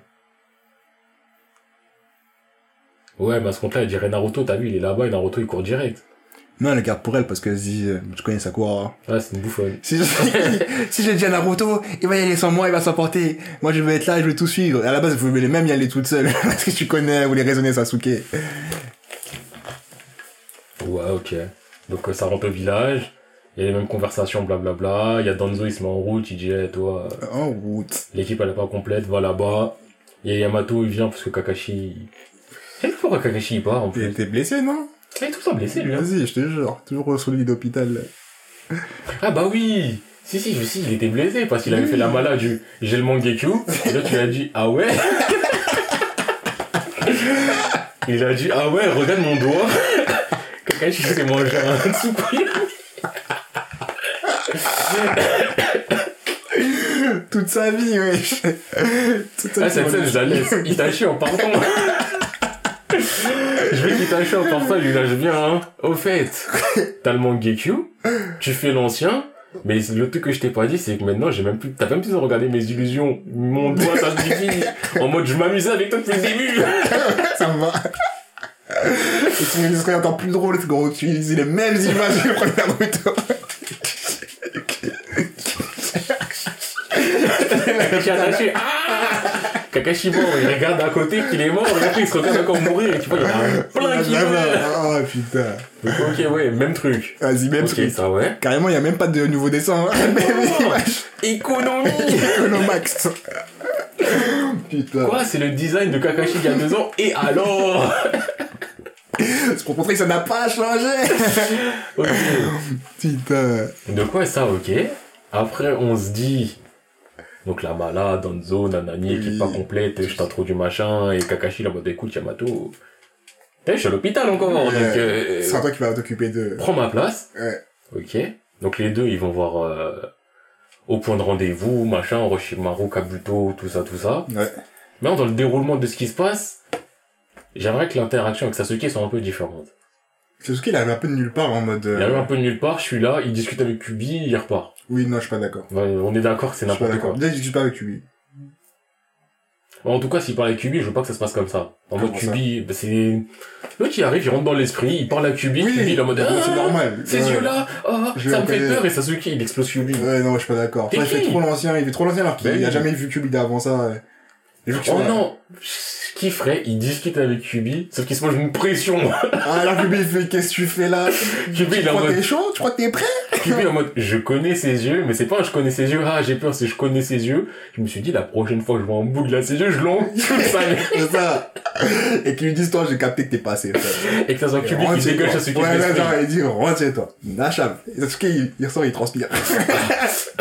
Ouais, mais à ce compte-là, elle dirait Naruto, t'as vu, il est là-bas et Naruto, il court direct. Non, elle le garde pour elle, parce qu'elle se dit, euh, tu connais Sakura. Ah, c'est une bouffonne. Si, je- si dit à Naruto, il va y aller sans moi, il va s'emporter. Moi, je vais être là, je vais tout suivre. Et à la base, vous voulez même y aller toute seule. parce que tu connais, vous voulez raisonner Sasuke. Ouais, ok. Donc euh, ça rentre au village, il y a les mêmes conversations, blablabla. Il y a Danzo, il se met en route, il dit, Eh, toi, euh, En route. l'équipe elle est pas complète, va là-bas. Il y a Yamato, il vient parce que Kakashi... C'est pourquoi Kakashi il part en Il plus? était blessé, non? Il est tout le temps blessé lui. hein. Vas-y, je te jure. Toujours sur le lit d'hôpital. Ah bah oui Si, si, je sais, il était blessé parce qu'il avait fait la malade du j'ai le Mangekyo. Et là tu lui as dit, ah ouais? Il a dit, ah ouais, regarde mon doigt. Kakashi s'est mangé un tsukui. Toute sa vie, wesh. Toute sa Ah, cette scène, je la laisse. Itachi en partant. Je veux qu'Itachi en partant, il lui lâche bien, hein. Au fait, t'as le Mangekyo, tu fais l'ancien, mais le truc que je t'ai pas dit, c'est que maintenant, j'ai même plus, t'as même plus besoin de regarder mes illusions. Mon doigt, ça se divise. En mode, je m'amusais avec toi depuis le début. ça me va. Et tu me dis serait encore plus drôle, c'est qu'on utilise les mêmes images que le premier Naruto. Kakashi attaché. Ah Kakashi mort, il regarde à côté qu'il est mort, et après il se regarde encore mourir, et tu vois, il y en a plein qui meurent. Oh putain. Donc, ok, ouais, même truc. Vas-y, même truc. ça, ouais. Carrément, il y a même pas de nouveau dessin. hein. Même image. Économie. Putain. Quoi C'est le design de Kakashi il y a deux ans Et alors? C'est pour montrer que ça n'a pas changé. Ok. Putain. De quoi ça, ok. Après, on se dit... Donc la malade, Danzo, Nanani, équipe Oui. pas complète, je t'introduis machin, et Kakashi, là, mode écoute, Yamato... Putain, je suis à l'hôpital encore, donc... Euh, C'est toi qui vas t'occuper de... prends ma place. Ouais. Ok. Donc les deux, ils vont voir... euh, au point de rendez-vous, machin, Orochimaru, Kabuto, tout ça, tout ça. Ouais. Mais dans le déroulement de ce qui se passe, j'aimerais que l'interaction avec Sasuke soit un peu différente. Sasuke, il arrive un peu de nulle part en mode... euh, Il arrive un peu de nulle part, je suis là, il discute avec Kubi, il repart. Oui, non, je suis pas d'accord. Ouais, on est d'accord que c'est Je suis pas n'importe quoi. d'accord. Déjà, je discute pas avec lui. En tout cas, s'il parle avec Kubi, je veux pas que ça se passe comme ça. En mode Kubi, bah, c'est... L'autre, il arrive, il rentre dans l'esprit, il parle à Kubi, Oui, Kubi, il est en mode... c'est Ah, normal. Ces Ouais. yeux-là, ah, Je ça me fait peur, et Sasuke, il explose Kubi. Ouais, non, je suis pas d'accord. Il fait trop l'ancien, il fait trop l'ancien alors qu'il Ben a oui. jamais vu Kubida avant ça. ouais. Que Oh non Ce qu'il ferait Il discute avec Kyubi, sauf qu'il se mange une pression. Ah, là, Kubi, il fait, qu'est-ce que tu fais là? Kyubi, il Tu est en crois que mode, t'es chaud? Tu crois que t'es prêt? Kyubi en mode, je connais ses yeux, mais c'est pas un je connais ses yeux, ah, j'ai peur, c'est je connais ses yeux. Je me suis dit, la prochaine fois que je vois un bout de là ses yeux, je l'envoie. C'est ça. Et qu'ils lui disent, toi, j'ai capté que t'es passé, frère. Et que ça soit Kyubi qui dégage toi. Sasuke. Ouais, de là, genre, il dit, rentre chez toi. Nachab. Et Sasuke, il, il ressort, il transpire.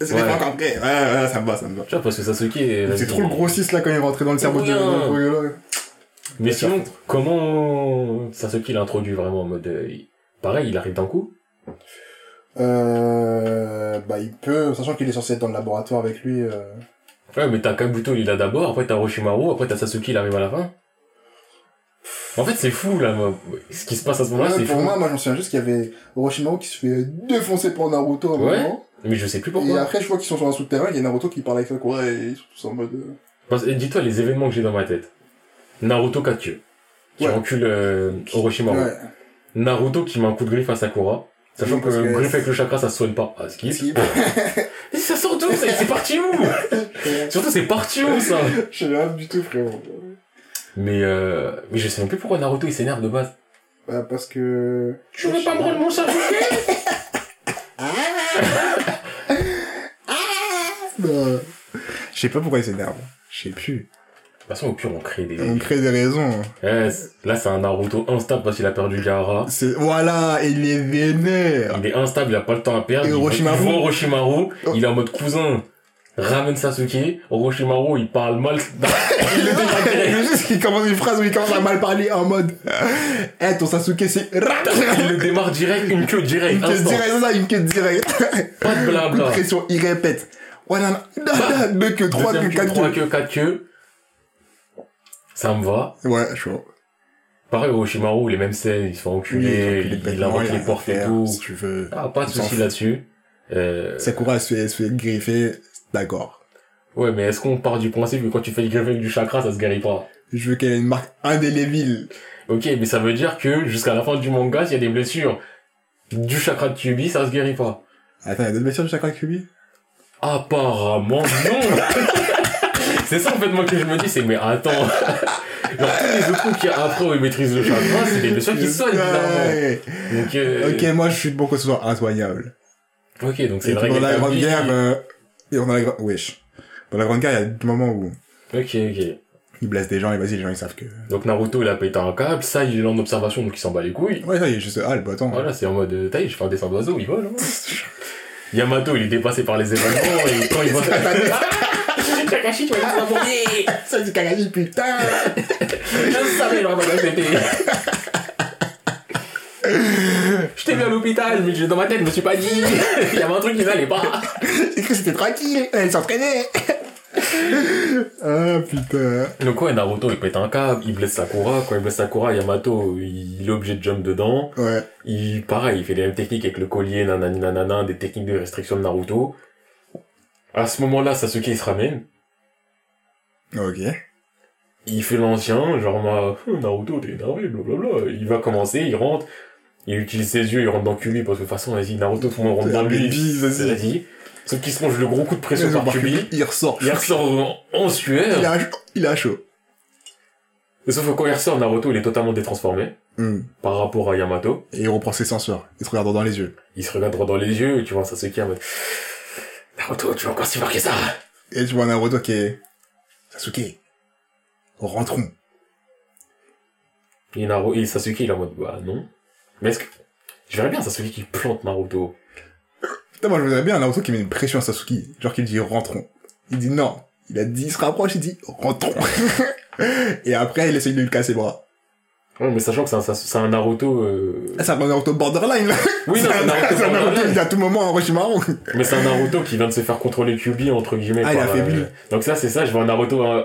C'est Ouais. pas encore prêt? Ouais, ouais, ça me va, ça me va. Tu vois, parce que Sasuke. C'est trop le grossiste, là, quand il est rentré dans le cerveau de, Mais sinon, comment Sasuke l'a introduit vraiment en mode, euh, il- pareil, il arrive d'un coup? Euh, bah, il peut, sachant qu'il est censé être dans le laboratoire avec lui, euh... Ouais, mais t'as Kabuto, il est là d'abord, après t'as Orochimaru, après t'as Sasuke, il arrive à la fin. En fait, c'est fou, là, moi. ce qui se passe à ce moment-là, Ouais, c'est pour fou. moi, moi, j'en souviens juste qu'il y avait Orochimaru qui se fait défoncer par Naruto à un Ouais. moment. Mais je sais plus Et pourquoi. après, je vois qu'ils sont sur un souterrain, il y a Naruto qui parle avec Sakura et ils sont tous en mode... euh, Parce- et Dis-toi les événements que j'ai dans ma tête. Naruto Kakyo, qui Ouais. encule euh, Orochimaru. Ouais. Naruto qui met un coup de griffe à Sakura. Sachant Oui, que que- griffe avec le chakra, ça se soigne pas. Ah, skip. Skip. Ça sort d'où ça C'est parti où Surtout, c'est parti où ça Je sais rien du tout, frérot. Mais euh, mais je sais même plus pourquoi Naruto il s'énerve de base. Bah, parce que... Tu veux pas me rendre mon Sasuke Je sais pas pourquoi il s'énerve. Je sais plus. De toute façon, au pire, on crée des... On crée des raisons. Ouais, c'est- là, c'est un Naruto instable parce qu'il a perdu Gaara. C'est, voilà, il est vénère. Il est instable, il a pas le temps à perdre. Et Orochimaru Il voit Orochimaru, Oh. il est en mode cousin. Ramène Sasuke. Orochimaru, il parle mal. il le démarre direct. C'est juste qu'il commence une phrase où il commence à mal parler en mode, eh, ton Sasuke, c'est. Il le démarre direct, une queue direct, Une queue instant. direct, ça, une queue direct. Pas de blabla. pression, il répète. Ouais, non, non, deux queues, trois queues, queue, quatre trois queues. queues, quatre queues. Ça me va. Ouais, chaud. Pareil, Orochimaru, les mêmes scènes, ils se font enculer, il il, il invoque les portes et tout. Si tu veux. Ah, pas de fout. là-dessus. Euh, Sakura se fait, se fait griffer, d'accord. ouais, mais est-ce qu'on part du principe que quand tu fais le greffe avec du chakra, ça se guérit pas? Je veux qu'elle ait une marque indélébile. Ok, mais ça veut dire que jusqu'à la fin du manga, s'il y a des blessures du chakra de Kyubi, ça se guérit pas. Attends, il y a d'autres blessures du chakra Kyubi Apparemment, non C'est ça en fait moi que je me dis, c'est mais attends Genre tous les autres coups a après où ils maîtrisent le chakra, c'est des blessures qui soignent bizarrement. Ouais. Donc, euh, Ok, moi je suis pour que ce soit insoignable. ok, donc c'est pendant règle la Grande. Guerre, euh, et on a la Grande, wesh. Dans la Grande Guerre, il y a des moments où Ok, ok. ils blessent des gens et vas-y, les gens ils savent que... Donc Naruto il a pété un câble, ça il est en observation donc il s'en bat les couilles. Ouais, ça, il est juste, ah, le bâton. Voilà, c'est en mode, euh, taille, je fais un dessin d'oiseau, il vole. hein. Yamato il est dépassé par les événements et quand il voit... Kakashi, tu vas dire ça Ça, c'est Kakashi, putain Je savais, j'aurais pas accepté. Je t'ai vu à l'hôpital, mais dans ma tête, je me suis pas dit. Il y avait un truc qui n'allait pas. J'ai cru que c'était tranquille, elle s'entraînait Ah, putain. Donc ouais, Naruto, il pète un câble, il blesse Sakura. Quand il blesse Sakura, Yamato, il est obligé de jump dedans. Ouais. Il, pareil, il fait les mêmes techniques avec le collier, nanani nanana, des techniques de restriction de Naruto. À ce moment-là, Sasuke, il se ramène. Ok. Il fait l'ancien, genre, ma, Naruto, t'es énervé, blablabla. Il va commencer, il rentre. Il utilise ses yeux, il rentre dans Kyubi, parce que de toute façon, vas-y, Naruto, tout le monde rentre dans lui. Vas-y. Sauf qu'il se mange le gros coup de pression par Kyubi. Il ressort. Il ressort en, en sueur. Il a, il a chaud. Et Sauf que quand il ressort, Naruto, il est totalement détransformé. Hmm. Par rapport à Yamato. Et il reprend ses senseurs. Il se regarde dans les yeux. Il se regarde droit dans les yeux, et tu vois Sasuke en mode, Naruto, tu vas encore si que ça. Et tu vois Naruto qui est... Sasuke. Rentrons. Et, Naru... et Sasuke, il est en mode, bah non. Mais est-ce que, je verrais bien Sasuke qui plante Naruto. Putain, moi je voudrais bien un Naruto qui met une pression à Sasuke. Genre qu'il dit rentrons. Il dit non. Il a dit, il se rapproche, il dit rentrons. et après, il essaye de lui casser les bras. Ouais, mais sachant que c'est un, c'est un Naruto, euh... Ah, c'est un Naruto borderline, là. Oui, non, c'est un, Naruto c'est un Naruto qui à tout moment en Orochimaru. mais c'est un Naruto qui vient de se faire contrôler Kyubi, entre guillemets. Ah, il est par, affaibli. euh, Donc ça, c'est ça, je vois un Naruto euh,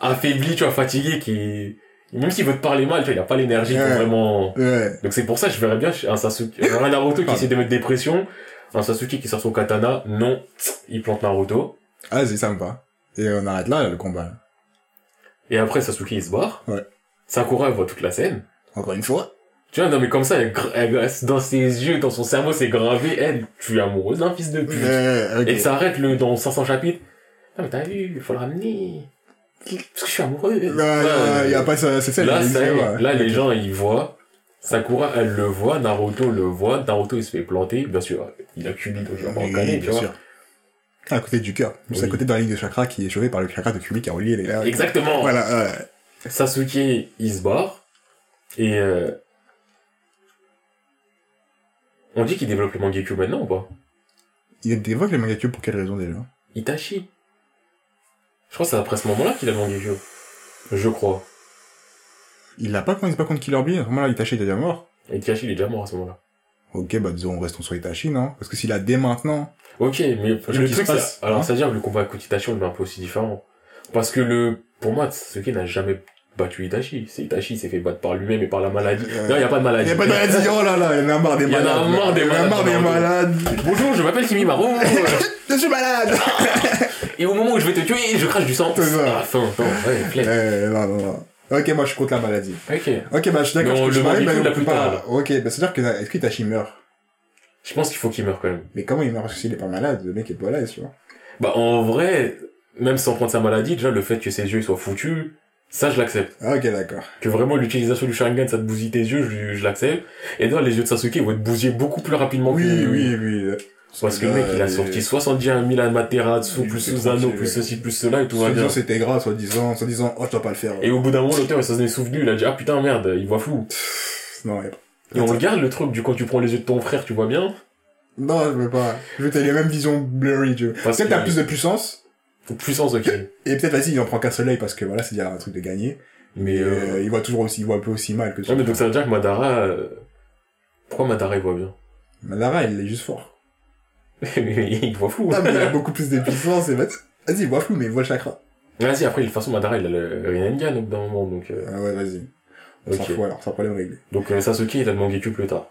affaibli, tu vois, fatigué, qui, même s'il veut te parler mal, tu vois, il a pas l'énergie pour vraiment, Ouais. donc c'est pour ça, je verrais bien un Sasuke, un Naruto qui essaie de mettre des pressions, un Sasuke qui sort son katana, non, il plante Naruto. Ah, vas-y, ça me va. Et on arrête là, le combat. Et après, Sasuke, il se barre. Ouais. Sakura, elle voit toute la scène. Encore une fois. Tu vois, non, mais comme ça, elle, elle- dans ses yeux, dans son cerveau, c'est gravé, elle, tu es amoureuse d'un fils de pute. Ouais. Et ça arrête le, dans 500 chapitres. Non, mais t'as vu, il faut le ramener. Parce que je suis amoureux. Non, non, y a pas ça, c'est ça, Là, ouais. là, les gens, ils voient. Sakura, elle le voit, Naruto le voit, Naruto, il se fait planter, bien sûr, il a Kubi, donc je vais pas Oui, reconnaître, tu vois. sûr. À côté du cœur. Juste à Oui. côté de la ligne de chakra qui est chauffée par le chakra de Kubi qui a relié les. Exactement. Voilà, ouais. Sasuke, il se barre, et euh... On dit qu'il développe le Mangekyo maintenant ou pas? Il dévoque les Mangekyo pour quelle raison déjà? Itachi. Je crois que c'est après ce moment-là qu'il a le Mangekyo. Je crois. Il l'a pas quand il se bat contre Killer Bee, vraiment là, Itachi est déjà mort. Et Itachi, il est déjà mort à ce moment-là. Ok, bah disons, restons sur Itachi, non? Parce que s'il a dès maintenant... Ok, mais le truc, passe, c'est... Alors, hein? c'est-à-dire que le combat contre Itachi, on le met un peu aussi différent. Parce que le... Pour moi, Sasuke n'a jamais battu Itachi. C'est Itachi, il s'est fait battre par lui-même et par la maladie. Euh, Non, il n'y a pas de Il maladie. y a pas de maladie, oh là là, il y en a marre des Il y en a malades. marre des Il y en a malades, marre des malades. Bonjour, je m'appelle Kimimaro. Je suis malade et au moment où je vais te tuer, je crache du sang. C'est ça. Ah, fin, fin, ouais. Eh, non, non, non. Ok, moi je suis contre la maladie. Ok. Ok, bah je suis d'accord, le Mangekyo mais on peut plupart, pas... Ok, bah c'est-à-dire que, est-ce qu'Itachi meurt? Je pense qu'il faut qu'il meure quand même. Mais comment il meurt? Parce que s'il est pas malade, le mec est pas là, tu vois. Bah, en vrai, même sans prendre sa maladie, déjà, le fait que ses yeux soient foutus, ça, je l'accepte. Ah, ok, d'accord. que vraiment l'utilisation du Sharingan ça te bousille tes yeux, je, je l'accepte. Et dans les yeux de Sasuke, vont être bousillés beaucoup plus rapidement Oui, que... oui, oui. Parce que le mec, il a sorti 70 000 Amaterasu, plus tranquille, plus ceci, plus cela, et tout va bien. c'était grave, soi-disant, soi-disant, oh, je dois pas le faire. Et au bout d'un moment, l'auteur, il s'en est souvenu, il a dit, ah putain, merde, il voit flou. Non. Et on regarde le truc du quand tu prends les yeux de ton frère, tu vois bien. Non, je veux pas. Je veux que t'aies les mêmes visions blurry, tu veux. Peut-être t'as plus de puissance, Puissance, ok. et peut-être, vas-y, il en prend qu'un soleil parce que voilà, c'est déjà un truc de gagner. Mais, euh... euh, il voit toujours aussi, il voit un peu aussi mal que Ouais, mais donc ça veut dire que Madara, euh, pourquoi Madara, il voit bien? Madara, il est juste fort. Il voit flou. Ah, mais il a beaucoup plus de puissance, et vas-y, voit flou, mais il voit le chakra. Vas-y, après, de toute façon, Madara, il a le Rinnegan, au bout d'un moment, donc, euh, Ah ouais, vas-y. On s'en Ok. fout alors, c'est un problème réglé. donc, euh, Sasuke, il a le Mangekyo plus tard.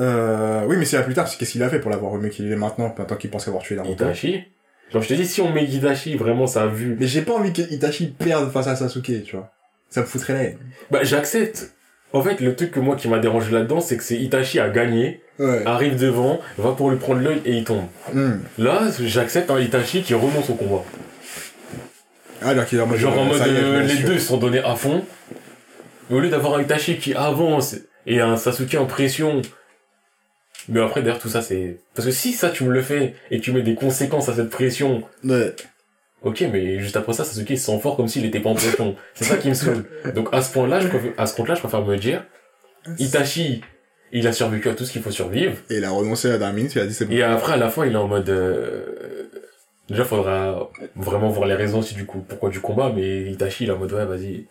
Euh, oui, mais c'est là plus tard, c'est qu'est-ce qu'il a fait pour l'avoir remis qu'il est maintenant, maintenant qu'il pense avoir tué Naruto? Itachi? Genre, je te dis, si on met Itachi, vraiment, ça a vu. Mais j'ai pas envie que Itachi perde face à Sasuke, tu vois. Ça me foutrait la haine. Bah, j'accepte. En fait, le truc que moi qui m'a dérangé là-dedans, c'est que c'est Itachi a gagné, Ouais. arrive devant, va pour lui prendre l'œil et il tombe. Hmm. Là, j'accepte un Itachi qui renonce au combat. Ah, alors qu'il est en mode, Genre en euh, mode, euh, les deux se sont donnés à fond. Mais au lieu d'avoir un Itachi qui avance et un Sasuke en pression. Mais après, derrière tout ça, c'est... Parce que si ça, tu me le fais et tu mets des conséquences à cette pression, Ouais. Ok, mais juste après ça, Sasuke il se sent fort comme s'il était pas en pression. C'est ça qui me saoule. Donc à ce point-là, je préfère, à ce compte-là, je préfère me dire, Itachi, il a survécu à tout ce qu'il faut survivre. Et il a renoncé à la dernière minute, il a dit c'est bon. Et après, à la fin, il est en mode, euh... déjà, faudra vraiment voir les raisons aussi du coup, pourquoi du combat, mais Itachi, il est en mode, ouais, vas-y.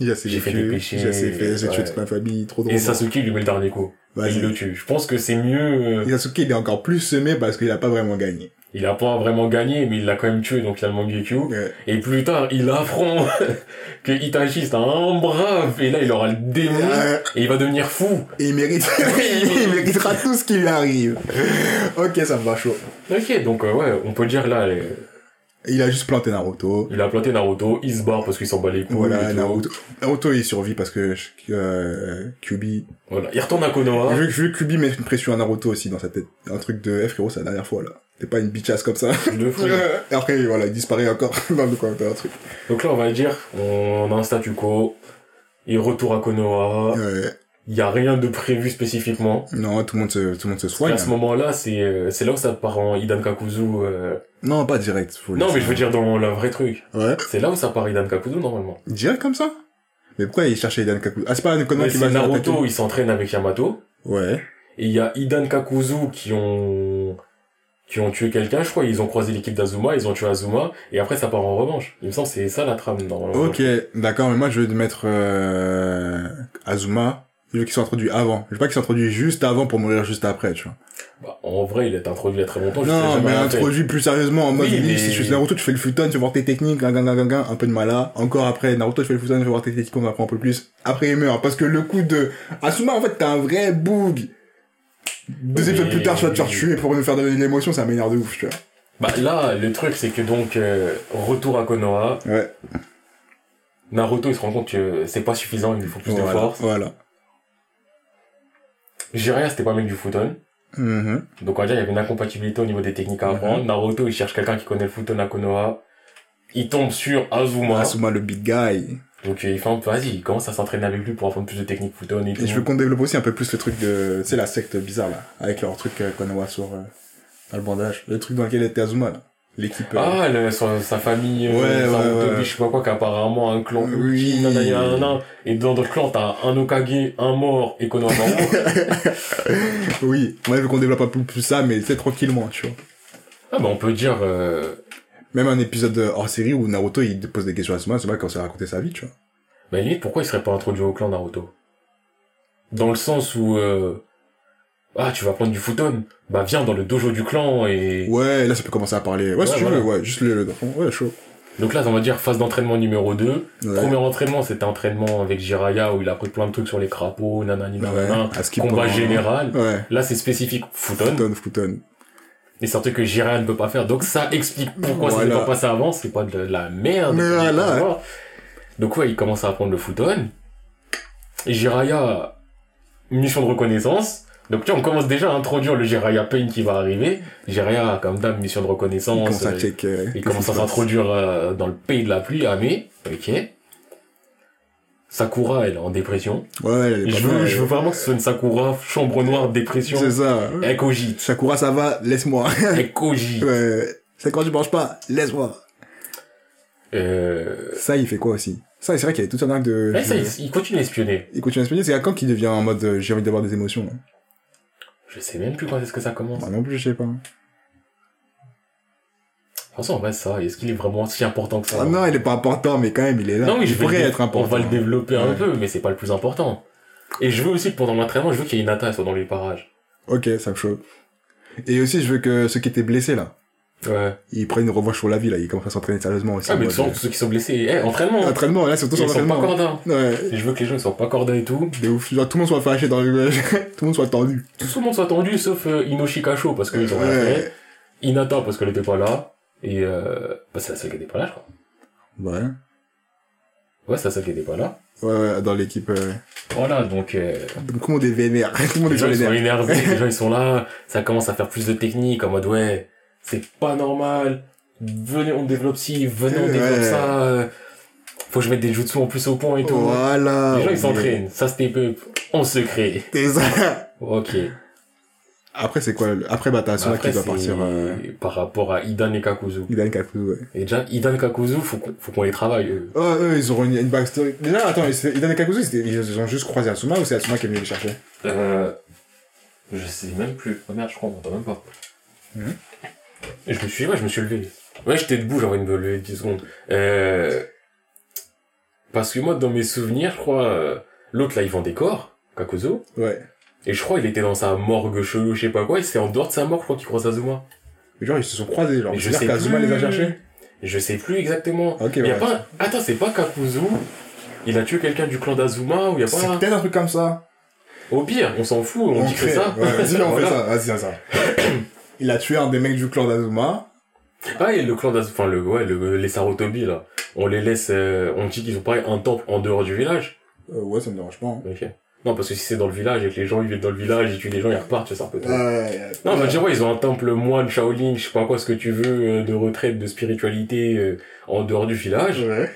Il a J'ai fait des péchés, J'ai assez fait, j'ai tué toute ma famille, trop drôle. Et Sasuke, lui met le dernier coup. Vas-y. il le tue. Je pense que c'est mieux, euh, Et Sasuke, il est encore plus semé parce qu'il a pas vraiment gagné. il a pas vraiment gagné, mais il l'a quand même tué, donc il a le Mangekyo. Ouais. Et plus tard, il apprend que Itachi, c'est un brave, et là, il aura le démon, Euh, et il va devenir fou. et il mérite, il méritera tout ce qui lui arrive. Ok, ça me va chaud. Ok, donc euh, ouais, on peut dire là, Il a juste planté Naruto. il a planté Naruto, il se barre parce qu'il s'en bat les couilles. Voilà. Naruto. Naruto, il survit parce que, euh, Kyubi, Voilà, il retourne à Konoha. Vu que vu que Kyubi met une pression à Naruto aussi dans sa tête. Un truc de F, frérot, c'est la dernière fois, là. T'es pas une bitchasse comme ça. De fou. Et après, voilà, il disparaît encore dans le coin un truc. Donc là, on va dire, on a un statu quo. Il retourne à Konoha. Ouais. Il y a rien de prévu spécifiquement. Non, tout le monde se, tout le monde se Et soigne. à ce moment-là, c'est euh, c'est là où ça part en Hidan Kakuzu. euh, Non, pas direct. Faut Non, mais je veux dire dans le vrai truc. Ouais. C'est là où ça part Hidan Kakuzu normalement. Direct comme ça? Mais pourquoi il cherchait Hidan Kakuzu? Ah, c'est pas un Konoha qui c'est va Naruto, il s'entraîne avec Yamato. Ouais. Et il y a Hidan Kakuzu qui ont qui ont tué quelqu'un, je crois. Ils ont croisé l'équipe d'Azuma, ils ont tué Azuma, et après ça part en revanche. Il me semble que c'est ça la trame normalement. Ok, d'accord, mais moi je veux mettre euh, Azuma. Je veux qu'il soit introduit avant. Je veux pas qu'il soit introduit juste avant pour mourir juste après, tu vois. Bah, en vrai, il est introduit il y a très longtemps. Non, mais introduit plus sérieusement en mode, Oui, mais- si je suis Naruto, tu fais le futon, tu vas voir tes techniques, gang, gang, gang, un peu de mala. Encore après, Naruto, tu fais le futon, tu vas voir tes techniques, on apprend un peu plus. Après, il meurt. Parce que le coup de Asuma, en fait, t'es un vrai boug. Deux épisodes plus tard, tu vas te faire tuer pour nous faire donner de l'émotion, ça m'énerve de ouf, tu vois. Bah là, le truc c'est que donc euh, retour à Konoha, Ouais. Naruto il se rend compte que c'est pas suffisant, il lui faut plus de force. Voilà. Jiraiya c'était pas un mec du futon, Mhm. donc on va dire il y avait une incompatibilité au niveau des techniques à apprendre. Naruto il cherche quelqu'un qui connaît le futon à Konoha. il tombe sur Azuma. Asuma, le big guy. Donc, il fait un peu, vas-y, il commence à s'entraîner avec lui pour apprendre plus de techniques Futon et tout. Et je veux qu'on développe aussi un peu plus le truc de, tu sais, la secte bizarre, là. Avec leur truc euh, voit sur, euh, dans le bandage. Le truc dans lequel était Azuma, là. L'équipe. euh, Ah, le- sa, sa famille, euh, Ouais, sa ouais, Otobi, ouais. je sais pas quoi, qui a apparemment un clan. Oui. Uchi, nanana, nanana. Et dans d'autres clans, t'as un Okage, un mort et Konohamaru. Oui. Moi, je veux qu'on développe un peu plus ça, mais c'est tranquillement, tu vois. ah, bah, on peut dire, euh, Même un épisode euh, hors série où Naruto, il pose des questions à Asuma, Asuma commence à raconter sa vie, tu vois. bah, limite, pourquoi il serait pas introduit au clan Naruto? Dans le sens où, euh, ah, tu vas prendre du Futon. Bah, viens dans le dojo du clan et, Ouais, là, ça peut commencer à parler. Ouais, si tu voilà. veux, ouais, juste le, le. Ouais, chaud. donc là, on va dire phase d'entraînement numéro 2. Ouais. Premier entraînement, c'était entraînement avec Jiraya où il a appris plein de trucs sur les crapauds, nanani, nanana. Ouais, Combat général. Ouais. Là, c'est spécifique Futon. Futon, Futon. Et c'est un truc que Jiraya ne peut pas faire. Donc ça explique pourquoi ça Voilà. s'est pas passé avant. C'est pas de la merde. Mais. Donc ouais, il commence à apprendre le Futon. Et Jiraya, mission de reconnaissance. Donc tu vois, on commence déjà à introduire le Jiraya Pain qui va arriver. Jiraya, comme d'hab, mission de Il reconnaissance. commence à euh, check. euh, il commence à s'introduire euh, dans le pays de la pluie, Ame. Ok. Sakura, elle est en dépression. Ouais, elle est je veux, mal, je veux vraiment que ce soit une Sakura, chambre noire, dépression. C'est ça. Elle cogite. Sakura, ça va, laisse-moi. Elle cogite. ouais. Quand tu manges pas, laisse-moi. Euh... Ça, il fait quoi aussi? Ça, c'est vrai qu'il y avait toute une arc de... Ouais, ça, il, il continue à espionner. Il continue à espionner, c'est à quand qu'il devient en mode euh, j'ai envie d'avoir des émotions hein Je sais même plus quand est-ce que ça commence. Moi non plus, je sais pas. François, en vrai, ça, est-ce qu'il est vraiment si important que ça Ah non, il est pas important, mais quand même, il est là. Non, mais je il pourrait dé- être important. On va le développer un Ouais. peu, mais c'est pas le plus important. Et je veux aussi que pendant l'entraînement, je veux qu'il y ait Hinata soit dans les parages. Ok, ça me chauffe. Et aussi, je veux que ceux qui étaient blessés, là, Ouais. ils prennent une revanche sur la vie, là, ils commencent à s'entraîner sérieusement aussi. Ah, mais tous ceux qui sont blessés, eh, entraînement. Entraînement, là, surtout sur Ils sont pas l'entraînement. cordins. Ouais, Et je veux que les gens ils soient pas cordins et tout. de ouf. Genre, tout le monde soit fâché dans le... tout le monde soit tendu. Tout le monde soit tendu, sauf euh, Inoshi Kasho, parce qu'ils ont rien fait. Hinata, parce qu'elle était pas là. Et euh... Bah, c'est la seule qui était pas là, je crois. Ouais. Ouais, c'est la seule qui était pas là. Ouais, ouais, dans l'équipe, euh... Voilà, donc... Euh... donc, tout le monde est vénère. tout le monde est Les gens, ils sont énervés, les gens, ils sont là, ça commence à faire plus de technique, en mode, ouais, c'est pas normal, venez, on développe ci, venez, on développe Ouais. ça, euh, faut que je mette des jutsu en plus au point et tout. Voilà. les gens, ils ouais. s'entraînent, ça step up, on secret. C'est ça. Ok. Après, c'est quoi le- Après, bah, t'as Asuna Après, qui doit partir... Euh... par rapport à Idan et Kakuzu. Il a une Kakuzu, ouais. Et déjà, Idan et Kakuzu, faut qu'on, faut qu'on les travaille, eux. Oh, eux, ils auront une, une backstory. Déjà, attends, Idan et Kakuzu, c'était- ils ont juste croisé Asuma ou c'est Asuma qui est venu les chercher? Euh, je sais même plus. Oh merde, je crois, on même pas. Mhm. Et je me suis, ouais, je me suis levé. Ouais, j'étais debout, j'avais une me lever 10 secondes. Euh, parce que moi, dans mes souvenirs, je crois, euh, l'autre là, il vend des corps, Kakuzu. Ouais. Et je crois, il était dans sa morgue chelou, je sais pas quoi, et c'est en dehors de sa morgue, je crois qu'il croise Azuma. Mais genre, ils se sont croisés, genre. Mais je sais qu'Azuma plus. les a cherchés Je sais plus exactement. Ok, y a ouais. pas, attends, c'est pas Kakuzu. Il a tué quelqu'un du clan d'Azuma, ou y a C'est pas, peut-être un truc comme ça. au pire, on s'en fout, on, dit que c'est ça. Ouais, vas-y, on Voilà. fait ça. Vas-y, c'est ça. Il a tué un des mecs du clan d'Azuma. Ah, et le clan d'Az... Enfin, le, ouais, le, les Sarutobi, là. On les laisse, euh, on dit qu'ils ont pareil un temple en dehors du village. Euh, ouais, ça me dérange pas. hein. Ok. Non, parce que si c'est dans le village et que les gens, ils viennent dans le village, ils tuent les gens, ils repartent, tu sais, c'est un peu trop. Ouais. Non, on va dire, ouais, ils ont un temple moine, Shaolin, je sais pas quoi, ce que tu veux, euh, de retraite, de spiritualité, en dehors du village. Ouais.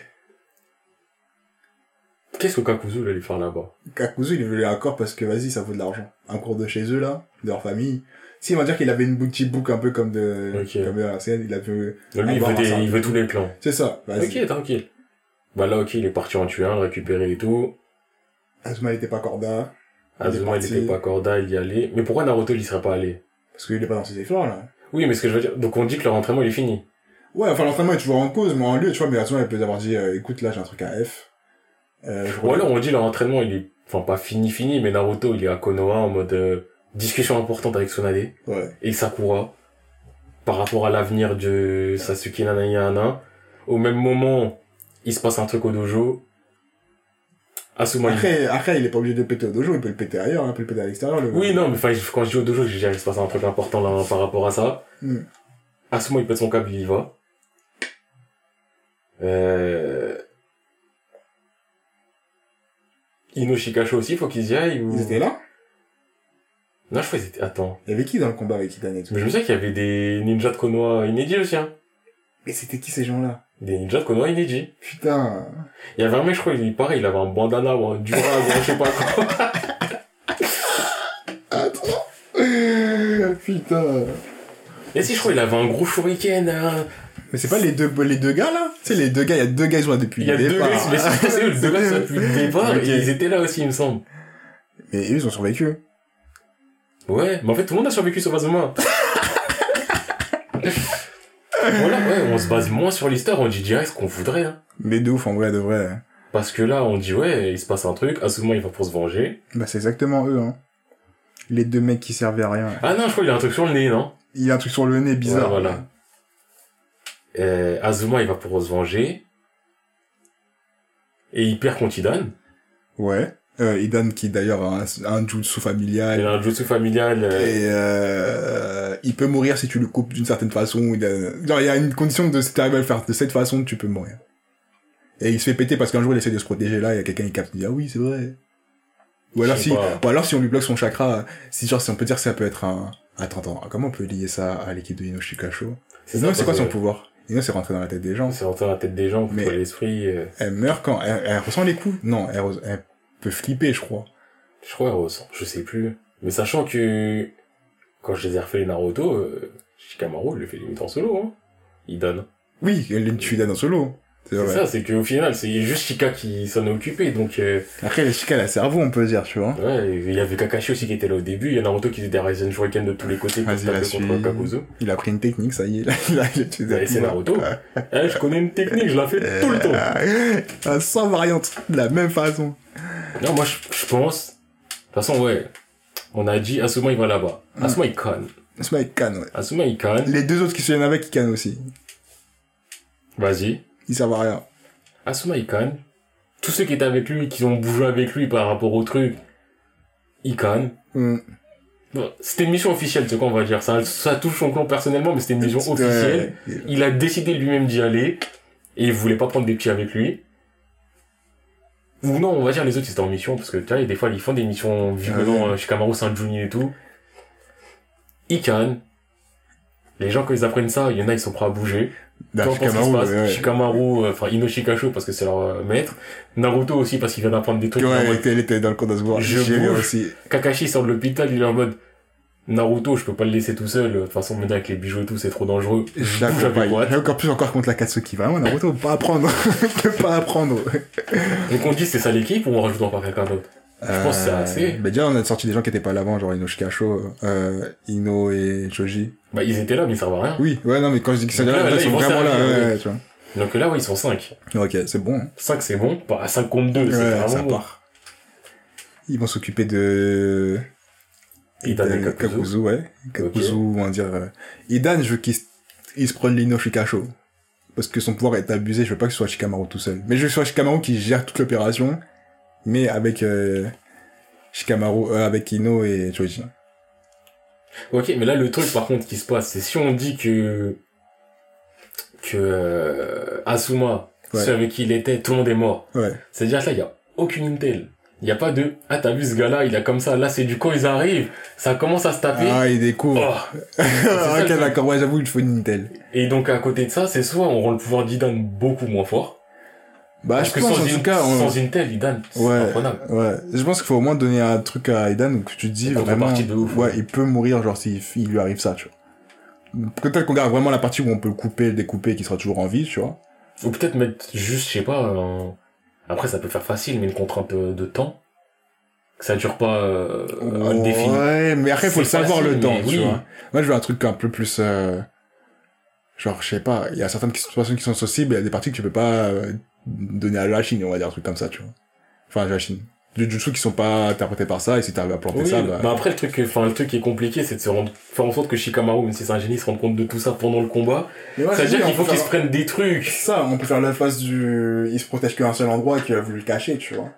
Qu'est-ce que Kakuzu, il allait faire là-bas? Kakuzu, il voulait un corps parce que, vas-y, ça vaut de l'argent. Un cours de chez eux, là, de leur famille. Si, on va dire qu'il avait une boutique book un peu comme de, Ok. comme de la scène, il a vu, Lui, il veut, des- il veut tous les clans. c'est ça. Ok, tranquille. Bah là, ok, il est parti en tuer un, le récupérer et tout. Azuma, il était pas corda. Azuma, il était pas corda, il y allait. Mais pourquoi Naruto, il y serait pas allé? Parce qu'il est pas dans ses efforts, là. Oui, mais ce que je veux dire, donc on dit que leur entraînement, il est fini. Ouais, enfin, l'entraînement est toujours en cause, mais en lieu, tu vois, mais Azuma, il peut avoir dit, euh, écoute, là, j'ai un truc à F. Euh, Ou alors on dit leur entraînement il est, enfin pas fini fini, mais Naruto il est à Konoha en mode euh, discussion importante avec Tsunade Ouais. et Sakura par rapport à l'avenir de Sasuke Nanayana. Au même moment, il se passe un truc au dojo. Asuma il- Après, après, il est pas obligé de le péter au dojo, il peut le péter ailleurs, hein, il peut le péter à l'extérieur, le Oui, non, mais enfin, quand je dis au dojo, je dis qu'il se passe un truc important là par rapport à ça. Hmm. Asuma il pète son câble, il y va. Euh... Inoshi Kasho aussi, faut qu'ils y aillent ou... Ils étaient là? Non, je crois qu'ils étaient... Attends. Il y avait qui dans le combat avec Idan et tout? Mais je me souviens qu'il y avait des ninjas de Konoha inédits aussi, hein. Mais c'était qui ces gens-là? Des ninjas de Konoha Ineji. Putain. Il y avait un mec, je crois, il est pareil, il avait un bandana ou un durag ou un je sais pas quoi. Putain. Et si, je crois, il avait un gros shuriken. Mais c'est pas les deux, les deux gars là? Tu sais, les deux gars, il y a deux gars, ils sont là depuis Il y a le deux départ. gars, mais c'est eux, les deux gars sont là depuis le départ, et ils étaient là aussi, il me semble. Mais eux, ils ont survécu. Ouais, mais en fait, tout le monde a survécu sur Azuma. voilà, ouais, on se base moins sur l'histoire, on dit direct ce qu'on voudrait, hein. Mais de ouf, en vrai, de vrai. Parce que là, on dit, ouais, il se passe un truc, Asuma, il va pour se venger. Bah, c'est exactement eux, hein. Les deux mecs qui servaient à rien. Ah non, je crois qu'il a un truc sur le nez, non? Il y a un truc sur le nez bizarre. Ouais, voilà. Euh, Azuma, il va pour se venger. Et il perd contre Idan. Ouais. Euh, Idan qui d'ailleurs a un, un jutsu Il familial. a un jutsu familial. euh, Et euh, il peut mourir si tu le coupes d'une certaine façon. Il a, il y a une condition de si tu arrives à le faire de cette façon, tu peux mourir. Et il se fait péter parce qu'un jour il essaie de se protéger là, il y a quelqu'un qui capte, il dit ah oui c'est vrai. Ou alors si, pas. ou alors si on lui bloque son chakra, si genre si on peut dire que ça peut être un, attends attends, comment on peut lier ça à l'équipe de Inoshi Kasho c'est c'est quoi son pouvoir? Ino c'est rentré dans la tête des gens. C'est rentré dans la tête des gens, Mais- l'esprit. euh, Elle meurt quand elle, elle ressent les coups? Non, elle, elle peut flipper je crois. Je crois, je sais plus. Mais sachant que, quand je les ai refait les Naruto, euh, Shikamaru, il le fait limite en solo, hein. Il donne. Oui, elle tue Idan en solo. C'est ça, c'est qu'au final, c'est juste Shika qui s'en est occupé, donc, euh, Après les Shika elle a le cerveau on peut dire tu vois. ouais, il y avait Kakashi aussi qui était là au début, il y a Naruto qui faisait des Ryzen Shuriken de tous les côtés pour se taper la contre suis. Kakuzu. Il a pris une technique ça y est là, il a, c'est Naruto. Eh, je connais une technique, je la fais tout le temps. temps. 100 variantes, de la même façon. Non, moi, je, je pense, de toute façon, ouais, on a dit Asuma il va là-bas. Mm. Asuma il canne. Ce mec canne, ouais. Asuma il canne. Les deux autres qui se viennent avec, ils cannent aussi. Vas-y. Ils servent à rien. Asuma il canne. Tous ceux qui étaient avec lui, qui ont bougé avec lui par rapport au truc, ils cannent. Hmm. Bon, c'était une mission officielle, c'est quoi on va dire. Ça, ça touche son clan personnellement, mais c'était une mission officielle. Ouais. Il a décidé lui-même d'y aller. Et il voulait pas prendre des petits avec lui. Ou non, on va dire les autres ils étaient en mission, parce que tu vois, des fois ils font des missions violents, Ouais. euh, Shikamaru, Saint-Juni et tout. Ils cannent. Les gens quand ils apprennent ça, il y en a ils sont prêts à bouger. Peu importe ce qui se Shikamaru, passe. ouais, ouais. Shikamaru, euh, enfin Inoshikasho parce que c'est leur euh, maître. Naruto aussi parce qu'il vient d'apprendre des trucs. Ouais, elle était, elle était dans le cours d'Asgore. Je bouge. aussi. Kakashi sort de l'hôpital, il est en mode Naruto, je peux pas le laisser tout seul. De toute façon, maintenant avec les bijoux et tout, c'est trop dangereux. Et encore plus encore contre la Katsuki. Vraiment, Naruto, pas apprendre. pas apprendre. Donc on dit c'est ça l'équipe ou on rajoute encore quelqu'un d'autre? Je pense que c'est assez. Bah, déjà, on a sorti des gens qui étaient pas là avant, genre Inoshi Kasho, euh, Ino et Choji. Bah ils étaient là, mais ils servent à rien. Oui, ouais, non, mais quand je dis qu'ils sont là, là, là, là, ils sont vraiment là, servir, ouais, oui. ouais, tu vois. Donc là, ouais, ils sont 5. Ok, c'est bon. hein. 5 c'est bon, pas à 5 contre 2, c'est vraiment ça bon. part. Ils vont s'occuper de... Idan et Kakuzu. ouais. Kakuzu, on va dire... euh, Idan, je veux qu'il se... il se prenne l'Ino Shikasho. Parce que son pouvoir est abusé, je veux pas que ce soit Shikamaru tout seul. Mais je veux que ce soit Shikamaru qui gère toute l'opération, mais avec euh, Shikamaru, euh, avec Ino et Choji. Ok, mais là, le truc, par contre, qui se passe, c'est si on dit que, que, euh, Asuma, Ouais. ceux avec qui il était, tout le monde est mort. Ouais. C'est-à-dire que là, il y a aucune intel. Il y a pas de, ah, t'as vu ce gars-là, il a comme ça, là, c'est du quand ils arrivent, ça commence à se taper. Ah, il découvre. Oh. Ah, ok, d'accord, ouais, j'avoue, il faut une Intel. Et donc, à côté de ça, c'est soit on rend le pouvoir d'Idan beaucoup moins fort. Bah, parce je que pense, sans, en in- tout cas, on- sans Intel, Idan, c'est Ouais, imprenable. ouais. Je pense qu'il faut au moins donner un truc à Aidan où tu te dis Une vraiment, de ouf, ouais, ouais. il peut mourir genre s'il il lui arrive ça, tu vois. Peut-être qu'on garde vraiment la partie où on peut le couper, le découper, et qu'il sera toujours en vie, tu vois. Ou peut-être mettre juste, je sais pas, un- après, ça peut faire facile, mais une contrainte euh, de temps. Que ça dure pas, euh, indéfini. Ouais, mais après, il faut le savoir facile, le temps, tu oui. vois. Moi, je veux un truc un peu plus, euh, genre, je sais pas, il y a certaines situations qui sont sensibles, il y a des parties que tu peux pas euh, donner à la Chine, on va dire, un truc comme ça, tu vois. Enfin, à la Chine. Du jutsu qui sont pas interprétés par ça, et si t'arrives à planter Oui, ça, bah... bah après le truc, enfin le truc qui est compliqué, c'est de se rendre, faire en sorte que Shikamaru, même si c'est un génie, se rende compte de tout ça pendant le combat. Mais moi, je C'est-à-dire dis, qu'il on faut peut qu'il se faire- prenne des trucs. Ça, on peut faire la phase du... Il se protège qu'un seul endroit et qu'il a voulu le cacher, tu vois.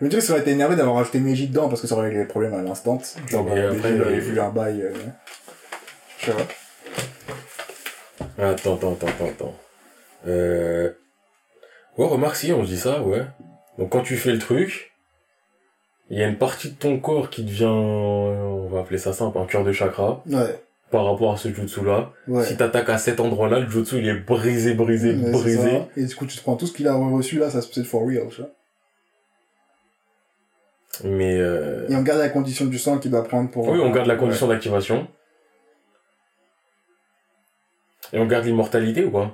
Je me dis que ça aurait été énervé d'avoir rajouté Neji dedans parce que ça aurait réglé les problèmes à l'instant. Genre, Et euh, après, il avait voulu un bail... Euh... Je sais pas. Attends, attends, attends, attends, attends. Euh... Ouais, remarque si, on se dit ça, ouais. Donc quand tu fais le truc, il y a une partie de ton corps qui devient, on va appeler ça simple, un cœur de chakra. Ouais. par rapport à ce jutsu-là. Ouais. Si t'attaques à cet endroit-là, le jutsu, il est brisé, brisé, brisé. Et du coup, tu te prends tout ce qu'il a reçu là, ça c'est for real, tu vois. Mais, euh... Et on garde la condition du sang qu'il doit prendre pour. oui, on garde la condition d'activation. Et on garde l'immortalité ou quoi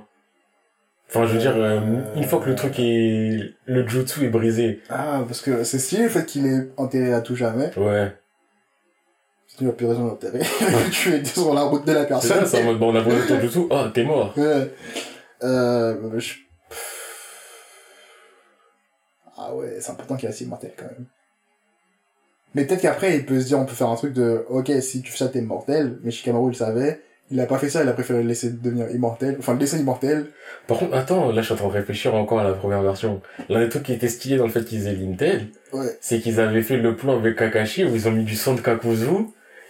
Enfin, je veux dire, euh, une fois que le truc est... Le jutsu est brisé. Ah, parce que c'est stylé le fait qu'il est enterré à tout jamais. Ouais. Si tu as plus raison d'enterrer. tu es sur la route de la C'est personne. ça, c'est en mode, bon, on a brûlé ton jutsu. Ah, t'es mort. Ouais. Euh, je- Ah ouais, c'est important qu'il reste immortel quand même. Mais peut-être qu'après, il peut se dire, on peut faire un truc de, ok, si tu fais ça, t'es mortel, mais Shikamaru il savait, il a pas fait ça, il a préféré le laisser devenir immortel, enfin le laisser immortel. Par contre, attends, là, je suis en train de réfléchir encore à la première version. L'un des trucs qui était stylé dans le fait qu'ils aient l'Intel, Ouais. c'est qu'ils avaient fait le plan avec Kakashi où ils ont mis du sang de Kakuzu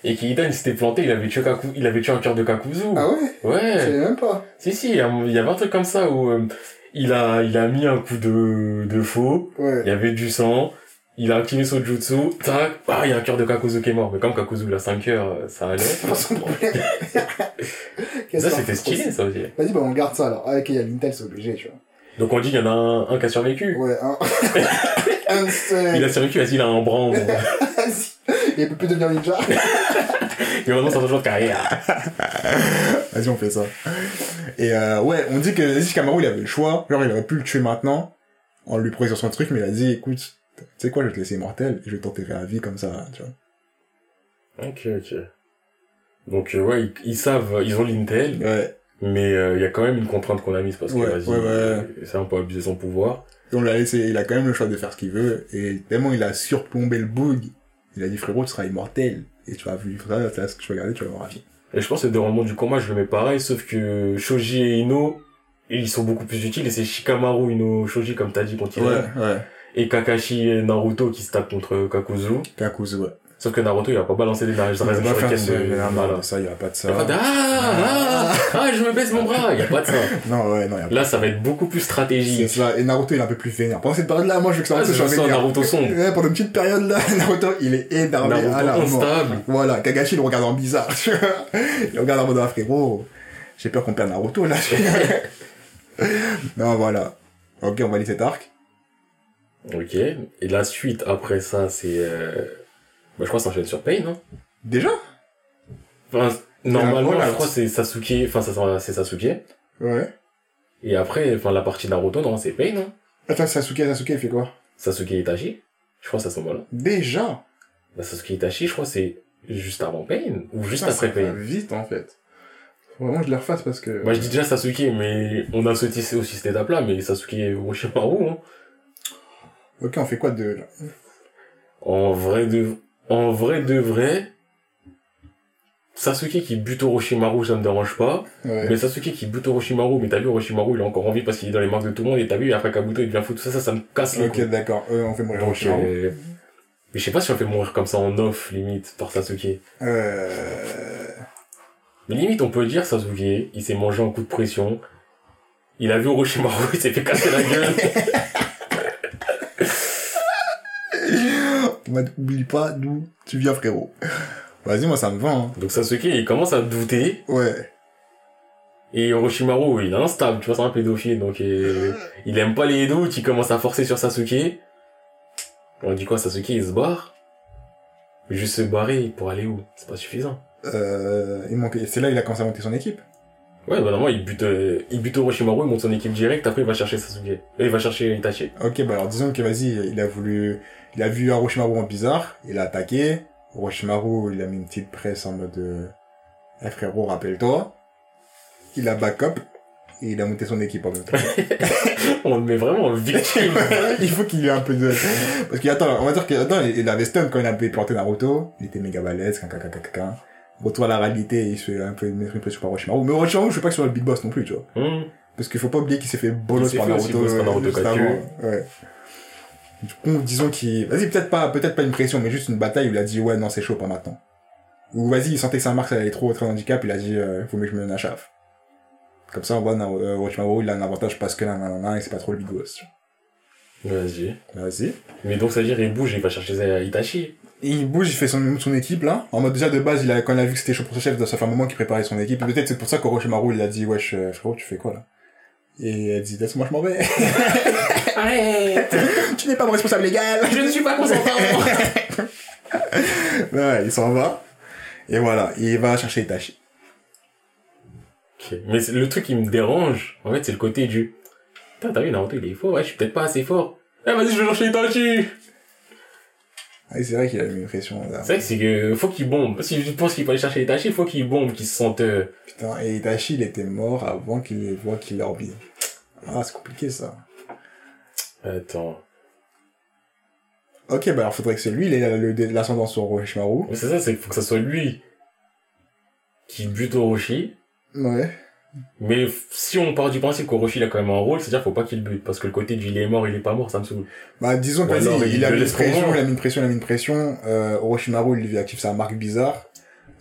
et qu'Idan il s'était planté, il avait tué Kaku, il avait tué un cœur de Kakuzu. Ah ouais? Je Ouais. savais même pas. Si, si, il y avait un truc comme ça où euh, il a, il a mis un coup de, de faux, Ouais. il y avait du sang, il a activé son jutsu, tac, ah, il y a un cœur de Kakuzu qui est mort. Mais comme Kakuzu, il a 5 cœurs, euh, ça allait. C'est pas son problème. Qu'on c'était stylé, ça aussi. Vas-y, bah on garde ça alors. Ah, ok, il y a l'Intel, c'est obligé, tu vois. Donc on dit qu'il y en a un, un qui a survécu. Ouais, un. un seul. Il a survécu, vas-y, il a un bras. Vas-y. Il peut plus devenir ninja. C'est un joueur de carrière. Vas-y, on fait ça. Et euh, ouais, on dit que Aziz Kamaru, il avait le choix. Genre, il aurait pu le tuer maintenant, en lui prenant sur son truc, mais il a dit, écoute, tu sais quoi, je vais te laisser immortel, et je vais t'enterrer à vie comme ça, tu vois. Ok, ok. Donc, euh, ouais, ils, ils savent, ils ont l'Intel, Ouais. mais euh, il y a quand même une contrainte qu'on a mise parce que, Ouais, vas-y, ouais, ouais. c'est un peu abuser son pouvoir. Et on l'a laissé, il a quand même le choix de faire ce qu'il veut, et tellement il a surplombé le bug, il a dit, frérot, tu seras immortel, et tu vas vivre ça, c'est ce que tu vas regarder, tu vas avoir la vie. Et je pense que le déroulement du combat, je le mets pareil, sauf que Shoji et Ino, ils sont beaucoup plus utiles, et c'est Shikamaru, Ino, Shoji, comme t'as dit, quand il est là. ouais. et Kakashi et Naruto qui se tapent contre Kakuzu. Kakuzu, ouais. Sauf que Naruto, il a pas balancé des Rasen Il va pas faire Shuriken ça, de, voilà. ça, il y a pas de Il y a pas de, ça. ah, ah, ah, je me baisse mon bras, il y a pas de ça. Non, ouais, non, il y a pas Là, ça va être beaucoup plus C'est stratégique. ça, et Naruto il est un peu plus vénère. Pendant cette période-là, moi je veux que Ah, Naruto c'est soit vénère. Naruto sombre. Ouais, pendant une petite période là, Naruto il est énervé à la Naruto instable. Voilà, Kagashi il le regarde en bizarre. il regarde en mode ah, frérot, j'ai peur qu'on perde Naruto là. non, voilà. Ok, on va lire cet arc. Ok. Et la suite après ça, c'est, euh... bah, je crois que ça enchaîne sur Pain, non? Déjà? Enfin, normalement, je crois que c'est Sasuke, enfin, c'est Sasuke. Ouais. Et après, enfin, la partie Naruto, non, c'est Pain, non? Attends, Sasuke, Sasuke il fait quoi? Sasuke Itachi? Je crois que c'est à ce moment-là. Déjà? Bah, Sasuke Itachi, je crois que c'est juste avant Pain, ou juste Putain, après ça Pain. vite en fait. Faut vraiment que je les refasse parce que... Moi, je dis déjà Sasuke, mais on a sauté aussi cette étape-là, mais Sasuke Orochimaru, hein. Ok, on fait quoi de... là? En vrai de, en vrai de vrai, Sasuke qui bute Orochimaru, ça me dérange pas. Ouais. Mais Sasuke qui bute Orochimaru, mais t'as vu Orochimaru, il a encore envie parce qu'il est dans les marques de tout le monde, et t'as vu, et après Kabuto, il devient fou, tout ça, ça, ça me casse les Ok, d'accord. Euh, on fait mourir Orochimaru. euh, mais je sais pas si on fait mourir comme ça en off, limite, par Sasuke. Euh... Mais limite, on peut dire Sasuke, il s'est mangé un coup de pression, il a vu Orochimaru, il s'est fait casser la gueule. Oublie pas d'où tu viens frérot. Vas-y, moi ça me va. Hein. Donc Sasuke, il commence à douter, Ouais. Et Orochimaru, il est instable, tu vois, c'est un pédophile, donc euh, il aime pas les doutes, il commence à forcer sur Sasuke. On dit quoi, Sasuke, il se barre? Mais juste se barrer pour aller où? C'est pas suffisant. Euh, il manque... C'est là il a commencé à monter son équipe. Ouais, bah normalement, il bute, euh, il bute Orochimaru, il monte son équipe direct, après il va chercher Sasuke. Et il va chercher Itachi. Ok, bah alors disons que vas-y, il a voulu... Il a vu Orochimaru en bizarre, il a attaqué. Orochimaru, il a mis une petite presse en mode... Euh... Eh, frérot, rappelle-toi. Il a backup. Et il a monté son équipe en même temps. On le met vraiment en victime. il faut qu'il ait un peu de... Parce qu'attends, on va dire qu'attends, il avait stun quand il avait planté Naruto. Il était méga balèze, caca. Retour à la réalité, il se fait un peu une pression par Orochimaru. Mais Orochimaru, je sais pas que sur le big boss non plus, tu vois. Hum. Parce qu'il faut pas oublier qu'il s'est fait bolos par Naruto. Ouais. Du coup, disons qu'il, vas-y, peut-être pas, peut-être pas une pression, mais juste une bataille où il a dit, ouais, non, c'est chaud, pas maintenant. Ou vas-y, il sentait que Saint-Marc, ça allait trop, très handicap, il a dit, euh, faut mieux que je me donne un chaf. Comme ça, on voit, euh, Orochimaru, il a un avantage parce que là, nanana, et c'est pas trop le big boss, tu Vas-y. vois. Vas-y. Mais donc, ça veut dire, il bouge, il va chercher Itachi. Il bouge, il fait son, son équipe, là. En mode, déjà, de base, il a, quand il a vu que c'était chaud pour ce chef, ça fait un moment qu'il préparait son équipe. Peut-être c'est pour ça qu'Orochimaru, il a dit, wesh, euh, frérot, tu fais quoi, là? Et elle dit, laisse-moi, je m'en vais. Arrête tu n'es pas mon responsable légal. Je ne suis pas consentant ouais, il s'en va. Et voilà, il va chercher Itachi. Ok. Mais le truc qui me dérange, en fait, c'est le côté du... Putain, t'as vu, Naruto, il est fort, ouais, je suis peut-être pas assez fort. Eh, vas-y, je vais chercher Itachi oui, c'est vrai qu'il a mis une pression, là. C'est vrai que c'est que, faut qu'il bombe. Si je pense qu'il faut aller chercher Itachi, il faut qu'il bombe, qu'il se sente... euh, Putain, et Itachi, il était mort avant qu'il voit qu'il bien. Ah, c'est compliqué, ça. Attends. Ok, bah alors faudrait que c'est lui, il ait le- l'ascendant sur Orochimaru. Mais c'est ça, c'est qu'il faut que ça soit lui qui bute Orochi. Ouais. Mais si on part du principe qu'Orochi il a quand même un rôle, c'est-à-dire faut pas qu'il bute. Parce que le côté du il est mort, il est pas mort, ça me saoule. Bah, disons que il, il a mis une pression, il a mis une pression, il a mis une pression, euh, Orochimaru, il lui active sa marque bizarre,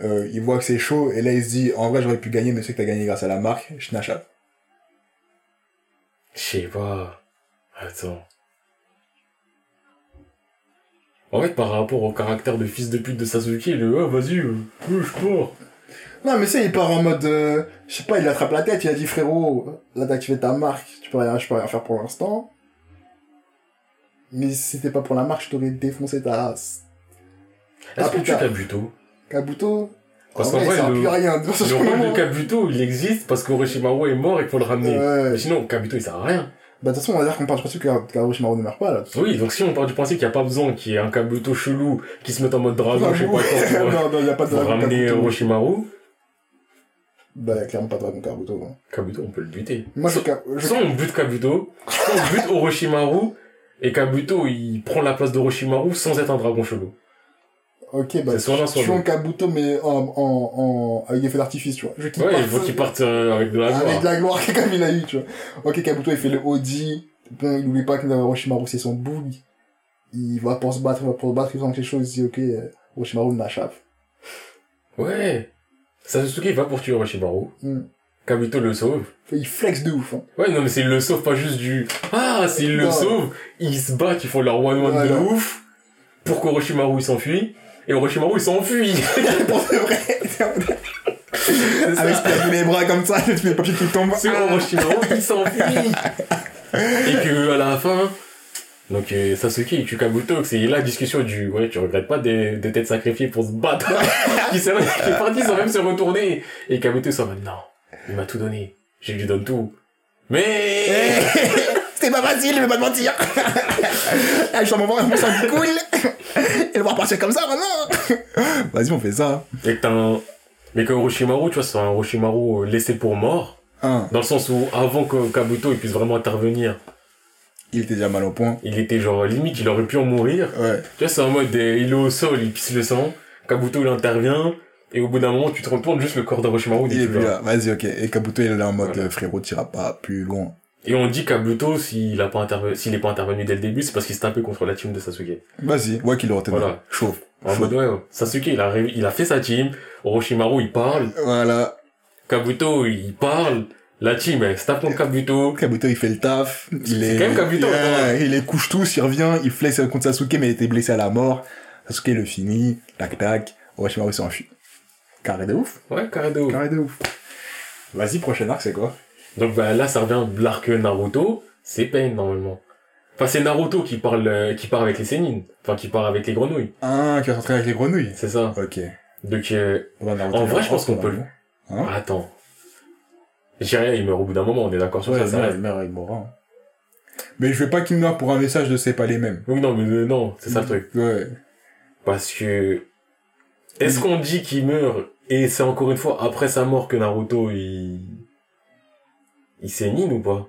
euh, il voit que c'est chaud, et là il se dit, en vrai j'aurais pu gagner, mais c'est que t'as gagné grâce à la marque, Shinasha. Je sais pas. Attends. En fait, par rapport au caractère de fils de pute de Sasuke, le ah vas-y, euh, je pars. Non, mais c'est, il part en mode, euh, je sais pas, il attrape la tête, il a dit, frérot, là t'as activé ta marque, tu peux rien, je peux rien faire pour l'instant. Mais si c'était pas pour la marque, je t'aurais défoncé ta race. Est-ce Ah, que tu. Kabuto? Kabuto, Parce en qu'en vrai, vrai, le- rien. Le rôle de Kabuto, il existe parce qu'Orochimaru est mort et qu'il faut le ramener. Ouais. Mais sinon, Kabuto, il sert à rien. Bah, de toute façon, on va dire qu'on part du principe que Orochimaru ne meurt pas, là. Oui, donc si on part du principe qu'il n'y a pas besoin qu'il y ait un Kabuto chelou qui se mette en mode dragon, je sais pas quoi, pour, non, non, y a pas de ramener. Orochimaru, Bah, y a clairement pas de dragon Kabuto. hein. Kabuto, on peut le buter. Moi, je, je, Soit on bute Kabuto, soit on bute Orochimaru, et Kabuto, il prend la place d'Orochimaru sans être un dragon chelou. ok, bah, c'est soit tuons l'autre. Kabuto, mais en, en, en, avec des feux d'artifice, tu vois. Je Ouais, il faut qu'il parte euh, avec de la Avec de gloire. la gloire, comme il a eu, tu vois. Ok, Kabuto, il fait le Audi. Bon, il oublie pas que Orochimaru, c'est son boug. Il va pour se battre, il va pour se battre, il sent quelque chose, il dit, ok, euh, Orochimaru m'échappe. Ouais. Sasuke, il va pour tuer Orochimaru. Hmm. Kabuto le sauve. Il flex de ouf, hein. Ouais, non, mais c'est il le sauve pas juste du... Ah, s'il le sauve, ils se battent, ils font leur one-one de ouf, pour qu'Orochimaru il s'enfuit, et Orochimaru il s'enfuit. Pour de vrai. Avec ce les bras comme ça, les papiers qui tombent. C'est Ah. Orochimaru qui s'enfuit. et que, à la fin, donc, euh, Sasuke il tue Kabuto, c'est la discussion du, ouais, tu regrettes pas de, de t'être sacrifié pour se battre. qui s'est, qui est parti sans même se retourner. Et Kabuto s'en va, non, il m'a tout donné. Je lui donne tout. Mais, C'était pas facile, je vais pas te mentir. Ah, je suis en moment, coule. Et le voir partir comme ça, maintenant. Vas-y, on fait ça. et que t'as un, mais que Orochimaru, tu vois, c'est un Orochimaru euh, laissé pour mort. Un, Dans le sens où, avant que Kabuto il puisse vraiment intervenir, il était déjà mal au point. il était genre, limite, il aurait pu en mourir. Ouais. Tu vois, c'est en mode, euh, il est au sol, il pisse le sang, Kabuto il intervient, et au bout d'un moment, tu te retournes, juste le corps d'Orochimaru Il est plus là. Vas-y, ok. Et Kabuto, il est là en mode, Voilà. euh, frérot, t'iras pas plus loin. Et on dit Kabuto, s'il a pas intervenu, s'il est pas intervenu dès le début, c'est parce qu'il s'est tapé contre la team de Sasuke. Vas-y, ouais qu'il aurait été Voilà. Chaud. En mode, ouais, ouais. Sasuke, il a, il a fait sa team, Orochimaru, il parle, Voilà. Kabuto, il parle, la team, se tape contre Kabuto. Kabuto, il fait le taf. Il C'est est, quand même Kabuto, il les couche tous, il revient, il flex contre Sasuke, mais il était blessé à la mort. Sasuke le finit. Tac, tac. Orochimaru s'enfuit. Carré de ouf. Ouais, carré de ouf. Carré de ouf. Vas-y, prochain arc, c'est quoi? Donc bah là, ça revient de l'arc Naruto, c'est Pain normalement. Enfin, c'est Naruto qui parle, euh, qui part avec les sénines. Enfin, qui part avec les grenouilles. Un qui va s'entraîner avec les grenouilles. C'est ça. Ok. Donc, euh, En vrai, je pense qu'on peut normalement. Hein? Attends. Jiraiya, il meurt au bout d'un moment, on est d'accord sur Ouais, ça, ça merde, reste. merde, il mourra. hein. Mais je veux pas qu'il meure pour un message de c'est pas les mêmes. Oui, non, mais euh, non, c'est ça le truc. Ouais. Parce que, est-ce qu'on dit qu'il meurt, et c'est encore une fois après sa mort que Naruto, il, il sénine ou pas?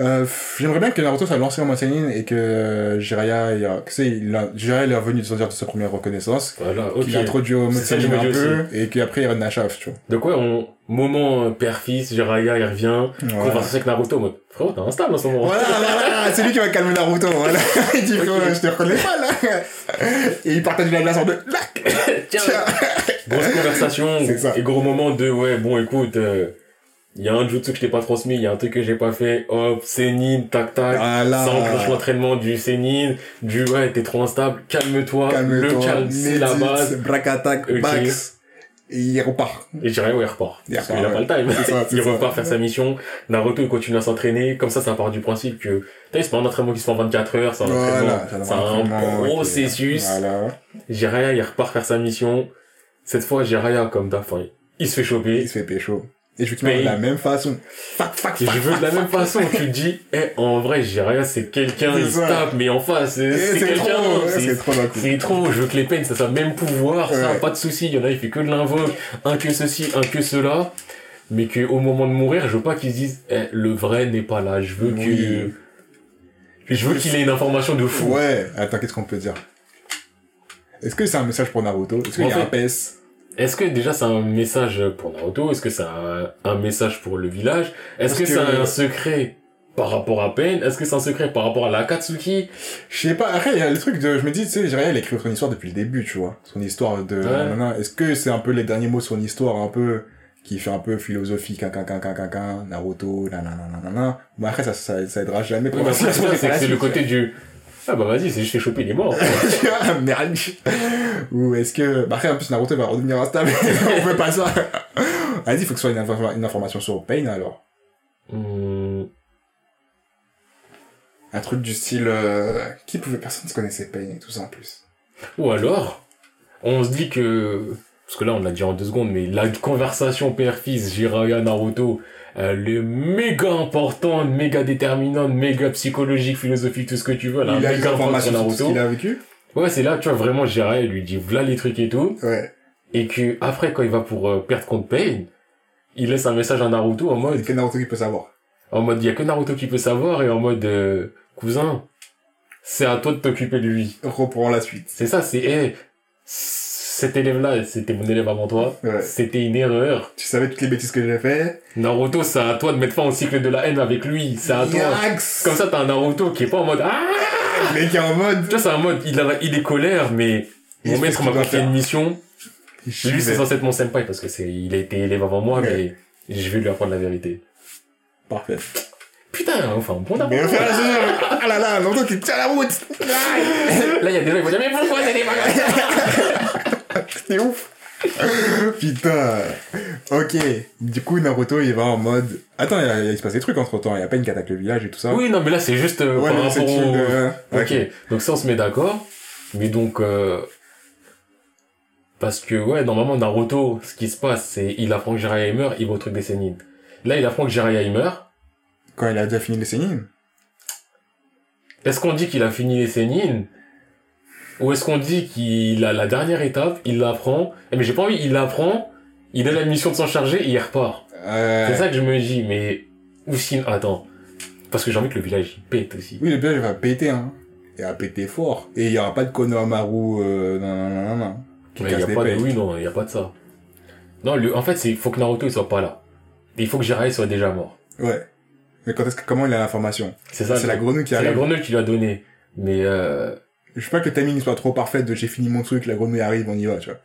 Euh, j'aimerais bien que Naruto soit lancé en Senin et que euh, Jiraiya, il a, tu sais, il a, Jiraiya il est revenu de son- de sa première reconnaissance. Voilà, ok. Qu'il a introduit au mode un peu, et qu'après il renaît à Chaf, tu vois. Donc ouais, on, moment euh, père-fils, Jiraiya, il revient, Voilà. conversation avec Naruto, mode, frérot, t'es instable en ce moment. Voilà, voilà, c'est lui qui va calmer Naruto, voilà. Il dit, frérot, je te reconnais pas, là. Et il partage la glace en deux. Lac Tiens, grosse conversation, et gros moment de, ouais, bon, écoute, euh, il y a un jutsu que je t'ai pas transmis, il y a un truc que j'ai pas fait, hop, Senin, tac tac, Voilà. ça enclenche l'entraînement du Senin, du ouais, t'es trop instable, calme-toi, le calme, c'est la base. Braque attaque, max. Et il repart. Et je dirais, ouais, il repart. Il Parce a pas le time. Ça, il ça. repart faire sa mission. Naruto, il continue à s'entraîner. Comme ça, ça part du principe que, t'as c'est pas un entraînement qui se fait en 24 heures, c'est un Voilà. entraînement. C'est un processus. Voilà. Jiraya, il repart faire sa mission. Cette fois, Jiraya, comme d'hab, il se fait choper. Il se fait pécho. Et je veux meure de la même façon. Fac, fac, Et fac, je veux de la même façon, tu te dis, eh, en vrai, Jiraya, c'est quelqu'un, il se ça. tape, mais en face, c'est Eh, quelqu'un, c'est- trop c'est trop, je veux que les peines, ça soit même pouvoir, ça, Ouais. pas de souci. Il y en a, il fait que de l'invoque, un que ceci, un que cela. Mais que au moment de mourir, je veux pas qu'ils se disent, eh, le vrai n'est pas là. Je veux Oui. que, je veux qu'il ait une information de fou. Ouais. Attends, qu'est-ce qu'on peut dire? Est-ce que c'est un message pour Naruto? Est-ce qu'il y a un fait- PS Est-ce que déjà c'est un message pour Naruto? Est-ce que c'est un, un message pour le village? Est-ce que, que- c'est un secret par rapport à Pain? Est-ce que c'est un secret par rapport à l'Akatsuki? Je sais pas, après, il y a le truc de, je me dis, tu sais, Jiraiya, il a écrit son histoire depuis le début, tu vois. Son histoire de, Ouais. Est-ce que c'est un peu les derniers mots de son histoire, un peu, qui fait un peu philosophique, quin, quin, quin, quin, quin, quin, Naruto, nanana, nanana. Bon, après, ça, ça, ça aidera jamais la c'est le la côté du, ah bah vas-y, c'est juste fait choper, il est mort. suite. Ah, Merde. Ou est-ce que, bah après, en plus, Naruto va redevenir instable. On veut pas ça. Vas-y, il faut que ce soit une, infor- une information sur Pain, alors. Hmm, Un truc du style, euh, qui pouvait, personne ne connaissait Pain et tout ça en plus. Ou alors, on se dit que, parce que là on l'a dit en deux secondes, mais la conversation père-fils, Jiraiya, Naruto, elle est méga importante, méga déterminante, méga psychologique, philosophique, tout ce que tu veux, a il a des impact sur tout ce qu'il a vécu. Ouais, c'est là, tu vois, vraiment, Jiraiya lui dit, voilà les trucs et tout, Ouais. et que après, quand il va pour euh, perdre contre Pain, il laisse un message à Naruto en mode, Et que Naruto qui peut savoir. en mode, il y a que Naruto qui peut savoir, et en mode, euh, cousin, c'est à toi de t'occuper de lui. Reprends la suite. C'est ça, c'est, eh, cet élève-là, c'était mon élève avant toi. Ouais. C'était une erreur. Tu savais toutes les bêtises que j'ai fait. Naruto, c'est à toi de mettre fin au cycle de la haine avec lui. C'est à toi. Comme ça, t'as un Naruto qui est pas en mode, ah! Le mec est en mode. Tu vois, c'est en mode, il, a, il est colère, mais mon maître m'a confié une mission. Je Lui, c'est censé être mon senpai parce que c'est, il a été élève avant moi, Ouais. mais je vais lui apprendre la vérité. Parfait. Putain, enfin, bon Mais d'abord. on fait la saison. Ah là là, Naruto qui tient la route. Là, il y a des gens qui vont dire, mais pourquoi t'as des magasins? C'est ouf. Putain. Ok. Du coup, Naruto, il va en mode. Attends, il, a- il se passe des trucs entre temps. Il y a pas une attaque le village et tout ça. Oui, non, mais là, c'est juste euh, Ouais, par mais rapport au... de- Ok, donc ça on se met d'accord. Mais donc, euh, parce que ouais, normalement Naruto, ce qui se passe, c'est il apprend que Jiraiya meurt, il va au truc des Sennin. Là, il apprend que Jiraiya meurt. Quand il a déjà fini les sénines. Est-ce qu'on dit qu'il a fini les Sennin Ou est-ce qu'on dit qu'il a la dernière étape, il l'apprend Eh, Mais j'ai pas envie, il l'apprend, il a la mission de s'en charger et il repart. Euh... C'est ça que je me dis, mais... Ou sinon... Attends. Parce que j'ai envie que le village il pète aussi. Oui, le village va péter, hein. Il va péter fort. Et il y aura pas de Konohamaru, euh, non, non, non, non, non. Qui Mais il y a des pas de... Oui, non, il y a pas de ça. Non, le... en fait, c'est, il faut que Naruto il soit pas là. Et il faut que Jiraiya soit déjà mort. Ouais. Mais quand est-ce que, comment il a l'information? C'est ça. C'est la le- grenouille qui C'est la arrive. grenouille qui lui a donné. Mais euh... Je veux pas que le timing soit trop parfait de j'ai fini mon truc, la grenouille arrive, on y va, tu vois.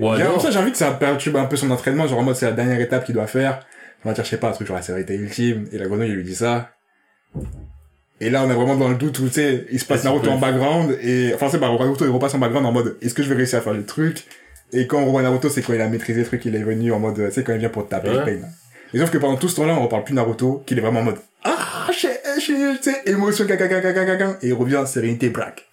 Ou J'ai alors... ça, j'ai envie que ça perturbe un peu son entraînement, genre en mode c'est la dernière étape qu'il doit faire. On va dire, je sais pas, un truc genre la sévérité ultime, et la grenouille lui dit ça. Et là, on est vraiment dans le doute où, tu sais, il se passe Ouais, Naruto en background, et, enfin, c'est pas, Naruto, il repasse en background en mode, est-ce que je vais réussir à faire le truc? Et quand on revoit Naruto, c'est quand il a maîtrisé le truc, il est venu en mode, tu sais, quand il vient pour te taper Ouais. le pain. Et sauf que pendant tout ce temps-là, on reparle plus Naruto, qu'il est vraiment en mode, ah, je sais, tu sais, émotion, caca, caca, caca, et il revient, sérénité, braque.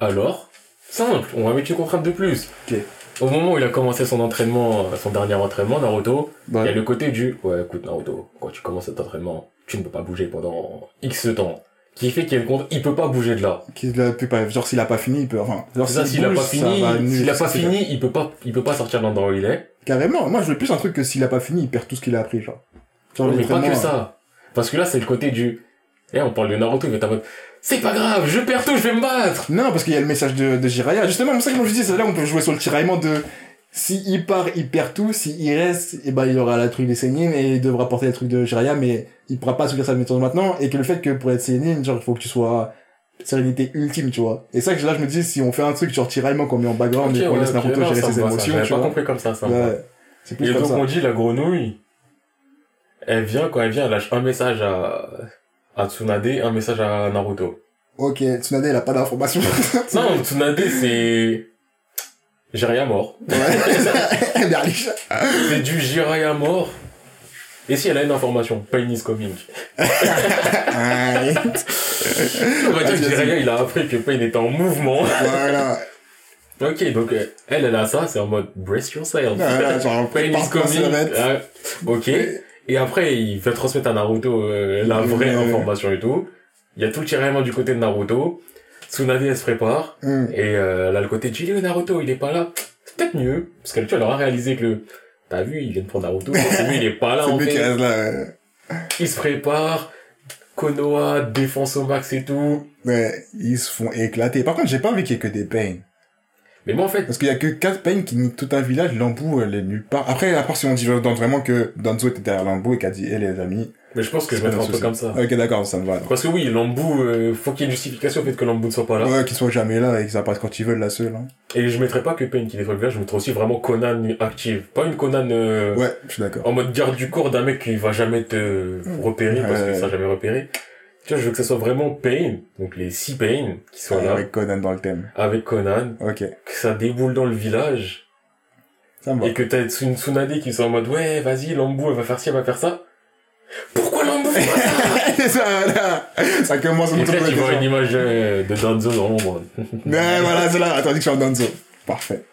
Alors, simple, on va mettre une contrainte de plus. Ok. Au moment où il a commencé son entraînement, son dernier entraînement, Naruto, il y a le côté du, ouais, écoute, Naruto, quand tu commences cet entraînement, tu ne peux pas bouger pendant X temps. Qui fait qu'il a contre, il peut pas bouger de là. Qu'il a pu pas, genre s'il a pas fini, il peut, enfin, genre s'il a bouge, pas fini, s'il a pas fini, il peut pas, il peut pas sortir de l'endroit où il est. Carrément, moi je veux plus un truc que s'il a pas fini, il perd tout ce qu'il a appris, genre. Genre, mais pas que ça. Parce que là, c'est le côté du, eh, on parle de Naruto, il va être en mode, c'est pas grave, je perds tout, je vais me battre. Non, parce qu'il y a le message de, de Jiraiya. Justement, c'est ça que je dis, c'est là on peut jouer sur le tiraillement de si il part, il perd tout, si il reste, et ben il aura la truc des Sénines et il devra porter les trucs de Jiraiya, mais il pourra pas subir sa méthode maintenant, et que le fait que pour être Sénine, genre il faut que tu sois sérénité ultime, tu vois. Et ça que là je me dis, si on fait un truc genre tiraillement qu'on met en background Ok, et qu'on ouais, laisse Naruto gérer ses émotions, tu pas vois. compris comme ça, ça. Ouais. C'est plus Et comme donc ça. on dit la grenouille, elle vient, quand elle vient, elle lâche un message à, à Tsunade, un message à Naruto. Ok, Tsunade, il a pas d'informations. Non, Tsunade, c'est... Jiraiya mort. Ouais. C'est du Jiraiya mort. Et si elle a une information, Pain is coming. Ouais. On va dire que Jiraiya, il a appris que Pain était en mouvement. voilà. Ok, donc euh, elle, elle a ça, c'est en mode brace yourself. Genre, Pain is coming. Ok. Et après, il va transmettre à Naruto euh, la vraie information et tout. Il y a tout le tiraillement du côté de Naruto. Tsunade, elle se prépare. Hum. Et euh, là, le côté de Naruto, il est pas là. C'est peut-être mieux. Parce qu'elle, tu elle aura réalisé que le... T'as vu, il vient de prendre Naruto. Lui, il est pas là, en qui fait. reste là. ouais. Il se prépare. Konoha, défense au max et tout. Ouais, ils se font éclater. Par contre, j'ai pas envie qu'il y ait que des pains. Mais moi, en fait, Parce qu'il y a que 4 pains qui niquent tout un village, Lambou, elle est nulle part. Après, à part si on dit vraiment que Danzo était derrière Lambou et qu'a dit, eh les amis. mais je pense que je vais un peu comme ça. Ok, d'accord, ça me va. alors. Parce que oui, Lambou, euh, faut qu'il y ait une justification au fait que Lambou ne soit pas là. Ouais, qu'ils soient jamais là et qu'ils apparaissent quand ils veulent, la seule. Hein. Et je mettrais pas que Pain qui détruit le village, je mettrais aussi vraiment Conan active. Pas une Conan euh, Ouais, je suis d'accord. en mode garde du corps d'un mec qui va jamais te repérer parce Ouais. qu'il sera jamais repéré. Tu vois, je veux que ce soit vraiment Pain, donc les six Pain qui soient là, Avec Conan dans le thème. avec Conan, Ok, que ça déboule dans le village, ça me va. et que t'as une Tsunade qui soit en mode ouais, vas-y, Lambou, elle va faire ci, elle va faire ça. Pourquoi Lambou fait ça C'est ça. Ça commence à peut-être qu'il voit une Mais image euh, de Danzo dans l'ombre. voilà, c'est là. Attends, dis que je suis en Danzo. Parfait.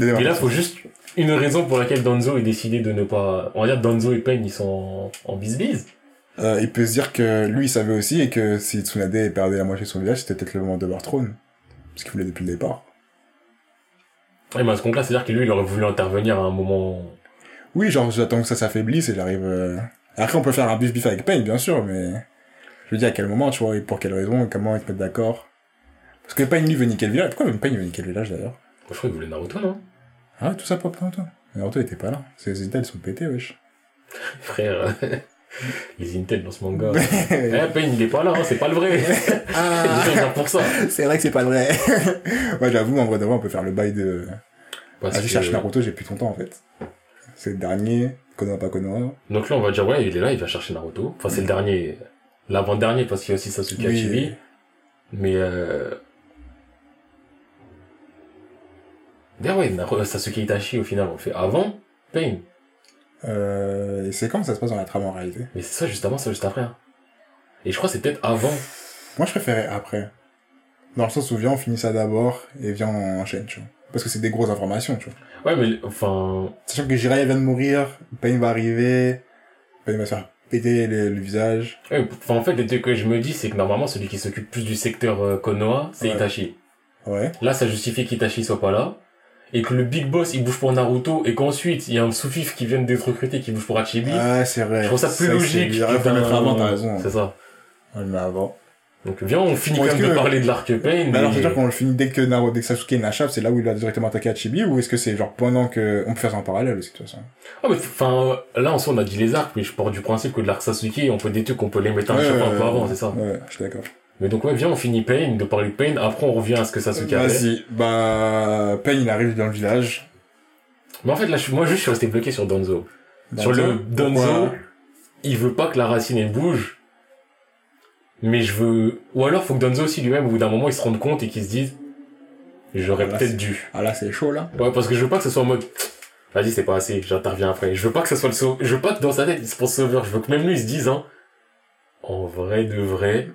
Et là, faut juste une raison pour laquelle Danzo ait décidé de ne pas... On va dire Danzo et Pain, ils sont en, en bis-bis. Euh, il peut se dire que lui, il savait aussi et que si Tsunade perdait la moitié de son village, c'était peut-être le moment de leur trône. Parce qu'il voulait depuis le départ. Ouais, mais à ce compte-là, c'est-à-dire que lui, il aurait voulu intervenir à un moment... Oui, genre, j'attends que ça s'affaiblisse et j'arrive... euh, Après, on peut faire un bif-bif avec Pain, bien sûr, mais... Je veux dire, à quel moment, tu vois, et pour quelle raison, et comment ils se mettent d'accord? Parce que Pain, lui, veut niquer le village. Pourquoi même Pain, il veut niquer le village, d'ailleurs? Je crois qu'il voulait Naruto, non? Ah, tout ça pour Naruto. Naruto était pas là. Ses Intel sont pétés, wesh. Frère, les Intel dans ce manga... eh, Pain, il est pas là, hein, c'est pas le vrai ah C'est vrai que c'est pas vrai. ouais, j'avoue, en vrai de vrai, on peut faire le bail de... Parce Ah, je que- cherche Naruto, j'ai plus ton temps, en fait. C'est le dernier, Konoha pas Konoha. Donc là, on va dire, ouais, il est là, il va chercher Naruto. Enfin, c'est le dernier... L'avant-dernier, parce qu'il y a aussi Sasuke Hachibi. Mais euh... D'ailleurs, ouais, Naruto- Sasuke Itachi, au final, on le fait avant Pain. Euh, et c'est quand ça se passe dans la trame en réalité? Mais c'est ça, juste avant, ça, juste après. hein. Et je crois que c'est peut-être avant. Moi, je préférais après. Dans le sens où viens, on finit ça d'abord, et viens, on enchaîne, tu vois. Parce que c'est des grosses informations, tu vois. Ouais, mais, enfin... Sachant que Jiraiya vient de mourir, Pain va arriver, Pain va se faire péter le, le visage. ouais, Enfin, en fait, le truc que je me dis, c'est que normalement, celui qui s'occupe plus du secteur euh, Konoha, c'est Ouais. Itachi. Ouais. Là, ça justifie qu'Itachi soit pas là. Et que le Big Boss, il bouge pour Naruto, et qu'ensuite, il y a un sous-fif qui vient d'être recruté qui bouge pour Hachibi. Ah, c'est vrai. je trouve ça plus logique. Il le mettre avant, t'as raison. C'est ça. On le met avant. Donc, viens, on finit Bon, quand même de parler de l'arc Pain. Mais alors, c'est-à-dire qu'on le finit dès que Naruto, dès que Sasuke n'achève, c'est là où il va directement attaquer Hachibi, ou est-ce que c'est genre pendant que, on peut faire ça en parallèle aussi, de toute façon? Ah, mais enfin, là, en soi, on a dit les arcs, mais je pars du principe que de l'arc Sasuke, on peut des trucs, on peut les mettre un Ouais, ouais, peu avant, ouais. c'est ça. Ouais, je suis d'accord. Mais donc, ouais, viens, on finit Pain, de parler de Pain, après on revient à ce que Sasuke avait. Vas-y. Bah, Pain, il arrive dans le village. Mais en fait, là, je- moi, juste, je suis resté bloqué sur Donzo. Sur Danzo. le Donzo, il veut pas que la racine, elle bouge. Mais je veux, ou alors, faut que Donzo aussi lui-même, au bout d'un moment, il se rende compte et qu'il se dise, j'aurais Voilà, peut-être dû. Ah là, c'est chaud, là. Ouais, parce que je veux pas que ce soit en mode, vas-y, c'est pas assez, j'interviens après. Je veux pas que ce soit le sauveur, je veux pas que dans sa tête, il se pense sauveur. Je veux que même lui, il se dise, hein, en vrai de vrai,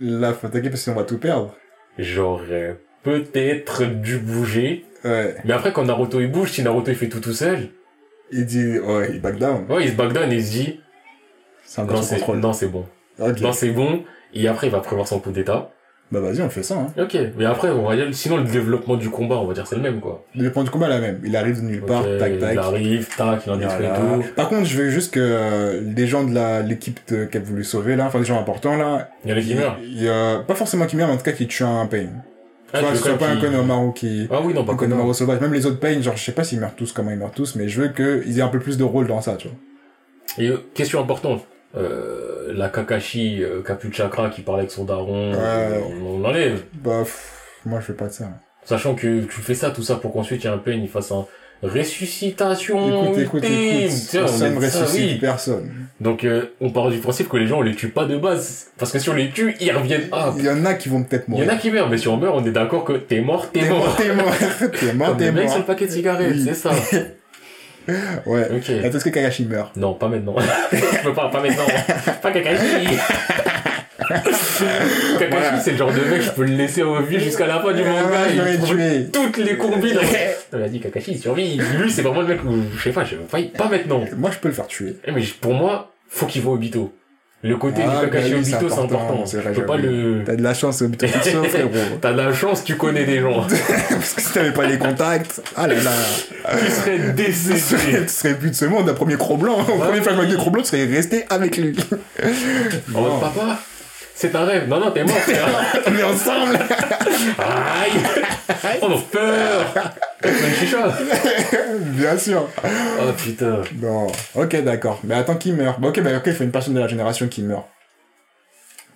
Là, faut attaquer parce qu'on va tout perdre. j'aurais peut-être dû bouger. Ouais. Mais après, quand Naruto il bouge, si Naruto il fait tout tout seul, Il dit, ouais, il back down. ouais, il se back down et il se dit, C'est un non, c'est, contrôle. non, c'est bon. Ok. Non, c'est bon. Et après, il va prévoir son coup d'état. Bah, vas-y, on fait ça, hein. Ok. Mais après, on va dire, sinon, le développement du combat, on va dire, c'est le même, quoi. Le point du combat, la même. Il arrive de nulle part, tac, tac. Il arrive, tac, il en détruit tout. Par contre, je veux juste que euh, les gens de la l'équipe qui a voulu sauver là, enfin des gens importants là, Il y en a qui meurent. il y a pas forcément qui meurent, mais en tout cas qui tuent un Pain. Ah, veux soit pas un qu'il- Konohamaru qui, Ah oui, non, pas un Konohamaru sauvage. Même les autres Pain, genre je sais pas s'ils meurent tous, comment ils meurent tous, mais je veux qu'ils aient un peu plus de rôle dans ça, tu vois. Et euh, question importante. Euh, la Kakashi, euh, Kapuchakra qui parlait avec son daron, Ouais. euh, on, on l'enlève. Bah, pff, moi je fais pas de ça. Sachant que tu fais ça, tout ça, pour qu'ensuite il y ait un Pain, il fasse un, ressuscitation. Écoute, écoute, écoute. On Personne ça, ressuscite oui. personne. Donc, euh, on part du principe que les gens, on les tue pas de base. Parce que si on les tue, ils reviennent. Ah, Il y en a qui vont peut-être il y mourir. en a qui meurent, mais si on meurt, on est d'accord que t'es mort, t'es T'es mort. mort, t'es mort. T'es mort, t'es le mec sur mort. le paquet de cigarettes, Oui. c'est ça. Ouais. Ok. Attends, est-ce que Kakashi meurt? Non, pas maintenant. Je peux pas, pas maintenant. Pas Kakashi. Kakashi, Voilà. c'est le genre de mec, je peux le laisser en vie jusqu'à la fin du manga. il tué. toutes les combines. Vas-y, Kakashi, il survit. Lui, c'est vraiment le mec où, je sais pas, je pas, pas maintenant. Moi, je peux le faire tuer. Eh, Mais pour moi, faut qu'il voit Obito. Le côté Ah, du Kakashi bah oui, c'est Obito, c'est important, c'est pas le... T'as de la chance, au Obito Pixel, frérot. T'as de la chance, tu connais des gens. Parce que si t'avais pas les contacts, ah là là. tu serais Tu décédé. serais, tu serais plus de ce monde, un premier cro blanc. Au premier oui. flashback de cro blanc, tu serais resté avec lui. En mode, Non. papa, c'est un rêve. Non, non, t'es mort, frère. On est ensemble. Aïe On a peur Bien sûr. Oh putain. Non. Ok, d'accord. Mais attends, qui meurt Bah, ok, bah, ok, il faut une personne de la génération qui meurt.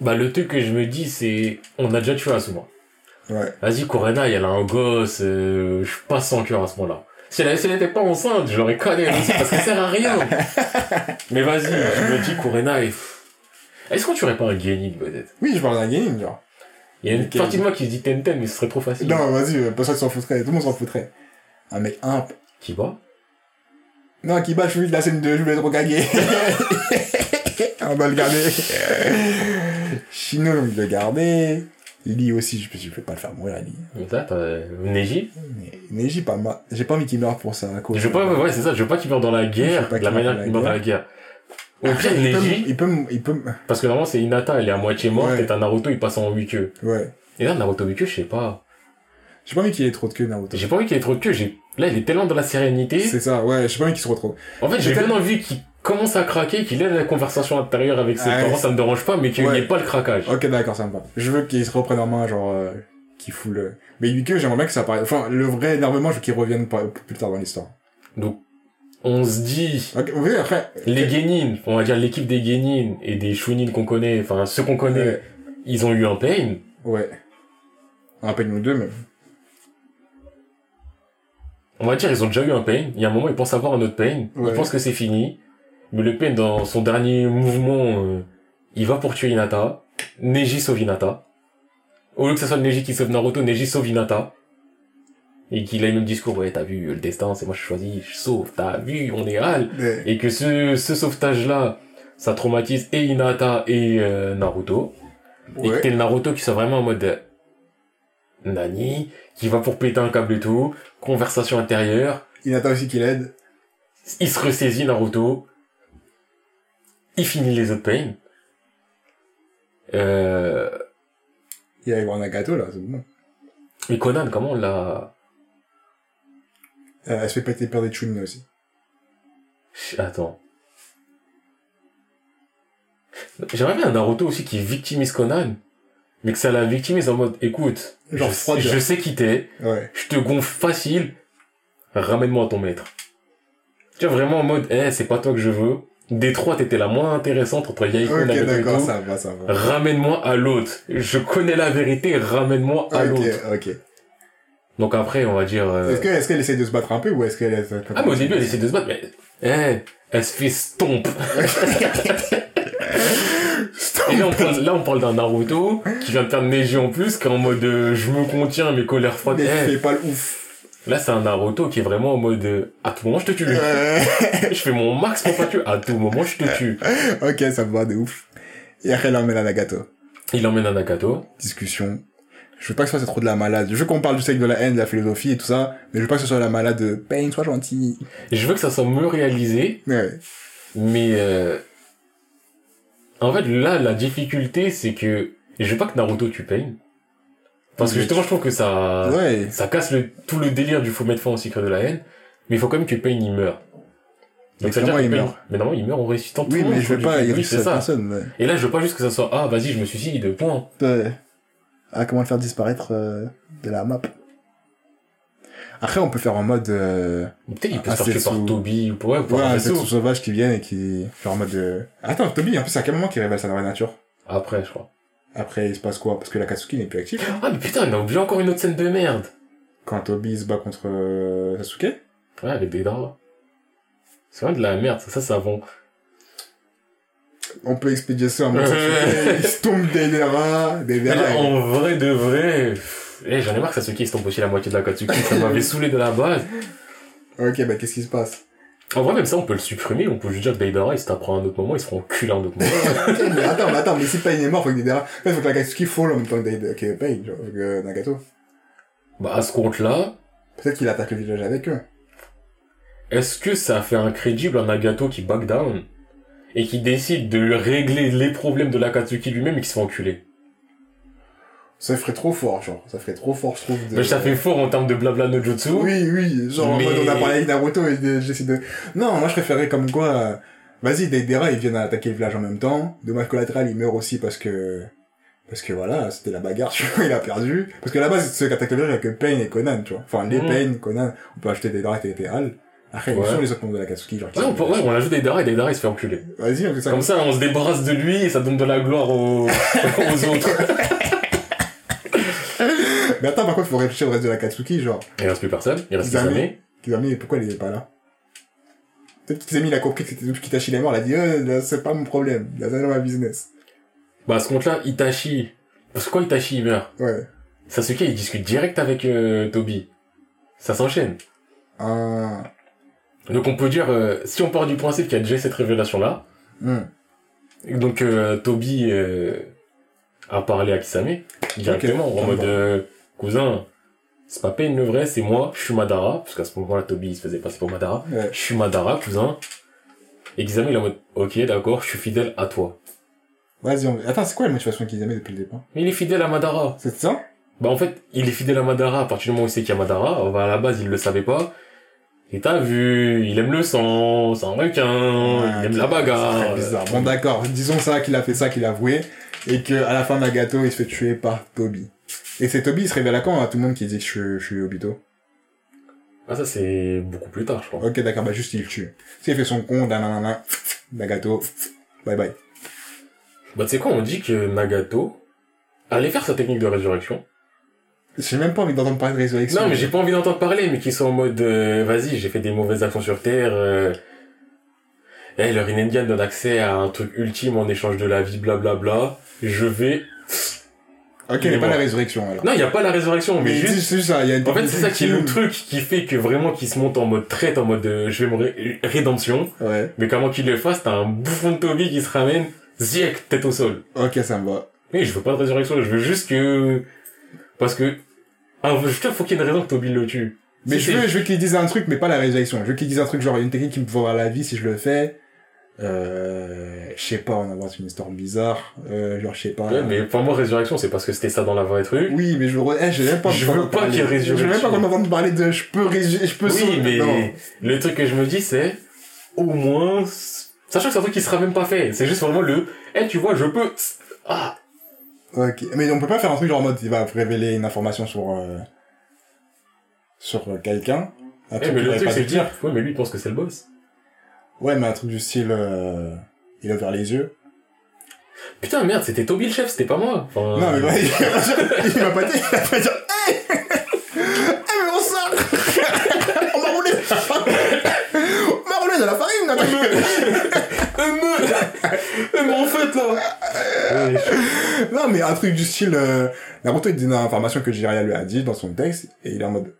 Bah le truc que je me dis c'est... On a déjà tué Asuma. Ouais. Vas-y, Korena, elle a un gosse, euh, je suis pas sans cœur à ce moment-là. Si elle, si elle était pas enceinte, je l'aurais collé aussi parce qu'elle sert à rien. Mais vas-y, je me dis Korena est... Est-ce qu'on tuerait pas un Genin peut-être? Oui, je parle d'un gaming, genre. Il y a une partie de moi qui se dit Tenten, mais ce serait trop facile. Non, vas-y, euh, personne s'en foutrait. Tout le monde s'en foutrait. Un mec un Qui va Non, qui bat, je suis de la scène de je voulais trop gagner. On va le garder. Chino, j'ai envie de le garder. Lee aussi, je, je peux pas le faire mourir, Lee. Mais là, t'as Neji? Neji, pas ma... J'ai pas envie qu'il meure pour ça. à cause Je veux pas, ouais, c'est ça, je veux pas qu'il meure dans la guerre, de la manière qu'il meurt dans la guerre. Au pire, il peut, il peut, il parce que normalement c'est Hinata, elle est à moitié morte, Ouais. et t'as Naruto, il passe en 8 queues. ouais. Et là, Naruto 8 queues, je sais pas. J'ai pas envie qu'il ait trop de queue, Naruto. J'ai pas envie qu'il ait trop de queue, j'ai... Là, il est tellement dans la sérénité. C'est ça, ouais, j'ai pas envie qu'il se retrouve. En fait, j'ai tellement envie qu'il commence à craquer, qu'il ait la conversation intérieure avec ses Ouais. parents, ça me dérange pas, mais qu'il n'y Ouais. ait pas le craquage. Ok, d'accord, ça me va. Je veux qu'il se reprenne en main, genre, euh, qu'il fout le... Mais lui que j'aimerais bien que ça apparaisse. Enfin, le vrai énervement, je veux qu'il revienne plus tard dans l'histoire. Donc, on se dit, après... les Genin, on va dire l'équipe des Genin et des Shunin qu'on connaît, enfin ceux qu'on connaît, Ouais. ils ont eu un pain. Ouais. Un peu nous deux, même. On va dire, ils ont déjà eu un pain. Il y a un moment, ils pensent avoir un autre pain. Ouais. Ils pensent que c'est fini. Mais le pain, dans son dernier mouvement, euh, il va pour tuer Hinata. Neji sauve Hinata. Au lieu que ce soit Neji qui sauve Naruto, Neji sauve Hinata. Et qu'il ait le même discours, ouais, t'as vu, le destin, c'est moi je choisis, je sauve, t'as vu, on est hal. Ouais. Et que ce, ce sauvetage-là, ça traumatise et Hinata et euh, Naruto. Et que t'es le Naruto qui soit vraiment en mode euh, Nani, qui va pour péter un câble et tout, conversation intérieure, attend aussi qu'il aide. il se ressaisit Naruto, il finit les autres pains. Euh... Il y avoir Nagato, là, c'est bon. Et Conan, comment on l'a... Euh, elle se fait péter peur des Chunin aussi. Attends. J'aimerais bien un Naruto aussi qui victimise Conan, mais que ça la victimise en mode, écoute, Genre je, sais qui t'es, Ouais. je te gonfle facile, ramène-moi à ton maître. Tu vois, vraiment en mode, eh, c'est pas toi que je veux. Des trois, t'étais la moins intéressante entre Yaiko et Ok, Nagato et d'accord, tout. ça va, ça va. Ramène-moi à l'autre. Je connais la vérité, ramène-moi à Ok, l'autre. ok. Donc après, on va dire... euh, Est-ce que- est-ce qu'elle essaie de se battre un peu ou est-ce qu'elle... est- Ah, mais au début, elle essaie de se battre, mais... Eh, elle se fait stomp. Et là, on parle, là, on parle d'un Naruto qui vient de faire Neji en plus, qui est en mode euh, je me contiens, mes colères froides. Mais Eh, pas le ouf. là, c'est un Naruto qui est vraiment en mode euh, à tout moment, je te tue. Je fais mon max pour pas tuer. À tout moment, je te tue. ok, ça me va de ouf. Et après, elle emmène à Nagato. Il emmène un Nakato. Discussion. Je veux pas que ce soit trop de la malade. Je veux qu'on parle du sexe de la haine, de la philosophie et tout ça, mais je veux pas que ce soit la malade de Pain, sois gentil. Je veux que ça soit mieux réalisé, Ouais. mais euh, en fait, là, la difficulté, c'est que je veux pas que Naruto tue Pain. Parce que justement, je trouve que ça, Ouais. ça casse le, tout le délire du faut mettre fin au cycle de la haine, mais il faut quand même que Pain y meure. Mais ça veut dire il Pain- meurt Mais non, il meurt en récitant tout Oui, le monde. mais je veux pas y Oui, c'est ça. personne. ouais. Et là, je veux pas juste que ça soit, ah, vas-y, je me suicide, point. Ouais. Ah, comment le faire disparaître euh, de la map Après, on peut faire en mode... Euh... Peut-être il peut se faire tuer c'est par Toby ou pour, ouais, ou Ouais, un vaisseau. sauvage qui viennent et qui... Genre en mode... euh, Attends, Toby, en plus, c'est à quel moment qu'il révèle sa vraie nature Après, je crois. Après, il se passe quoi? Parce que la Katsuki n'est plus active. Ah, mais putain, on a oublié encore une autre scène de merde. Quand Toby se bat contre euh, Sasuke Ouais, avec des draps. C'est vraiment de la merde, ça, ça, ça vend. On peut expédier ça en mode, il se tombe des draps, des en vrai de vrai, eh, j'en ai marre que Sasuke il se tombe aussi la moitié de la Katsuki, ça m'avait saoulé de la base. Ok, bah, qu'est-ce qui se passe? En vrai, même ça, on peut le supprimer, on peut juste dire que Deidara, il se tapera à un autre moment, ils se feront enculer à un autre moment. Mais attends, mais attends, mais si Pain est mort, faut que. En fait, faut que la Katsuki fall en même temps que Pain, genre, que Nagato. bah, à ce compte-là, Peut-être qu'il attaque le village avec eux. est-ce que ça fait un crédible un Nagato qui back down? Et qui décide de régler les problèmes de l'Akatsuki lui-même et qui se fait enculer Ça ferait trop fort, genre. Ça ferait trop fort, je trouve. de- Mais ça fait fort en termes de blabla no jutsu. Oui, oui, genre, en mode, on a parlé avec Naruto et de- j'essaie de... Non, moi, je préférais comme quoi, euh, vas-y, Deidara, ils viennent attaquer le village en même temps. Dommage collatéral, il meurt aussi parce que, parce que voilà, c'était la bagarre, tu vois, il a perdu. Parce que là-bas, ceux qui attaquent le village, il y a que Pain et Conan, tu vois. Enfin, les Mhm. Pain, Conan, on peut acheter Deidara et et Hal. Après, Ouais. ils sont les autres membres de la Katsuki, genre. Ouais, on, peut- ouais, on ajoute Deidara et Deidara il se fait enculer. Vas-y, on fait ça Comme ça, on se débarrasse de lui et ça donne de la gloire aux, aux autres. Mais attends, par contre, il faut réfléchir au reste de la Katsuki, genre. Il reste plus personne, il reste. Kisame. Kizami, pourquoi il est pas là? Peut-être que Kizami, il a compris que c'était Kitashi est mort, il a dit, euh, c'est pas mon problème. Là, c'est dans ma business. Bah, à ce compte-là, Itachi. Parce que quand Itachi il meurt, Ouais. Sasuke il discute direct avec euh, Toby. Ça s'enchaîne. Ah. Donc on peut dire, euh, si on part du principe qu'il y a déjà cette révélation-là, Hmm. donc euh, Toby euh, a parlé à Kisame directement en mode euh, cousin, c'est pas Pain le vrai, c'est moi, je suis Madara, parce qu'à ce moment-là Toby il se faisait passer pour Madara. Ouais. Je suis Madara, cousin. Et Kisame il est en mode, ok d'accord, je suis fidèle à toi. Vas-y, on... attends, c'est quoi la motivation de Kizami depuis le départ? Mais il est fidèle à Madara. C'est ça? Bah en fait, il est fidèle à Madara à partir du moment où il sait qu'il y a Madara. Bah, à la base, il le savait pas. Et t'as vu, il aime le sang, c'est un requin, il aime la bagarre. bizarre. Bon, d'accord. Disons ça, qu'il a fait ça, qu'il a avoué. Et que, à la fin, Nagato, il se fait tuer par Toby. Et c'est Toby, il se révèle à quand, à tout le monde qui dit que je, je suis Obito? Ah ça c'est beaucoup plus tard, je crois. Ok, d'accord, bah, juste, il le tue. S'il fait son con, nanana, Nagato, bye bye. Bah tu sais quoi, on dit que Nagato allait faire sa technique de résurrection. J'ai même pas envie d'entendre parler de résurrection. Non mais j'ai pas envie d'entendre parler, mais qui sont en mode, euh, vas-y, j'ai fait des mauvaises actions sur Terre. Euh... Eh, le Rinnegan donne accès à un truc ultime en échange de la vie, blablabla. Je vais... Ok, Il est mais pas la résurrection, alors. Non, il y a pas la résurrection, mais Mais juste... c'est ça, il y a une En fait, c'est ça qui est le truc qui fait que vraiment qu'il se monte en mode traite, en mode euh, je vais me ré- rédemption. Ouais. Mais comment qu'il le fasse, t'as un bouffon de Toby qui se ramène, ziek, tête au sol. Ok, ça me va. Mais je veux pas de résurrection, je veux juste que... Parce que... Ah, je faut qu'il y ait une raison que Toby le tue. Mais je veux, je veux qu'il dise un truc, mais pas la résurrection. Je veux qu'il dise un truc genre une technique qui me vaudra la vie si je le fais. Euh, je sais pas, on invente une histoire bizarre. Euh, genre, je sais pas. Ouais, mais pour moi, résurrection, c'est parce que c'était ça dans la vraie truc. Oui, mais je veux, eh, j'ai même pas Je veux pas qu'il ait Je veux même pas résurrection. qu'on m'entende parler de je peux régé- je peux Oui, sauver. mais Non. le truc que je me dis, c'est... Au moins... Sachant que c'est un truc qui sera même pas fait. C'est juste vraiment le... Eh, tu vois, je peux... Ah Ok. Mais on peut pas faire un truc genre en mode, il va révéler une information sur, euh, sur euh, quelqu'un. Un Eh, truc mais qu'il le truc, pas c'est dire... Ouais, mais lui, il pense que c'est le boss. Ouais, mais un truc du style, euh, il a ouvert les yeux. Putain, merde, c'était Toby le chef, c'était pas moi. Enfin, Non, mais ouais, il va pas dire, il va pas dire, hey! Eh, mais on sort! on m'a roulé! on m'a roulé de la farine, là! Euh, mais... En fait, là... Non, mais un truc du style, euh, Naruto, il dit une information que Jiraiya lui a dit dans son texte, et il est en mode,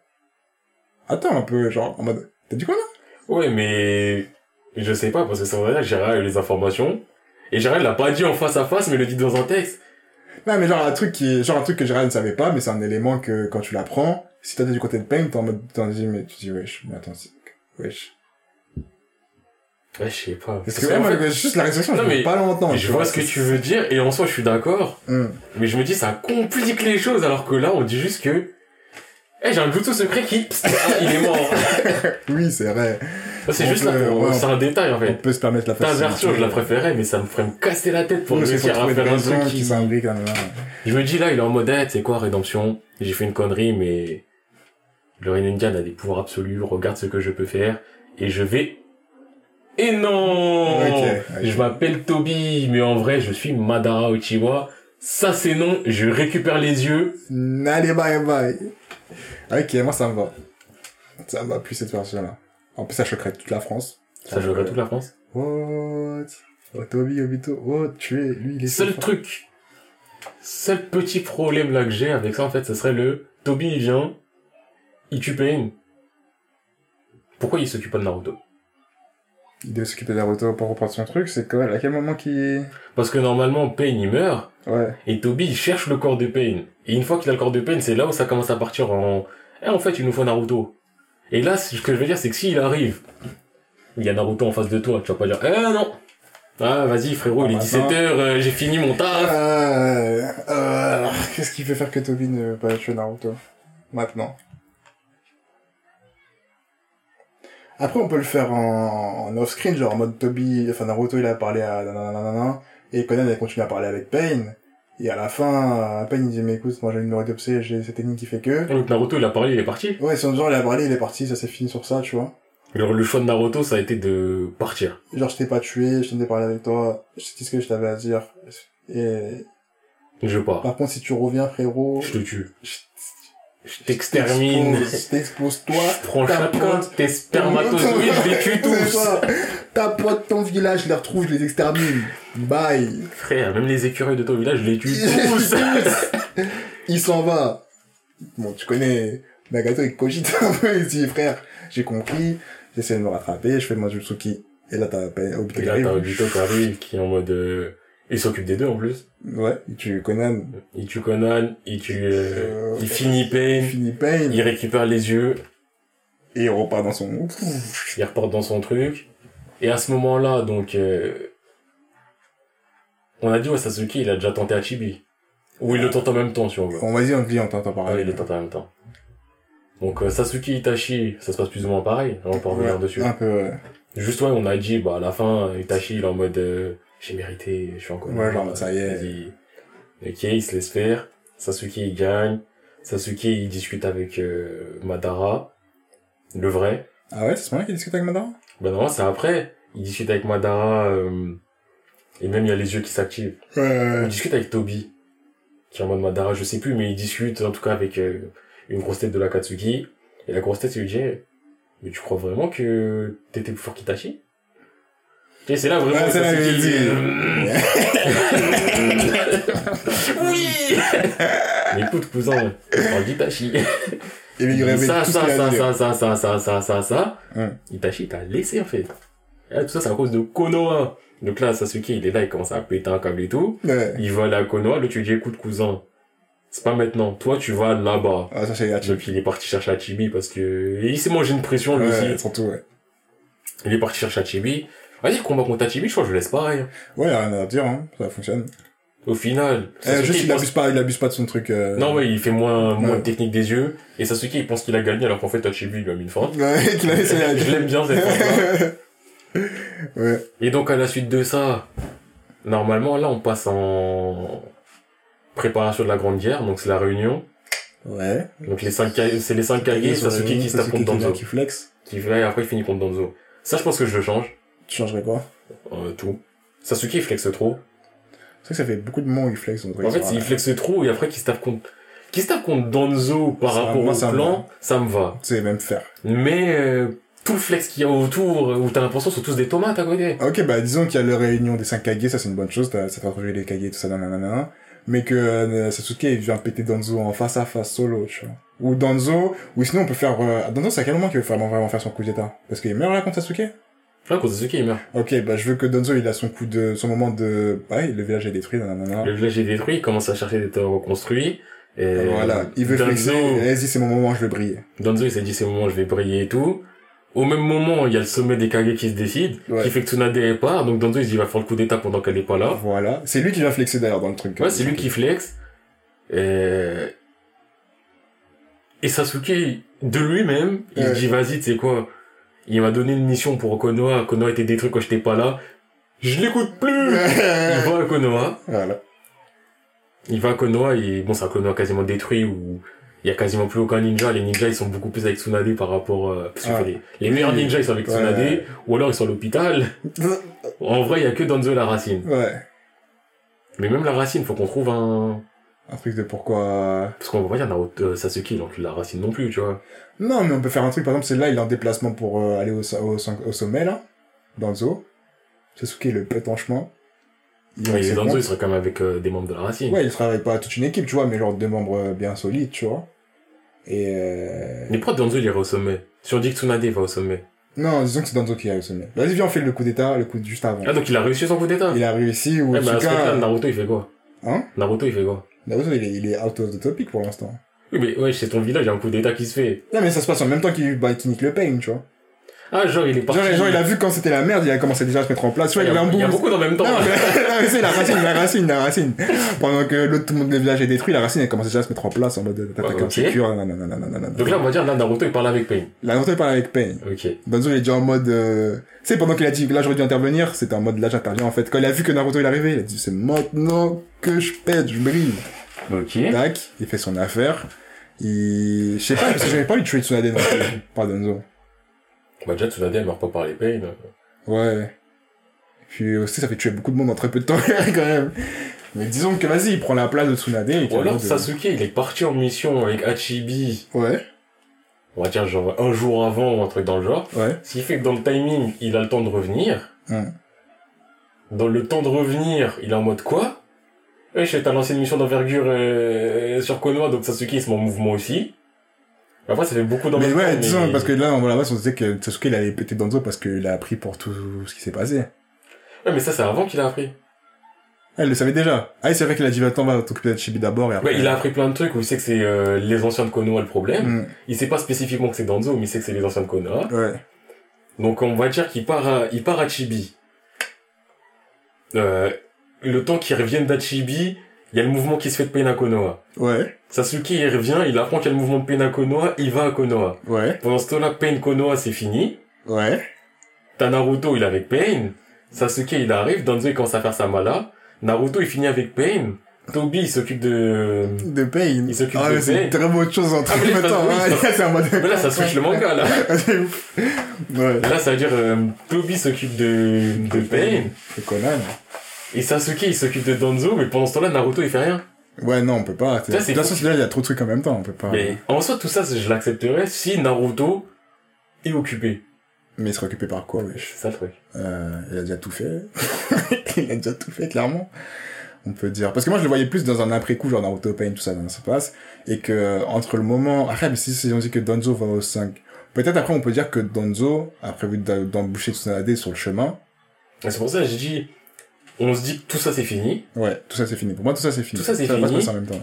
attends un peu, genre, en mode, t'as dit quoi, là? Ouais, mais... Je sais pas, parce que c'est vrai, Gérard a eu les informations. Et Gérard l'a pas dit en face à face, mais il le dit dans un texte. Non, mais genre un truc qui, genre un truc que Jiraiya ne savait pas, mais c'est un élément que, quand tu l'apprends, si t'as du côté de Pain, t'es en mode, t'en dis, mais tu dis, wesh, mais attends, wesh. Ouais, je sais pas. Parce que, ouais, moi, fait, juste la réflexion, je Non, veux mais- pas longtemps. je vois ce que tu veux dire, et en soi, je suis d'accord. Hum. Mais je me dis, ça complique les choses, alors que là, on dit juste que... Eh, j'ai un jutsu secret qui... Ah, il est mort. Oui, c'est vrai. C'est On juste peut- là ouais, C'est un détail, en On fait. peut se permettre la Ta version, je la préférais, mais ça me ferait me casser la tête pour Oui, réussir à faire un truc qui là. Je me dis là, il est en mode, eh, tu sais quoi, rédemption, j'ai fait une connerie, mais le Rinnegan a des pouvoirs absolus, regarde ce que je peux faire, et je vais... Et non Ok, ok. Je m'appelle Toby, mais en vrai, je suis Madara Uchiwa. Ça, c'est non, je récupère les yeux. Allez, bye bye. Ok, moi ça me va. Ça me va plus cette version-là. En plus, ça choquerait toute la France. Ça jouerait toute la France. What? Oh, Toby, Obito, oh, tu es, lui, il est Seul fort. truc, seul petit problème là que j'ai avec ça en fait, ce serait le Toby il vient, il tue Pain. Pourquoi il s'occupe pas de Naruto? Il doit s'occuper de Naruto pour reprendre son truc, c'est quoi, à quel moment qui, Parce que normalement Pain il meurt ouais. et Toby il cherche le corps de Pain. Et une fois qu'il a le corps de Pain, c'est là où ça commence à partir en eh, en fait il nous faut Naruto. Et là ce que je veux dire c'est que s'il arrive, il y a Naruto en face de toi, tu vas pas dire eh non. Ah vas-y frérot, il est Ah, 17h, j'ai fini mon taf. Euh, euh, qu'est-ce qui fait faire que Toby ne veut pas tuer Naruto maintenant? Après, on peut le faire en, en off-screen, genre en mode Toby, enfin Naruto, il a parlé à nanana, et Conan, il a continué à parler avec Pain. Et à la fin, euh, Pain, il dit, mais écoute, moi j'ai une neurodopsie, j'ai cette technique qui fait que... Donc Naruto il a parlé, il est parti. Ouais, son genre, il a parlé, il est parti, ça s'est fini sur ça, tu vois. Alors le choix de Naruto ça a été de partir. Genre, je t'ai pas tué, je t'ai parlé avec toi, je t'ai dit ce que je t'avais à dire. Et Je pars. par contre, si tu reviens, frérot, Je te tue. je Je t'extermine. je t'expose toi, Je prends chacun tes spermatozoïdes, je les tue tous. Ta pote, ton village, je les retrouve, je les extermine. Bye. Frère, même les écureuils de ton village, je les tue tous. Il s'en va. Bon, tu connais Nagato, il cogite un peu, il dit, frère, j'ai compris, j'essaie de me rattraper, je fais le Majutsuki. Et là, t'as pas Obito Et qui là, arrive. t'as Obito qui arrive, qui est en mode... euh, Il s'occupe des deux, en plus. Ouais, il tue Conan, Il tue Conan, il tue... euh, Euh, Il finit il Pain, finit Pain, il récupère les yeux, et il repart dans son... il repart dans son truc. Et à ce moment-là, donc... euh, On a dit, ouais, Sasuke, il a déjà tenté à Chibi. Ou il le tente en même temps, si on veut. On va dire, on dit, on t'entend Ah oui, parler. il le tente en même temps. Donc, euh, Sasuke Itachi, ça se passe plus ou moins pareil. On peut revenir Ouais, dessus. Un peu, ouais. Juste, ouais, on a dit, bah, à la fin, Itachi, il est en mode, euh, j'ai mérité, je suis encore Ouais, genre, ça y est. Vas-y. Ok, il se laisse faire. Sasuke, il gagne. Sasuke, il discute avec, euh, Madara. Le vrai. Ah ouais, c'est ce moment qu'il discute avec Madara? Ben non, c'est après. Il discute avec Madara, euh, et même il y a les yeux qui s'activent. Ouais. Il discute avec Toby, qui est en mode Madara, je sais plus, mais il discute en tout cas avec euh, une grosse tête de l'Akatsuki. Et la grosse tête, il lui dit, mais tu crois vraiment que t'étais plus fort qu'Itachi? Et c'est là vraiment Ouais, Sasuke, qu'il dit. Oui Mais écoute, cousin, on parle d'Itachi. Et lui, il révèle ça, ça, ça, ça, ça, ça, ça, ça, ça, ça. Hum. Itachi t'a laissé, en fait. Et là, tout ça, c'est à cause de Konoha. Donc là, Sasuke, il est là, il commence à péter un câble et tout. Ouais. Il va aller à Konoha, là, tu dis, écoute, cousin, c'est pas maintenant. Toi, tu vas là-bas. Ah, ça, c'est Hachi. Donc, il est parti chercher Chibi parce que, et il s'est mangé une pression, lui Ouais, aussi. surtout, ouais. Il est parti chercher Chibi. Vas-y, combat contre Chibi, je crois que je laisse pareil. hein. Ouais, rien à dire, hein. Ça fonctionne. Au final, Eh, Sasuke, juste, il pense- abuse pas, il abuse pas de son truc, euh... Non, ouais, il fait moins, moins Ouais. de technique des yeux. Et Sasuke, il pense qu'il a gagné alors qu'en fait, Chibi, il a mis une force. Ouais, qu'il a je l'aime bien, cette force Ouais. Et donc, à la suite de ça, normalement, là, on passe en préparation de la Grande Guerre, donc c'est la réunion. Ouais. Donc, les cinq, Ka- c'est les cinq Kage, Sasuke qui se tape contre Danzo. qui flex. Qui fait, et après, il finit contre Danzo. Ça, je pense que je le change. Tu changerais quoi? Euh, tout. Sasuke, il flexe trop. C'est vrai que ça fait beaucoup de moments où il flex, donc En fait, il flexe trop, et après, qu'il se tape contre, qu'il se tape contre Danzo par Ça, rapport moi, au plan, ça me va. C'est même faire. Mais, euh, tout le flex qu'il y a autour, où t'as l'impression que ce sont tous des tomates à côté. Ok, bah, disons qu'il y a la réunion des 5 Kage, ça c'est une bonne chose, t'as- ça fait retrouver les Kage, tout ça, nanana. Mais que euh, Sasuke, il vient péter Danzo en face à face, solo, tu vois. Ou Danzo, ou sinon on peut faire... Euh... Danzo, c'est à quel moment qu'il veut vraiment, vraiment faire son coup d'état? Parce qu'il meurt là contre Sasuke? Là, contre Sasuke, il meurt. Ok, bah je veux que Danzo, il a son coup de... son moment de... Ouais, le village est détruit, nanana. Le village est détruit, il commence à chercher d'être reconstruit. Et Voilà, il veut flexer, Danzo, et vas-y, c'est mon moment, je veux briller. Danzo, il s'est dit, c'est le moment, je vais briller et tout. Au même moment, il y a le sommet des Kage qui se décide, Ouais. qui fait que Tsunade est part, donc Danzo, il dit, il va faire le coup d'état pendant qu'elle est pas là. Voilà. C'est lui qui vient flexer d'ailleurs dans le truc. Ouais, c'est lui qui flex. Et, et Sasuke, de lui-même, il Ouais. dit, vas-y, tu sais quoi, il m'a donné une mission pour Konoha, Konoha était détruit quand j'étais pas là. Je l'écoute plus! Il va à Konoha. voilà. Il va à Konoha et bon, c'est un Konoha quasiment détruit où il y a quasiment plus aucun ninja. Les ninjas, ils sont beaucoup plus avec Tsunade par rapport, euh, parce que Ah. les, les meilleurs ninjas, ils sont avec Ouais. Tsunade, ou alors ils sont à l'hôpital. En vrai, il y a que Danzo la racine. Ouais. Mais même la racine, faut qu'on trouve un, Un truc de pourquoi... Parce qu'on va pas dire Naruto, euh, Sasuke, encule la racine non plus, tu vois. Non, mais on peut faire un truc, par exemple, c'est là, il est en déplacement pour euh, aller au, au, au sommet, là, dans le zoo. Sasuke, le pète en chemin. Il Ouais, il et Danzo, monte. il serait quand même avec euh, des membres de la racine. Ouais, il travaille pas toute une équipe, tu vois, mais genre deux membres euh, bien solides, tu vois. Et euh... Mais pourquoi Danzo, il irait au sommet Si on dit que Tsunade va au sommet. Non, disons que c'est Danzo qui est au sommet. Vas-y, viens, on fait le coup d'état, le coup juste avant. Ah, donc il a réussi son coup d'état Il a réussi, ou Ouais, bah à ce moment-là, Tsuka... Naruto, il fait quoi Hein Naruto, il fait quoi Naruto, il est, il est out of the topic pour l'instant. Oui, mais ouais, c'est ton village, il y a un coup d'état qui se fait. Non, mais ça se passe en même temps qu'il bah, qu'il nique le pain, tu vois. Ah, genre, il est parti. Genre, genre, il a vu quand c'était la merde, il a commencé déjà à se mettre en place. Tu vois, il y il a, avait un il y a beaucoup dans le même temps. Non, mais, c'est la racine, la racine, la racine. Pendant que l'autre, tout le monde, le village est détruit, la racine, elle commence déjà à se mettre en place en mode, t'as Ouais, comme ok. sécure, nanana, nanana. Donc là, on va dire, là, Naruto, il parle avec Pain. La Naruto, il parle avec Pain. Ok. Danzo, il est déjà en mode, euh... tu sais, pendant qu'il a dit là, j'aurais dû intervenir, c'était en mode, là, j'interviens, en fait. Quand il a vu que Naruto, il arrivait, il a dit, c'est maintenant que je pète, je brille. Ok. Tac, il fait son affaire. Il, je sais pas, parce que j'avais pas envie de tuer Tsunade non plus, par Danzo. Bah, déjà, Tsunade, elle meurt pas par les Pain. Ouais. Puis aussi, ça fait tuer beaucoup de monde en très peu de temps, quand même. Mais disons que vas-y, il prend la place de Tsunade. Et Ou alors, de- Sasuke, il est parti en mission avec Hachibi. Ouais, On va dire, genre, un jour avant ou un truc dans le genre. ouais. Ce qui fait que dans le timing, il a le temps de revenir. Hum. Dans le temps de revenir, il est en mode quoi? Wesh, t'as lancé une mission d'envergure euh, sur Konoha, donc Sasuke il se met en mouvement aussi. Après, ça fait beaucoup dans Mais ouais, disons, mais- parce que là, on la base, on disait que Sasuke, il allait péter Danzo parce qu'il a appris pour tout ce qui s'est passé. Ouais, mais ça, c'est avant qu'il a appris. Elle le savait déjà. Ah, c'est vrai qu'il a dit, attends, va t'occuper de Chibi d'abord et après. Ouais, il a appris plein de trucs où il sait que c'est euh, les anciens de Konoha le problème. Hum, Il sait pas spécifiquement que c'est Danzo, mais il sait que c'est les anciens de Konoha. Ouais. Donc on va dire qu'il part à, il part à Chibi. Euh, le temps qu'il revienne d'Achibi, il y a le mouvement qui se fait de Pain à Konoha. Ouais. Sasuke, il revient, il apprend qu'il y a le mouvement de Pain à Konoha, il va à Konoha. Ouais. Pendant ce temps-là, Pain Konoha, c'est fini. Ouais. T'as Naruto, il est avec Pain. Sasuke, il arrive. Danzo, il commence à faire sa mala. Naruto, il finit avec Pain. Toby, il s'occupe de... De Pain. Il s'occupe ah, de c'est Pain. une très bonne chose en Ah, mais là, temps. oui, Ouais, ça- c'est un mode. Mais là, ça switch le manga, là. c'est ouf. Ouais. Là, ça veut dire, euh, Toby s'occupe de, de Pain. C'est Conan. Et Sasuke, il s'occupe de Danzo, mais pendant ce temps-là, Naruto, il fait rien. Ouais, non, on peut pas. Ça, De toute façon, là, il y a trop de trucs en même temps, on peut pas. Mais en soi, tout ça, je l'accepterais si Naruto est occupé. Mais il serait occupé par quoi, wesh? C'est ça le truc. Euh, il a déjà tout fait. il a déjà tout fait, clairement. On peut dire. Parce que moi, je le voyais plus dans un après-coup, genre Naruto Pain, tout ça, dans ça passe. Et que, entre le moment, après, mais si, si on dit que Donzo va au 5, peut-être après, on peut dire que Donzo a prévu d'emboucher Tsunade sur le chemin. C'est pour ça que j'ai dit, on se dit que tout ça c'est fini. Ouais, tout ça, c'est fini. Pour moi, tout ça, c'est fini. Tout ça, c'est va pas se fini. passer en même temps,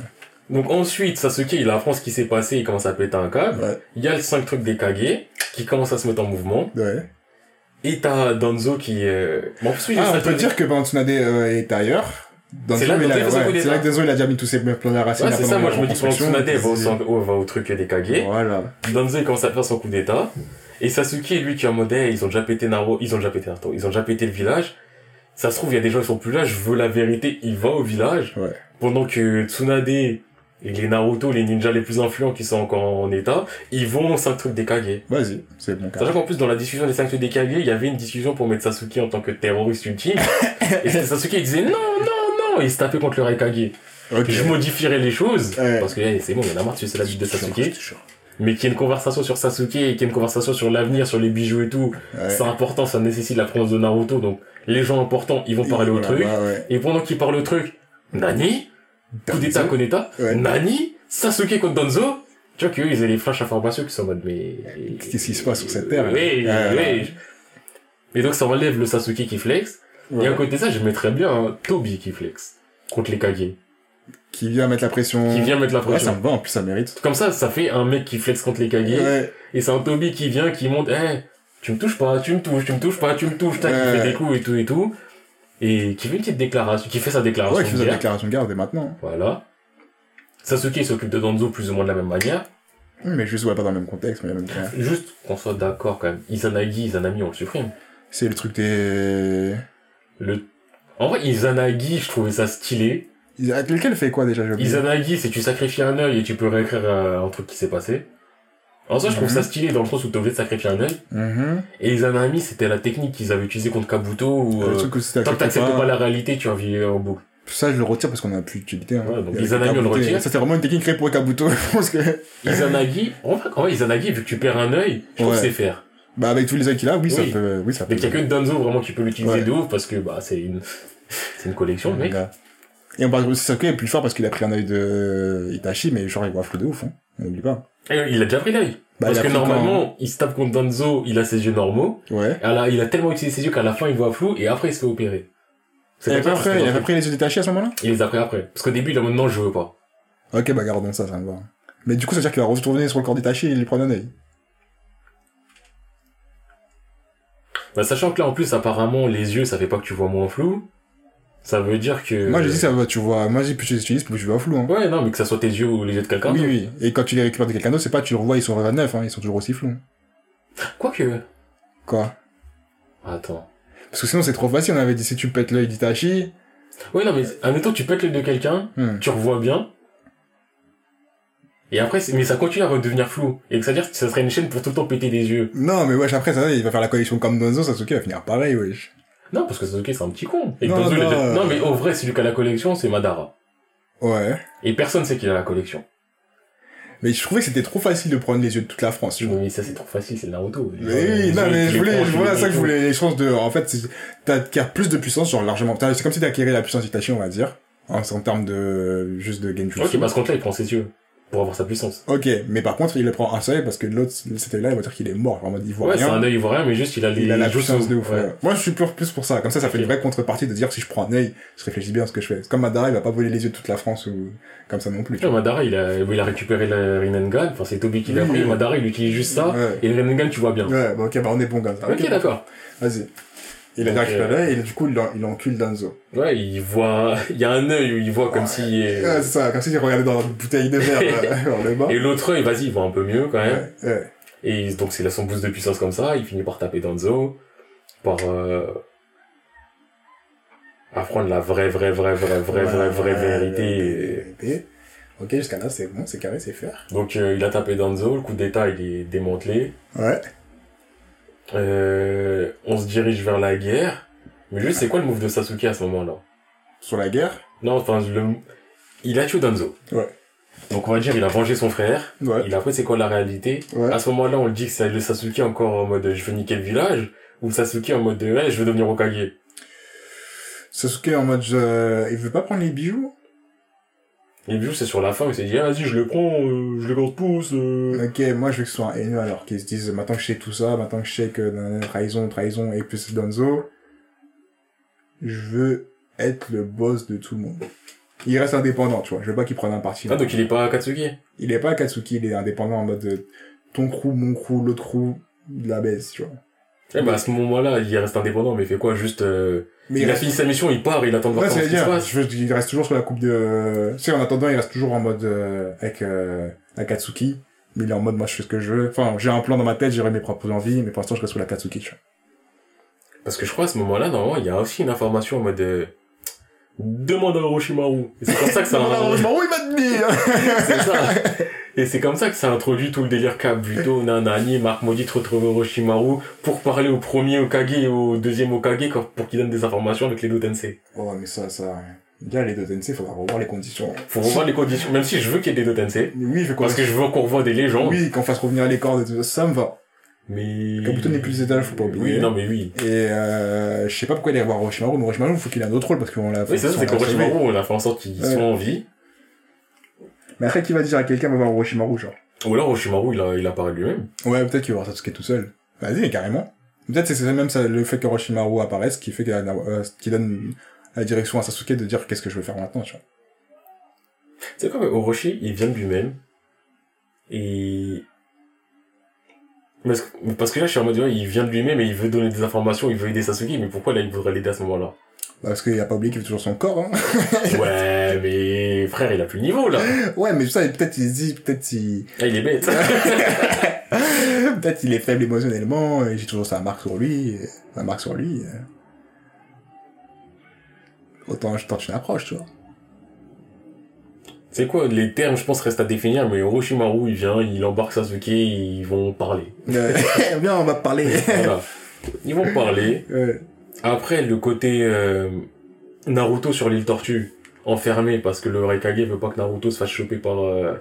Donc ensuite, Sasuke, il apprend ce qui s'est passé, il commence à péter un câble. ouais. Il y a le 5 trucs des Kage qui commencent à se mettre en mouvement. Ouais. Et t'as Danzo qui... Euh... Bon, ensuite, Ah, ça on peut dire que ben, Tsunade euh, est ailleurs. Donzo, C'est là il a- ouais, c'est là que Donzo, il a déjà mis tous ses plans de la racine. Ouais, c'est ça, moi la je me dis que Tsunade va au, va au truc des Kage. Voilà. Danzo il commence à faire son coup d'état. Et Sasuke, lui, qui est en mode, hey, ils ont déjà pété Naruto, ils ont déjà pété Naruto, ils ont déjà pété le village. Ça se trouve, il y a des gens qui sont plus là, je veux la vérité, il va au village. Ouais. Pendant que Tsunade et les Naruto, les ninjas les plus influents qui sont encore en état, ils vont au 5 trucs des Kage. Vas-y, c'est bon. Sachant qu'en plus, dans la discussion des 5 trucs des Kage, il y avait une discussion pour mettre Sasuke en tant que terroriste ultime. et Sasuke, il disait non, non, non, et il se tapait contre le Raikage. Ok. Je modifierais les choses. Ouais. Parce que hey, c'est bon, il y en a marre, tu sais, c'est la vie de Sasuke. Mais qu'il y ait une conversation sur Sasuke et qu'il y ait une conversation sur l'avenir, sur les bijoux et tout, Ouais. c'est important, ça nécessite la présence de Naruto, donc les gens importants, ils vont parler au truc. ouais, ouais. Et pendant qu'ils parlent au truc, Nani Coup d'état, Ouais. Nani Sasuke contre Danzo Tu vois qu'eux, ils avaient les flashs informations qui sont en mode, mais... Qu'est-ce qui se passe sur cette terre là Oui, Ouais, oui. Et donc ça enlève le Sasuke qui flex. ouais. Et à côté de ça, je mettrais bien un Toby qui flex. Contre les Kage. Qui vient mettre la pression. Qui vient mettre la Ouais, ça pression. me va, en plus ça mérite. Comme ça, ça fait un mec qui flex contre les Kage. Ouais. Et c'est un Toby qui vient, qui monte, eh, tu me touches pas, tu me touches, tu me touches pas, tu me touches, tac, Ouais. fait des coups et tout et tout. Et qui fait une petite déclaration, qui fait sa déclaration Ouais, qui la guerre. déclaration de guerre dès maintenant. Voilà. Sasuke s'occupe de Danzo plus ou moins de la même manière. Mais juste, ouais, pas dans le même contexte, mais en même temps. Juste qu'on soit d'accord quand même. Izanagi, Izanami, on le supprime. C'est le truc des... Le... En vrai, Izanagi, je trouvais ça stylé. Lequel fait quoi déjà, Izanagi, c'est tu sacrifies un œil et tu peux réécrire euh, un truc qui s'est passé. En soi, je trouve Mhm. ça stylé dans le sens où t'es obligé de sacrifier un œil. Mhm. Et Izanami, c'était la technique qu'ils avaient utilisée contre Kabuto où, Le euh, tant que t'acceptes pas la réalité, tu vas vivre en boucle. Ça, je le retire parce qu'on a plus d'utilité. Hein. Ouais, donc Izanagi, on le retire. Ça, c'est vraiment une technique créée pour Kabuto. Je pense que, Izanagi, en vrai, en vrai, Izanagi, vu que tu perds un œil, je trouve Ouais. que c'est faire. bah, avec tous les œils qu'il a, oui, ça peut, oui, ça peut. Mais qu'il y a que Danzo vraiment qui peut l'utiliser Ouais. de ouf parce que, bah, c'est une, c'est une collection, le mec. Et on parle aussi Sasuke est plus fort parce qu'il a pris un œil de Itachi, mais genre, il voit flou de ouf, hein. On n'oublie pas. Et il a déjà pris l'œil. Bah, parce il a que normalement, il se tape contre Danzo, il a ses yeux normaux. Ouais. Alors, il a tellement utilisé ses yeux qu'à la fin, il voit flou et après, il se fait opérer. Comme ça, après, il a pris les yeux d'Itachi à ce moment-là? Il les a pris après. Parce qu'au début, il a maintenant, je veux pas. Ok, bah, gardons ça, ça me va. Mais du coup, ça veut dire qu'il va retourner sur le corps d'Itachi et lui prendre un œil. Bah, sachant que là, en plus, apparemment, les yeux, ça fait pas que tu vois moins flou. Ça veut dire que... Moi, j'ai dit ça va, tu vois, moi, j'ai plus tu les utilises, plus tu vois flou, hein. Ouais, non, mais que ça soit tes yeux ou les yeux de quelqu'un Oui, oui. Et quand tu les récupères de quelqu'un d'autre, c'est pas, tu le revois, ils sont à neuf, hein, ils sont toujours aussi flous. Quoique... Quoi? Attends. Parce que sinon, c'est trop facile, on avait dit, si tu pètes l'œil d'Itachi, Ouais, non, mais admettons, tu pètes l'œil de quelqu'un, hmm. tu revois bien. Et après, mais ça continue à redevenir flou. Et que ça veut dire que ça serait une chaîne pour tout le temps péter des yeux. Non, mais wesh, après, ça, il va faire la collection comme Donzo, Sasuke va finir pareil, wesh. Non, parce que Sasuke, c'est un petit con. Et Non, euh. non, mais au vrai, celui qui a la collection, c'est Madara. Ouais. Et personne sait qu'il a la collection. Mais je trouvais que c'était trop facile de prendre les yeux de toute la France. Je... Mais ça, c'est trop facile, c'est Naruto. Mais oui, non, mais je voulais, voulais ça que je voulais les chances de, en fait, t'acquiers plus de puissance, genre largement. C'est comme si t'acquérais la puissance d'Itachi, on va dire. En, en termes de, juste de Genjutsu. Ok, bah, ce compte-là, il prend ses yeux. Pour avoir sa puissance. Ok, mais par contre, il le prend un seul parce que l'autre, cet œil-là, il va dire qu'il est mort. En mode, il voit Ouais, c'est rien. un œil ivoirien, mais juste, il a les, Il a la puissance de ouf. Ouais. ouais. Moi, je suis plus, plus pour ça. Comme ça, ça fait une vraie contrepartie de dire si je prends un œil, je réfléchis bien à ce que je fais. Comme Madara, il va pas voler les yeux de toute la France ou comme ça non plus. Tu vois, Madara, il a, il a récupéré le Rinnegan. Enfin, c'est Toby qui l'a Oui, pris. Madara, il utilise juste ça. Ouais. Et le Rinnegan, tu vois bien. Ouais, bah, ok, bah, on est bon ça. Ok, d'accord. Vas-y. Il a Donc, récupéré euh, l'œil et du coup, il, en- il encule Danzo. Ouais, il voit, il y a un œil où il voit comme Ouais. si, Ouais, c'est ça, comme si il regardait dans une bouteille de verre euh, le bas. et l'autre œil, vas-y, il voit un peu mieux quand même. Ouais. Et donc, c'est là son boost de puissance comme ça. Il finit par taper Danzo. Par, euh, apprendre la vraie, vraie, vraie, vraie, vraie, vraie, vraie vérité. Ok, jusqu'à là, c'est bon, c'est carré, c'est faire. Donc, euh, il a tapé Danzo. Le coup d'état, il est démantelé. Ouais. Euh, on se dirige vers la guerre. Mais juste, c'est quoi le move de Sasuke à ce moment-là? Sur la guerre? Non, enfin, le... il a tué Danzo. Ouais. Donc on va dire, il a vengé son frère. Ouais. Il a après, c'est quoi la réalité? Ouais. À ce moment-là, on le dit que c'est le Sasuke encore en mode je veux niquer le village, ou Sasuke en mode je veux devenir Hokage. Sasuke en mode, euh, il veut pas prendre les bijoux? Et du coup, c'est sur la fin, il s'est dit, ah, vas-y, je les prends, euh, je les garde tous. euh. Ok, moi je veux que ce soit un haineux alors qu'ils se disent maintenant que je sais tout ça, maintenant que je sais que nanana, trahison, trahison et plus Danzo, je veux être le boss de tout le monde. Il reste indépendant, tu vois. Je veux pas qu'il prenne un parti. Ah, donc il est pas Katsuki Il est pas Katsuki, il est indépendant en mode euh, ton crew, mon crew, l'autre crew, de la baisse, tu vois. Eh ben, à ce moment-là, il reste indépendant, mais il fait quoi Juste, euh, Mais il, a reste- fini sa mission, il part, il attend de voir Ouais, comment ça se dire, passe. je veux, il reste toujours sur la coupe de... Tu sais, en attendant, il reste toujours en mode euh, avec euh, Akatsuki, mais il est en mode, moi, je fais ce que je veux. Enfin, j'ai un plan dans ma tête, j'aurai mes propres envies, mais pour l'instant, je reste sur la Katsuki, tu vois. Parce que je crois à ce moment-là, normalement, il y a aussi une information en mode euh, demande à Orochimaru. Et c'est comme ça que ça. Heureusement, il m'a dit c'est ça. Et c'est comme ça que ça introduit tout le délire Kabuto, Nanani, Marc Maudit retrouve Orochimaru pour parler au premier Okage et au deuxième Okage pour qu'il donne des informations avec les deux Tensei. Oh, mais ça, ça... Déjà, les deux Tensei, faudra revoir les conditions. Faut revoir les conditions, même si je veux qu'il y ait des deux Tensei. Mais oui, je veux Parce que je veux qu'on revoie des légendes. Oui, qu'on fasse revenir les cordes et tout ça, ça me va. Mais. Kabuto n'est plus étage, faut pas oublier. Oui, non, mais oui. Et euh, je sais pas pourquoi il est voir Orochimaru, mais Orochimaru, il faut qu'il ait un autre rôle parce qu'on l'a Oui, c'est ça, c'est qu'Orochimaru, on a fait en sorte qu'il Ouais. soit en vie. Mais après, qui va dire à quelqu'un va voir Orochimaru, genre? Ou alors Orochimaru, il, a, il apparaît lui-même. Ouais, peut-être qu'il va voir Sasuke tout seul. Vas-y, carrément. Peut-être c'est c'est même ça, le fait qu'Orochimaru apparaisse qui fait qu'il euh, qui donne la direction à Sasuke de dire qu'est-ce que je veux faire maintenant, tu vois. C'est quoi, mais Orochi, il vient de lui-même. Et... Parce que, parce que là, je suis en mode, ouais, il vient de lui-même et il veut donner des informations, il veut aider Sasuke, mais pourquoi là, il voudrait l'aider à ce moment-là? Parce qu'il a pas oublié qu'il veut toujours son corps, hein. Ouais, mais frère, il a plus le niveau, là. ouais, mais ça, peut-être il se dit, peut-être il... Ah, il est bête. peut-être il est faible émotionnellement, et j'ai toujours sa marque sur lui, ma marque sur lui. euh. Autant je tente une approche, tu vois. C'est quoi, les termes, je pense, restent à définir, mais Orochimaru, il vient, il embarque Sasuke, ils vont parler. Euh, Viens, on va parler. Voilà. Ils vont parler. Ouais. Après, le côté euh, Naruto sur l'île Tortue, enfermé parce que le Raikage veut pas que Naruto se fasse choper par, euh,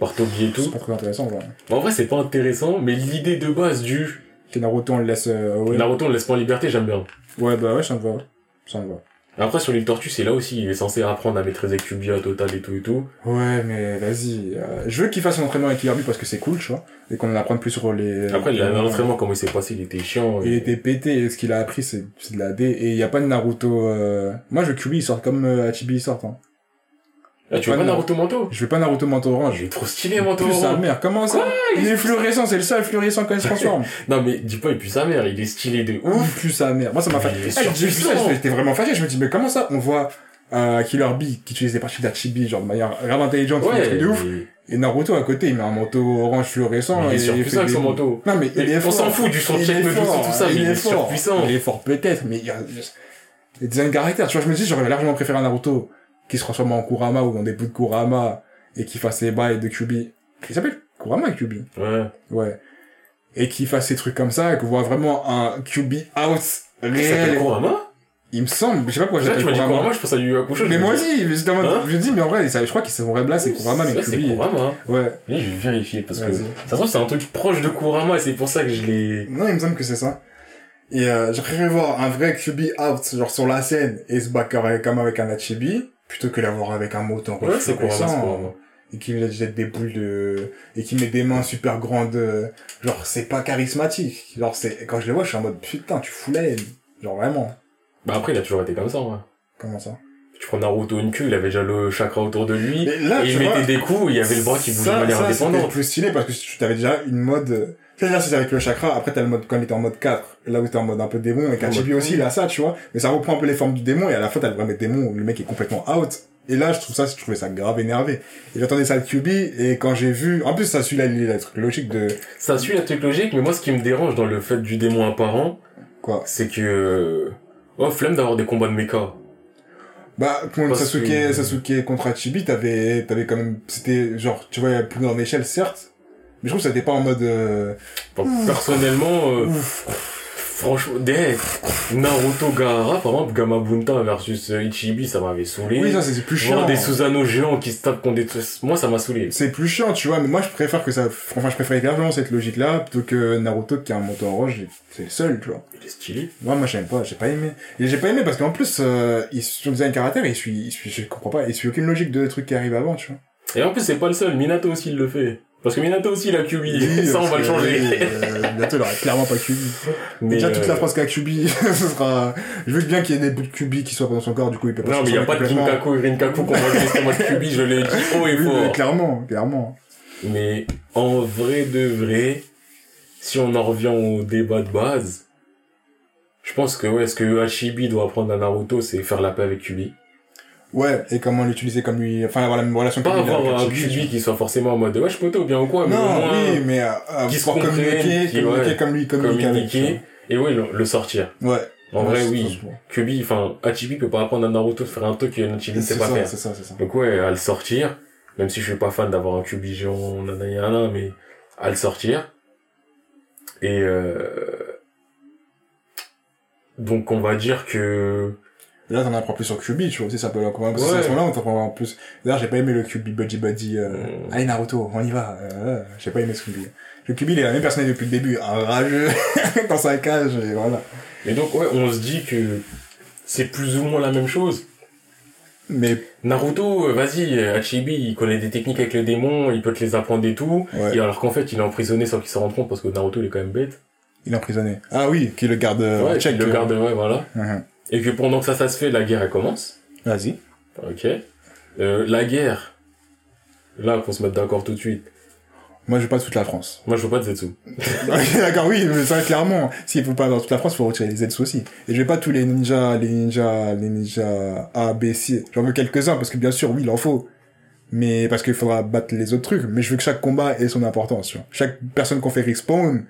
par Tobi et C'est tout. pas très intéressant. En vrai, c'est pas intéressant, mais l'idée de base du Que Naruto, on le laisse, euh, ouais. Naruto, on le laisse pas en liberté, j'aime bien. Ouais, bah ouais, ça me va. Ça me va. Après, sur l'île Tortue, c'est là aussi, il est censé apprendre à maîtriser à total et tout et tout. Ouais, mais vas-y. euh, je veux qu'il fasse un entraînement avec Kirby parce que c'est cool, tu vois. Et qu'on en apprenne plus sur les... Après, il a un les- entraînement, comment il s'est passé, il était chiant. Il et- était pété, et ce qu'il a appris, c'est de la D. Et il y a pas de Naruto... Euh... Moi, je veux que il sorte comme euh, Hachibi, il sorte. Hein. Ah, tu veux pas Naruto Manto? Je veux pas Naruto manteau orange. Il est trop stylé, Manto Plus sa Orange. mère, comment ça? Il est fluorescent, c'est le seul fluorescent quand il se transforme. Non, mais dis pas, il pue sa mère, il est stylé de ouf. Ouf, plus sa mère. Moi, ça m'a. Il est Ah, j'étais vraiment fâché. Je me dis, mais comment ça On voit euh, Killer Bee qui utilise des parties d'Hachibi, genre de manière grave intelligente, Ouais, trucs de ouf. Et Naruto à côté, il met un manteau orange fluorescent. mais il est surpuissant avec son manteau. Non, mais il est on fort. s'en fout du son Il check est me fort, tout ça, il est fort. surpuissant. Il est fort peut-être, mais il y a, il des un caractère. Tu vois, je me dis, j'aurais largement préféré un Naruto qui se transforme en Kurama ou dans des bouts de Kurama et qui fasse les bails de Kyubi. Il s'appelle Kurama Kyubi. Ouais. Ouais. Et qui fasse ces trucs comme ça et qu'on voit vraiment un Kyubi house s'appelle réel. Kurama? Il me semble, je sais pas pourquoi m'as dit Kurama. Kurama, je pense à Yu Hakusho. Mais moi aussi, mais en mode- Hein? je dis, mais en vrai, ça- je crois que c'est vrai blaze, c'est Kurama, mais Ouais, c'est. Kurama. Ouais. Oui, je vais vérifier parce que ça se trouve c'est un truc proche de Kurama et c'est pour ça que je l'ai. Non, il me semble que c'est ça. Et euh, j'aimerais voir un vrai Kyubi out, genre sur la scène, et se battre comme avec un Hachibi, plutôt que l'avoir avec un moton Ouais, c'est et qui lui jette des boules de... et qui met des mains super grandes. euh, Genre, c'est pas charismatique. Genre, c'est quand je les vois, je suis en mode, putain, tu fous la haine. Genre, vraiment. Bah après, il a toujours été comme ça, ouais. Comment ça? Tu prends Naruto une queue, il avait déjà le chakra autour de lui. Là, et il vois, mettait des coups, il y avait le bras qui bougeait de manière ça, c'était indépendante. plus stylé parce que tu avais déjà une mode... C'est-à-dire, c'est avec le chakra, après t'as le mode, quand il était en mode 4, là où t'es en mode un peu démon, et Kachibi aussi, il a ça, tu vois. Mais ça reprend un peu les formes du démon, et à la fin, t'as le vrai démon où le mec est complètement out. Et là, je trouve ça, je trouvais ça grave énervé. Et j'attendais ça le QB, et quand j'ai vu, en plus, ça suit la, la truc logique de, Ça suit la truc logique, mais moi, ce qui me dérange dans le fait du démon apparent, quoi? c'est que... Oh, flemme d'avoir des combats de mecha. Bah, Parce Sasuke, que- Sasuke contre Hachibi, t'avais, t'avais quand même, c'était, genre, tu vois, plus grande échelle, certes. Mais je trouve que ça n'était pas en mode, euh, personnellement, euh, franchement, des Naruto Gaara, par exemple, Gamabunta versus euh, Ichibi, ça m'avait saoulé. Oui, ça, c'est plus Voir chiant. des Susanoo géants qui se tapent contre des trucs, moi, ça m'a saoulé. C'est plus chiant, tu vois, mais moi je préfère que ça, enfin je préfère largement cette logique-là, plutôt que Naruto qui a un manteau en rouge, c'est le seul, tu vois. Il est stylé. Moi, moi j'aime pas, j'ai pas aimé. Et j'ai pas aimé parce qu'en plus, euh, il, son design caractère, il suit, il suit, je comprends pas, il suit aucune logique de trucs qui arrivent avant, tu vois. Et en plus, c'est pas le seul, Minato aussi, il le fait. Parce que Minato aussi, il a QB. ça, on va le changer. oui, euh, bientôt, il aura clairement pas Kyubi. Mais, Déjà, toute la euh, phrase qu'a Kyubi, ce sera, je veux bien qu'il y ait des bouts de Kyubi qui soient dans son corps, du coup, il peut pas Non, mais il y a pas de Ginkaku et Rinkaku qu'on va en mode QB, je l'ai dit haut et Oui, fort. clairement, clairement. Mais en vrai de vrai, si on en revient au débat de base, je pense que ouais, ce que Hachibi doit apprendre à Naruto, c'est faire la paix avec Kyubi. Ouais, et comment l'utiliser comme lui, enfin, avoir la même relation que Pas lui, a avoir avec un. Kyubi qui soit forcément en mode ouais, je peux bien ou quoi, mais au Non, moins oui, mais euh, euh, qui se pouvoir communiquer, comprennent, qui, communiquer ouais, comme lui communique avec. tu communiquer et ouais, le, le sortir. Ouais. En Ouais, vrai, oui. Kyubi, enfin, Hachibi peut pas apprendre à Naruto de faire un truc que Hachibi ne sait pas ça, faire. c'est ça, c'est ça. Donc ouais, à le sortir, même si je suis pas fan d'avoir un Kyubi géant, nanana, mais à le sortir. Et euh... donc on va dire que Et Là, t'en apprends plus sur Kyubi, tu vois, aussi, ça peut, comment, parce que Ouais. à ce moment-là, on t'apprend en plus. D'ailleurs, j'ai pas aimé le Kyubi Buddy Buddy, euh, Mm. allez Naruto, on y va, euh, j'ai pas aimé ce Kyubi. Le Kyubi, il est la même personnalité depuis le début, un rageux, dans sa cage, et voilà. et donc ouais, on se dit que c'est plus ou moins la même chose. Mais, Naruto, euh, vas-y, euh, Hachibi, il connaît des techniques avec les démons, il peut te les apprendre et tout. ouais, Et alors qu'en fait, il est emprisonné sans qu'il s'en rende compte parce que Naruto, il est quand même bête. il est emprisonné. Ah oui, qui le garde, euh, ouais, check. le euh, garde, ouais, voilà. mhm. Et que pendant que ça, ça se fait, la guerre, elle commence. Vas-y. Ok. Euh, la guerre. Là, qu'on se mette d'accord tout de suite. Moi, je veux pas toute la France. Moi, je veux pas de Zetsu. D'accord, oui, mais ça, clairement, s'il faut pas dans toute la France, faut retirer les aides aussi. Et je vais pas tous les ninjas, les ninjas, les ninjas A, B, C. J'en veux quelques-uns, parce que bien sûr, oui, il en faut. Mais, parce qu'il faudra battre les autres trucs. Mais je veux que chaque combat ait son importance, tu vois. Chaque personne qu'on fait respawn,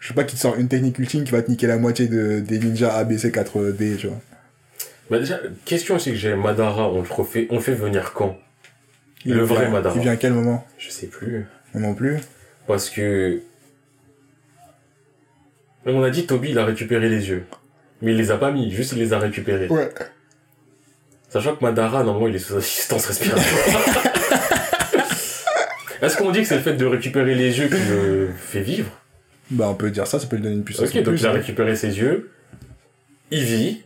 je veux pas qu'il te sort une technique ultime qui va te niquer la moitié de, des ninjas A, B, C, 4D, tu vois. Bah déjà, question aussi que j'ai, Madara, on le refait, on le fait venir quand? Le vrai vient- Madara. Il vient à quel moment? Je sais plus. Moi non plus. Parce que... On a dit Toby, il a récupéré les yeux. Mais il les a pas mis, juste il les a récupérés. Ouais. Sachant que Madara, normalement, il est sous assistance respiratoire. Est-ce qu'on dit que c'est le fait de récupérer les yeux qui le fait vivre? Bah, on peut dire ça, ça peut lui donner une puissance. Ok, donc plus, il a hein. récupéré ses yeux. Il vit.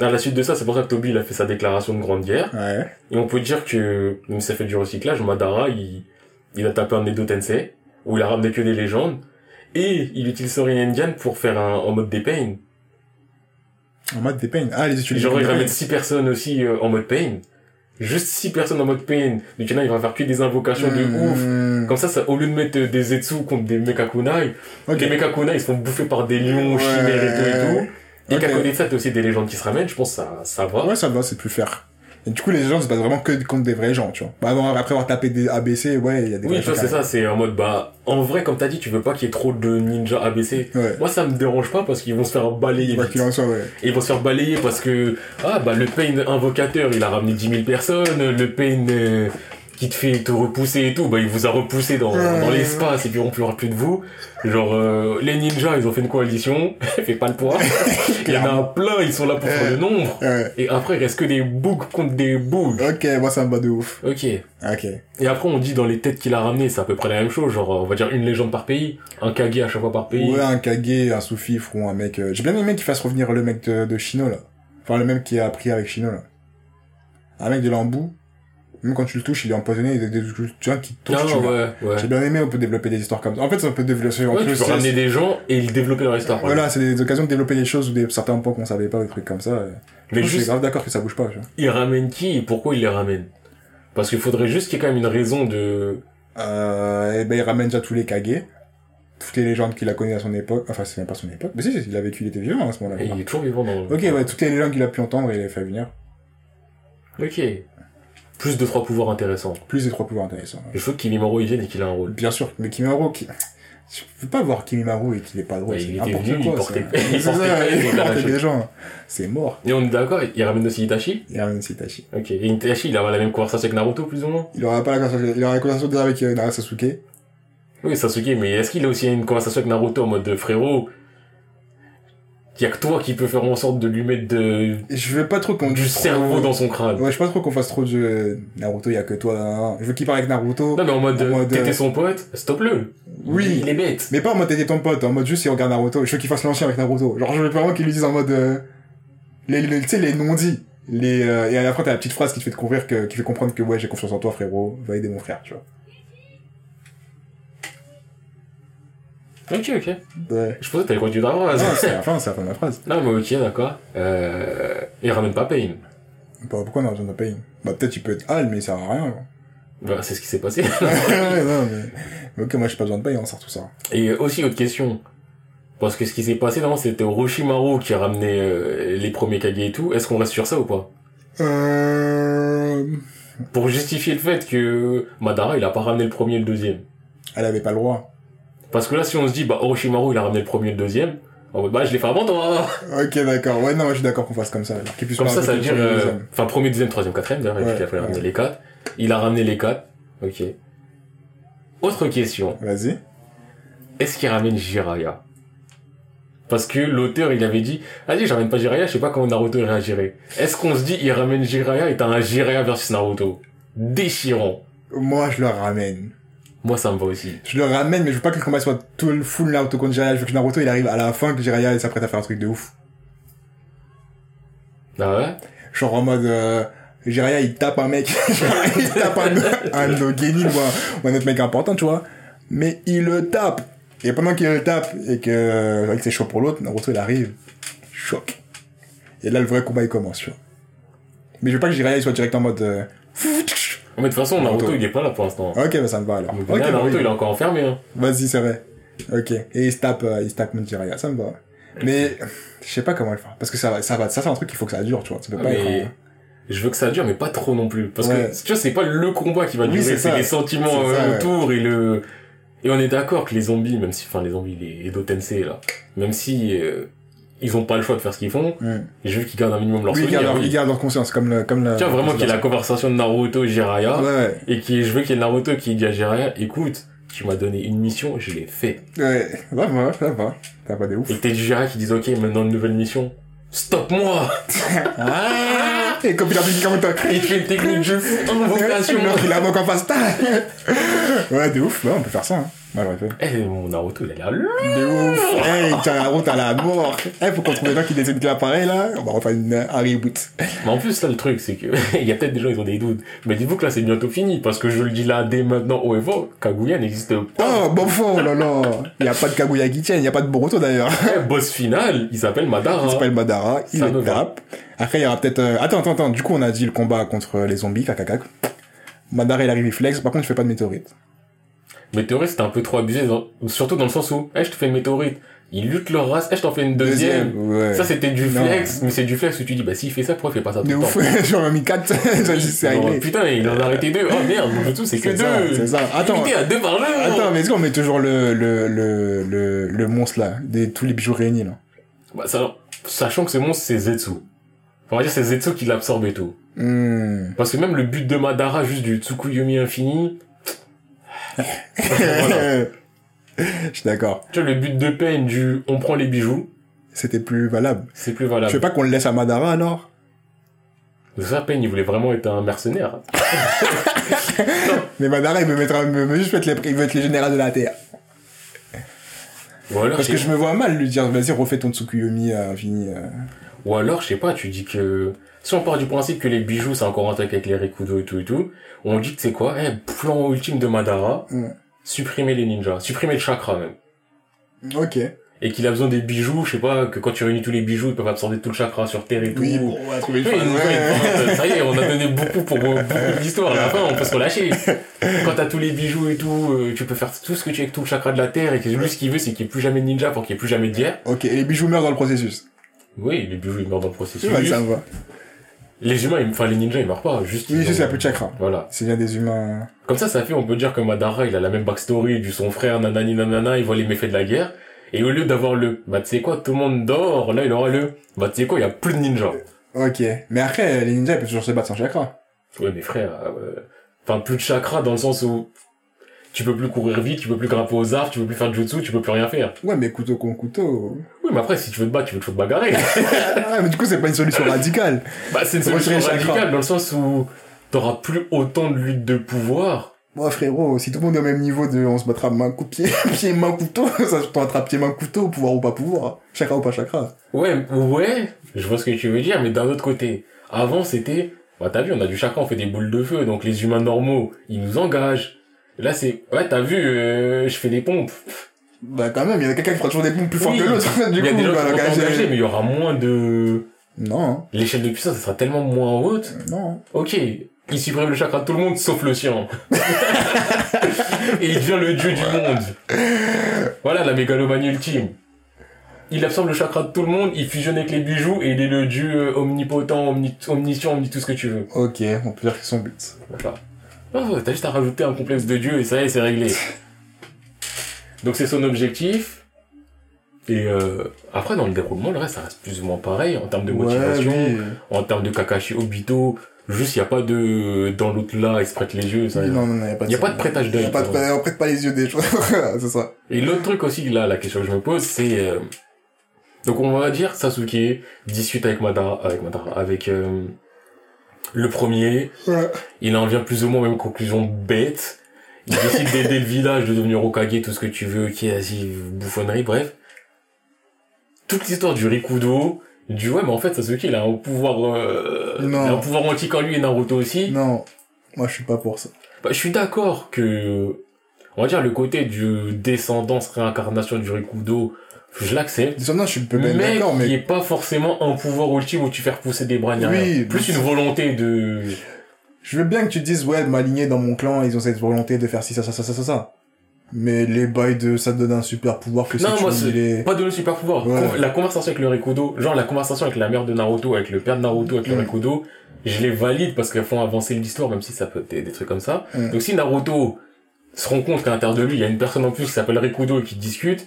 À la suite de ça, c'est pour ça que Toby il a fait sa déclaration de grande guerre. Ouais. Et on peut dire que, même si ça fait du recyclage, Madara, il, il a tapé un Edo Tensei, où il a ramené que des légendes, et il utilise son Rinnegan pour faire un, en mode des pain. En mode des peines. Ah, les études. Genre, il va mettre 6 personnes aussi euh, en mode pain. Juste 6 personnes en mode pain. Donc, il y en a, il va faire que des invocations de ouf. ouf. Comme ça, ça, au lieu de mettre euh, des Zetsu contre des Mekakunai, Ok. les Mekakunai, ils se font bouffer par des lions, Ouais. chimères et tout et tout. Et qu'à côté de ça, t'as aussi des légendes qui se ramènent, je pense que ça, ça va. Ouais, ça va, c'est plus fair. Et du coup, les gens se basent vraiment que contre des vrais gens, tu vois. Bah, avant, après avoir tapé des ABC, ouais, il y a des Oui, tu vois, c'est ça, c'est en mode, bah, en vrai, comme t'as dit, tu veux pas qu'il y ait trop de ninjas ABC. Ouais. Moi, ça me dérange pas parce qu'ils vont se faire balayer Quoi vite. qu'il en soit, ouais. Et ils vont se faire balayer parce que, ah, bah, le pain invocateur, il a ramené 10 000 personnes, le pain euh, qui te fait te repousser et tout, bah, il vous a repoussé dans, dans l'espace et puis on pleura plus de vous. Genre, euh, les ninjas, ils ont fait une coalition, fait pas le poids. il y en a plein, ils sont là pour faire le nombre. Ouais. Et après, il reste que des bougs contre des bougs. Ok, moi, ça me va de ouf. Ok. Ok. Et après, on dit dans les têtes qu'il a ramené, c'est à peu près la même chose. Genre, on va dire une légende par pays, un Kage à chaque fois par pays. Ouais, un Kage, un Soufif ou un mec. euh, J'ai bien aimé qu'il fasse revenir le mec de, de Shino, là. Enfin, le même qui a appris avec Shino, là. Un mec de l'embou. Même quand tu le touches, il est empoisonné, il y a des tu vois, qui touchent. Tu ouais, ouais. J'ai bien aimé, on peut développer des histoires comme ça. En fait, ça peut développer. en Ouais, plus, tu peux ramener des gens et ils développer leur histoire. Voilà, c'est des occasions de développer des choses ou des certains points qu'on savait pas, des trucs comme ça. Mais je suis grave d'accord que ça bouge pas, tu vois. ils ramènent qui et pourquoi ils les ramènent Parce qu'il faudrait juste qu'il y ait quand même une raison de... Euh, et ben, il ramène déjà tous les Kage. Toutes les légendes qu'il a connues à son époque. Enfin, c'est même pas son époque. Mais si, il a vécu, il était vivant à ce moment-là. Et il est toujours vivant dans... Ok, ouais, toutes les légendes qu'il a pu entendre, il les fait venir. Ok. Plus de trois pouvoirs intéressants. Plus des trois pouvoirs intéressants. Il faut que Kimimaro il vienne et qu'il a un rôle. Bien sûr, mais Kimimaru, qui... Je peux pas voir Kimimaru et qu'il est pas drôle. Ouais, c'est n'importe quoi, il portait- il portait des gens. C'est mort. Et on est d'accord, il ramène aussi Itachi? Il ramène aussi Itachi. Ok. Et Itachi, il a la même conversation avec Naruto, plus ou moins? Il aura pas la conversation, il aura la conversation déjà avec euh, Nara Sasuke. Oui, Sasuke, mais est-ce qu'il a aussi une conversation avec Naruto en mode de frérot Il y a que toi qui peux faire en sorte de lui mettre de... Je veux pas trop qu'on du trop- cerveau dans son crâne. Ouais, je veux pas trop qu'on fasse trop de. Naruto, il y a que toi. nan. Je veux qu'il parle avec Naruto. Non, mais en mode, t'étais euh, son pote, stop-le. Oui. Il est bête. Mais pas en mode t'étais ton pote, en mode juste il regarde Naruto. Je veux qu'il fasse l'ancien avec Naruto. Genre, je veux vraiment qu'il lui dise en mode, euh, les, les- tu sais, les non-dits. Les, euh, et à la fin, t'as la petite phrase qui te fait découvrir que, qui fait comprendre que ouais, j'ai confiance en toi, frérot. Va aider mon frère, tu vois. Ok, ok. Ouais. Je pensais que t'allais continuer ta phrase. Non, c'est la fin, c'est la fin de la phrase. Non, mais ok, d'accord. Euh... Il ramène pas Pain. Bah, pourquoi on a besoin de pain? Bah, peut-être il peut être Al, mais ça sert à rien, quoi. Bah, c'est ce qui s'est passé. non, mais, mais ok, moi j'ai pas besoin de pain, on sort tout ça. Et aussi, autre question. Parce que ce qui s'est passé, non, c'était Orochimaru qui a ramené euh, les premiers Kage et tout. Est-ce qu'on reste sur ça ou pas? Euh... Pour justifier le fait que Madara, il a pas ramené le premier et le deuxième. Elle avait pas le droit. Parce que là, si on se dit, bah, Orochimaru, il a ramené le premier et le deuxième, bah, je l'ai fait avant toi Ok, d'accord. Ouais, non, je suis d'accord qu'on fasse comme ça. Alors, Comme ça, ça veut dire, euh, enfin, premier, deuxième, troisième, quatrième, d'ailleurs, Ouais, il a ouais. ramené les quatre. Il a ramené les quatre. Ok. Autre question. Vas-y. Est-ce qu'il ramène Jiraiya? Parce que l'auteur, il avait dit, allez, je ramène pas Jiraiya, je sais pas comment Naruto réagirait. Est-ce qu'on se dit, il ramène Jiraiya et t'as un Jiraiya versus Naruto? Déchirant. Moi, je le ramène. Moi, ça me va aussi. Je le ramène, mais je veux pas que le combat soit tout le full Naruto contre Jiraiya. Je veux que Naruto, il arrive à la fin, que Jiraiya, il s'apprête à faire un truc de ouf. Ah ouais? Genre en mode, euh, Jiraiya, il tape un mec. Il tape un, un ou un, ou un autre mec important, tu vois. Mais il le tape. Et pendant qu'il le tape, et que, euh, que c'est chaud pour l'autre, Naruto, il arrive. Choc. Et là, le vrai combat, il commence, tu vois. Mais je veux pas que Jiraiya, il soit direct en mode, euh, Mais de toute façon, Naruto, il est pas là pour l'instant. Ok, bah ça me va alors. Donc, Ok, là, bah Naruto, oui. il est encore enfermé, hein. Vas-y, c'est vrai. Ok. Et il se tape, euh, il se tape Jiraiya, ça me va. Mais, je sais pas comment le faire. Parce que ça va, ça va, ça c'est un truc qu'il faut que ça dure, tu vois. Tu peux Ah, pas mais- être, Je veux que ça dure, mais pas trop non plus. Parce Ouais. que, tu vois, c'est pas le combat qui va durer, c'est les sentiments ça, euh, ouais. autour et le... Et on est d'accord que les zombies, même si, enfin, les zombies, les Edo Tensei, là, même si euh, ils ont pas le choix de faire ce qu'ils font, euh, je veux qu'ils gardent un minimum leur oui, ils gardent, oui. ils gardent leur conscience, comme le, comme le. Tu vois, vraiment qu'il y ait la conversation de Naruto et Jiraiya, Ouais, et qui, je veux qu'il y ait Naruto qui dit à Jiraiya, écoute, tu m'as donné une mission, je l'ai fait. ouais. Ça va, ça va. T'as pas des ouf. Et t'es du Jiraiya qui disent, ok, maintenant une nouvelle mission, stop-moi! Ah Et comme il a dit comment t'as Et tu fais une technique de fou, invocation. Il invoque en face. Ouais, de ouf. Ouais, on peut faire ça. Hein. Ouais, j'aurais fait. Eh, mon Naruto, il a l'air. De ouf. Hey, tient la route à la mort. Eh, faut qu'on trouve des gens qui décident de l'appareil, là. On va refaire une, un reboot. Mais en plus, là, le truc, c'est que, il y a peut-être des gens, ils ont des doutes. Mais dites-vous que là, c'est bientôt fini, parce que je le dis là, dès maintenant, et fort, Kaguya n'existe pas. Oh, bon fond, non, non. Il y a pas de Kaguya qui. Il y a pas de Boruto, d'ailleurs. Eh, boss final, il s'appelle Madara. Il s'appelle Madara. Il va. tape. Après, il y aura peut-être, euh, attends, attends, attends. Du coup, on a dit le combat contre les zombies, kakakak. Madara, il arrive, il flex. Par contre, je fais pas de météorite. Météorite, c'était un peu trop abusé, dans- surtout dans le sens où, eh, je te fais une météorite. Ils luttent leur race, eh, je t'en fais une deuxième. ouais. Ça, c'était du Non. flex, mais c'est du flex où tu dis, bah, s'il fait ça, pourquoi il fait pas ça tout le temps? J'en ai mis 4. J'ai dit, c'est réglé. putain, il en a arrêté deux. Oh merde, mon tout, c'est que ça, deux. c'est ça. Attends. Deux par jour. Attends, mais est-ce qu'on met toujours le, le, le, le, le monstre là, des, tous les bijoux réunis là? Bah, ça, sachant que ce monstre, c'est Zetsu. On va dire, c'est Zetsu qui l'absorbe et tout. Hmm. Parce que même le but de Madara, juste du Tsukuyomi infini, voilà. Je suis d'accord. Tu vois, le but de Pain du on prend les bijoux, C'était plus valable. c'est plus Je valable. veux pas qu'on le laisse à Madara alors? Ça, Pain, il voulait vraiment être un mercenaire. Mais Madara, il veut mettre, un- il veut juste mettre les, il veut être le général de la Terre. Parce je que je me vois mal lui dire, vas-y, refais ton Tsukuyomi à infini. euh. Ou alors, je sais pas, tu dis que, si on part du principe que les bijoux, c'est encore un truc avec les Rikudo et tout et tout, on dit que c'est quoi, eh, plan ultime de Madara, Mm. supprimer les ninjas, supprimer le chakra même. Ok. Et qu'il a besoin des bijoux, je sais pas, que quand tu réunis tous les bijoux, ils peuvent absorber tout le chakra sur Terre et tout. Oui, bon, on va trouver une ouais. Ça y est, on a donné beaucoup pour beaucoup d'histoires. À la fin, on peut se relâcher. Quand t'as tous les bijoux et tout, euh, tu peux faire tout ce que tu veux avec tout le chakra de la terre et que lui, ce qu'il veut, c'est qu'il n'y ait plus jamais de ninja pour qu'il n'y ait plus jamais de guerre. Ok, et les bijoux meurent dans le processus. Oui, les bijoux, ils meurent dans le processus. Ouais, ça me va. Les humains, ils- enfin, les ninjas, ils meurent pas. Juste. Oui, juste, il y ont- a plus de chakra. Voilà. C'est bien des humains. Comme ça, ça fait, on peut dire que Madara, il a la même backstory du son frère, nanani nanana, il voit les méfaits de la guerre. Et au lieu d'avoir le, bah, tu sais quoi, tout le monde dort, là, il aura le, bah, tu sais quoi, il y a plus de ninjas. Ok. Mais après, les ninjas, ils peuvent toujours se battre sans chakra. Ouais, mais frère, euh, enfin, plus de chakra dans le sens où tu peux plus courir vite, tu peux plus grimper aux arbres, tu peux plus faire de jutsu, tu peux plus rien faire. Ouais, mais couteau contre couteau. Mais après, si tu veux te battre, tu veux te te bagarrer. ah, mais du coup, c'est pas une solution radicale. bah, c'est une solution radicale dans le sens où t'auras plus autant de lutte de pouvoir. Moi, frérot, si tout le monde est au même niveau de on se battra main coup pied, pied main couteau, ça se battra pied main couteau, pouvoir ou pas pouvoir. Chakra ou pas chakra. Ouais, ouais, je vois ce que tu veux dire, mais d'un autre côté, avant, c'était, bah, t'as vu, on a du chakra, on fait des boules de feu, donc les humains normaux, ils nous engagent. Là, c'est, ouais, t'as vu, euh, je fais des pompes. Bah, quand même, il y a quelqu'un qui fera toujours des pompes plus fort Oui. que l'autre. Du Il y a coup, des gens on va qui vont l'engager. t'engager, mais il y aura moins de, Non, hein. l'échelle de puissance, elle sera tellement moins haute. non. Ok, il supprime le chakra de tout le monde sauf le sien. Et il devient le dieu du monde. Voilà la mégalomanie ultime. Il absorbe le chakra de tout le monde, il fusionne avec les bijoux et il est le dieu euh, omnipotent, omni omniscient, omni tout ce que tu veux. Ok, on peut dire que c'est son but. Voilà. Oh, t'as juste à rajouter un complexe de dieu et ça y est, c'est réglé. Donc c'est son objectif. Et euh, après, dans le déroulement, le reste, ça reste plus ou moins pareil en termes de motivation, Ouais, oui. en termes de Kakashi Obito. Juste, il y a pas de dans l'autre là, il se prête les yeux. Ça, Oui, non, non, non, y a pas de Y a pas de prêtage d'œil, de on prête pas les yeux des choses. c'est ça. Et l'autre truc aussi, là, la question que je me pose, c'est... euh, Donc on va dire, Sasuke discute avec Madara, avec Madara, avec euh, le premier. Ouais. Il en vient plus ou moins aux mêmes conclusions bêtes. Il décide d'aider le village, de devenir Okage, tout ce que tu veux, qui est assis, bouffonnerie, bref. Toute l'histoire du Rikudo, du ouais, mais en fait, Sasuke, il a un pouvoir, euh, il a un pouvoir antique en lui et Naruto aussi. Non. Moi, je suis pas pour ça. Bah, je suis d'accord que, on va dire, le côté du descendance, réincarnation du Rikudo, je l'accepte. Non, je peut Mais, mais est pas forcément un pouvoir ultime où tu fais repousser des bras ni Oui. Plus une volonté de... je veux bien que tu dises, ouais, m'aligner dans mon clan, ils ont cette volonté de faire ci, ça, ça, ça, ça, ça, ça. Mais les bails de ça te donne un super pouvoir que si Non, tu moi, c'est les... pas de super pouvoir. Ouais. Con- La conversation avec le Rikudo, genre la conversation avec la mère de Naruto, avec le père de Naruto, avec le Mm. Rikudo, je les valide parce qu'elles font avancer l'histoire, même si ça peut être des, trucs comme ça. Mm. Donc si Naruto se rend compte qu'à l'intérieur de lui, il y a une personne en plus qui s'appelle Rikudo et qui discute,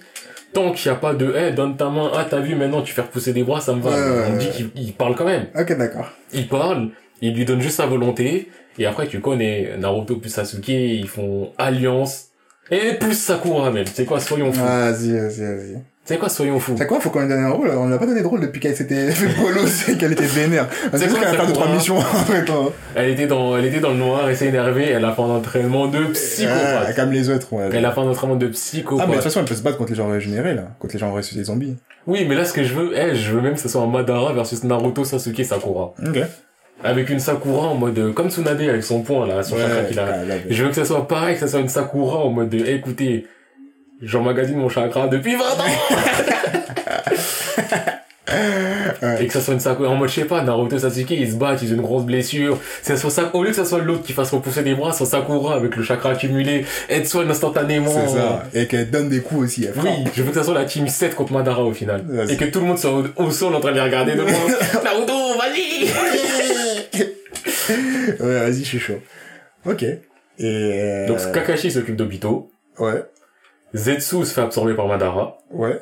tant qu'il n'y a pas de, eh, donne ta main, ah, t'as vu, maintenant tu fais repousser des bras, ça me va. Ouais, On dit qu'il il parle quand même. Ok, d'accord. Il parle, il lui donne juste sa volonté, et après tu connais Naruto plus Sasuke, ils font alliance, et plus Sakura même. C'est quoi, soyons fous. Vas-y, vas-y, vas-y. C'est quoi, soyons fous C'est quoi, faut qu'on lui donne un rôle? On lui a pas donné de rôle depuis qu'elle s'était fait bolos et qu'elle était vénère. C'est quoi, qu'elle a fait deux, trois missions en fait. hein. Elle était dans, elle était dans le noir, elle s'est énervée, elle a fait un entraînement de psychopathe. comme les autres, ouais. Elle a fait un entraînement de Ah, mais de psychopathe. toute façon, elle peut se battre contre les gens régénérés, là. Contre les gens ressuscités zombies. Oui, mais là, ce que je veux, eh, je veux même que ce soit un Madara versus Naruto, Sasuke, Sakura. Ok. Avec une Sakura en mode, euh, comme Tsunade avec son point, là, son chakra qu'il a. là, Je veux que ça soit pareil, que ça soit une Sakura en mode, de, eh, écoutez, j'emmagasine mon chakra depuis 20 ans! Ouais. Et que ça soit une Sakura en mode, je sais pas, Naruto, Sasuke, ils se battent, ils ont une grosse blessure. C'est soit ça, au lieu que ça soit l'autre qui fasse repousser des bras, soit Sakura avec le chakra accumulé, aide soigne instantanément. C'est ça. Et qu'elle donne des coups aussi, elle frappe. Oui, je veux que ça soit la team 7 contre Madara au final. Et que tout le monde soit au, au sol en train de les regarder de. Naruto, vas-y! ouais, vas-y, je suis chaud. Ok. Et, euh... Donc Kakashi s'occupe d'Obito. Ouais. Zetsu se fait absorber par Madara. Ouais.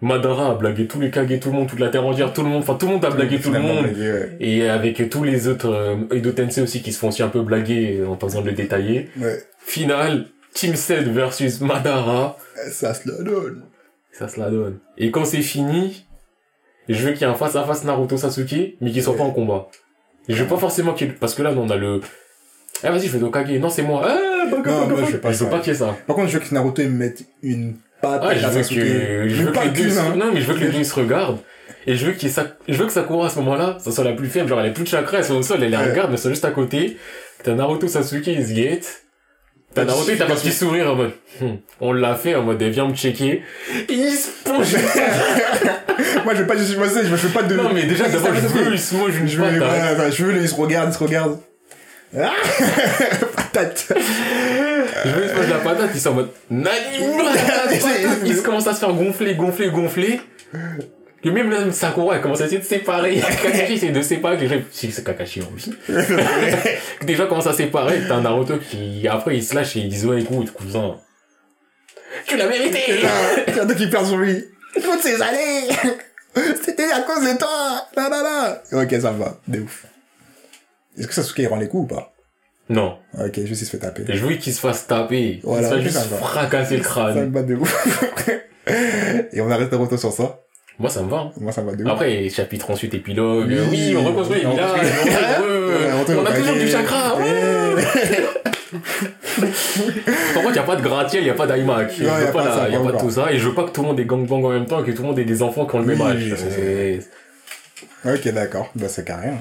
Madara a blagué tous les Kage, tout le monde, toute la Terre entière, tout le monde, enfin tout le monde a blagué tout le monde. blagué, ouais. Et avec tous les autres euh, Edo Tensei aussi qui se font aussi un peu blaguer en besoin de le détailler. Ouais. Final, Team 7 versus Madara. Ça se la donne. Ça se la donne. Et quand c'est fini, je veux qu'il y ait un face à face Naruto Sasuke, mais qu'il soit pas en combat. Et je veux pas forcément qu'il, parce que là, on a le, eh, vas-y, je fais Dokage. Non, c'est moi. Ah, Baka, Non, Baka, moi, je Baka. fais pas Je veux ça. pas qu'il y ait ça. Par contre, je veux que Naruto me mette une patte Ah, je veux que, je veux que les deux, hein. non, mais je veux que les deux se regardent. Et je veux qu'il ça, je veux que Sakura à ce moment-là, ça soit la plus faible, genre elle est plus de chakra, elle soit au sol, elle les regarde, mais elle soit juste à côté. T'as Naruto Sasuke, ils se guettent. T'as Naruto, il tape un petit sourire en mode, Hum, on l'a fait en mode, eh, viens me checker. Et il se penche. Moi, je veux pas, je suis passé, je veux pas de... non, mais déjà, d'abord, je veux, il une Je veux, je veux, ils se regardent, ils se regardent. Ah Patate. Je veux, il se mange la patate, il sont en mode, Nani, patate. Il se commence à se faire gonfler, gonfler, gonfler. Que même là, Sakura, elle commence à essayer de séparer. Kakashi essaie de séparer. Les gens, si c'est Kakashi en lui. Gens commencent à séparer. T'as un Naruto qui, après, il se lâche et il dit, ouais, écoute, cousin. Tu l'as mérité! Il y en a qui perdent sur lui. Toutes ces années C'était à cause de toi Là, là, là Ok, ça me va. De ouf. Est-ce que Sasuke il rend les coups ou pas? Non. Ok, juste il se fait taper. Et je veux qu'il se fasse taper. Voilà, il se fasse juste fracasser le Ça me crâne. va de ouf. Et on arrête Naruto sur ça. Moi, ça me va. hein. Moi, ça me va de ouf. Après, chapitre ensuite, épilogue. Oui. Oui, on reconstruit les On villages. on est a toujours du chakra. Par contre, il n'y a pas de gratte-ciel, il n'y a pas d'iMac. Il n'y a pas, la- ça, y a pas tout ça. Et je veux pas que tout le monde ait gangbang en même temps et que tout le monde ait des enfants qui ont le même âge. Ok, d'accord. Bah, c'est carré. Hein.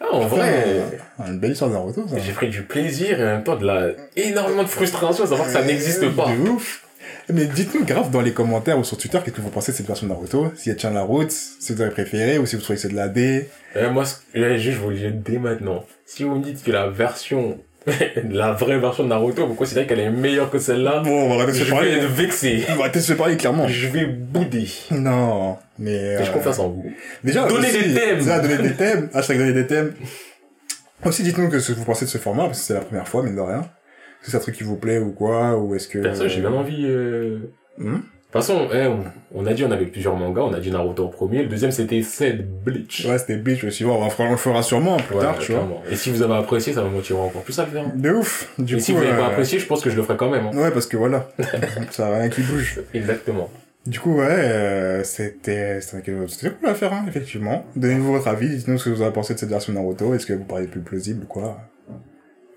Ah, en vrai, Ah, Une belle histoire de Naruto, ça. j'ai pris du plaisir et en même temps de la, énormément de frustration à savoir que ça n'existe Euh, pas. De ouf. Mais dites-nous grave dans les commentaires ou sur Twitter qu'est-ce que vous pensez de cette version de Naruto? Si elle tient la route, si vous avez préféré ou si vous trouvez que c'est de la D. Et moi, là, juste, je vous le dès maintenant. Si vous me dites que la version, la vraie version de Naruto, vous considérez qu'elle est meilleure que celle-là, Bon, on va arrêter de je se vais parler. être vexé. On va arrêter de se parler clairement. Je vais bouder. Non, mais... Et je euh, confiance en vous. Déjà, Donnez aussi, des thèmes. Ça, donner des thèmes. Hashtag donner des thèmes. Aussi, dites-nous que ce que vous pensez de ce format, parce que c'est la première fois, mine de rien. Est-ce que c'est un truc qui vous plaît ou quoi, ou est-ce que... Perso, j'ai bien envie, euh... Hmm? De toute façon, eh, on, on a dit on avait plusieurs mangas, on a dit Naruto en premier, le deuxième c'était Cell Bleach. Ouais, c'était Bleach aussi. Bon, on, va- on le fera sûrement plus Ouais, tard, tu vois. Et si vous avez apprécié, ça va me motiver encore plus à le faire. De ouf. Du Et coup, si vous n'avez pas euh, apprécié, je pense que je le ferai quand même. hein. Ouais, parce que voilà. ça a rien qui bouge. Exactement. Du coup, ouais, euh, c'était, c'était cool à faire, hein, effectivement. Donnez-nous votre avis, dites-nous ce que vous avez pensé de cette version Naruto, est-ce que vous paraît plus plausible ou quoi?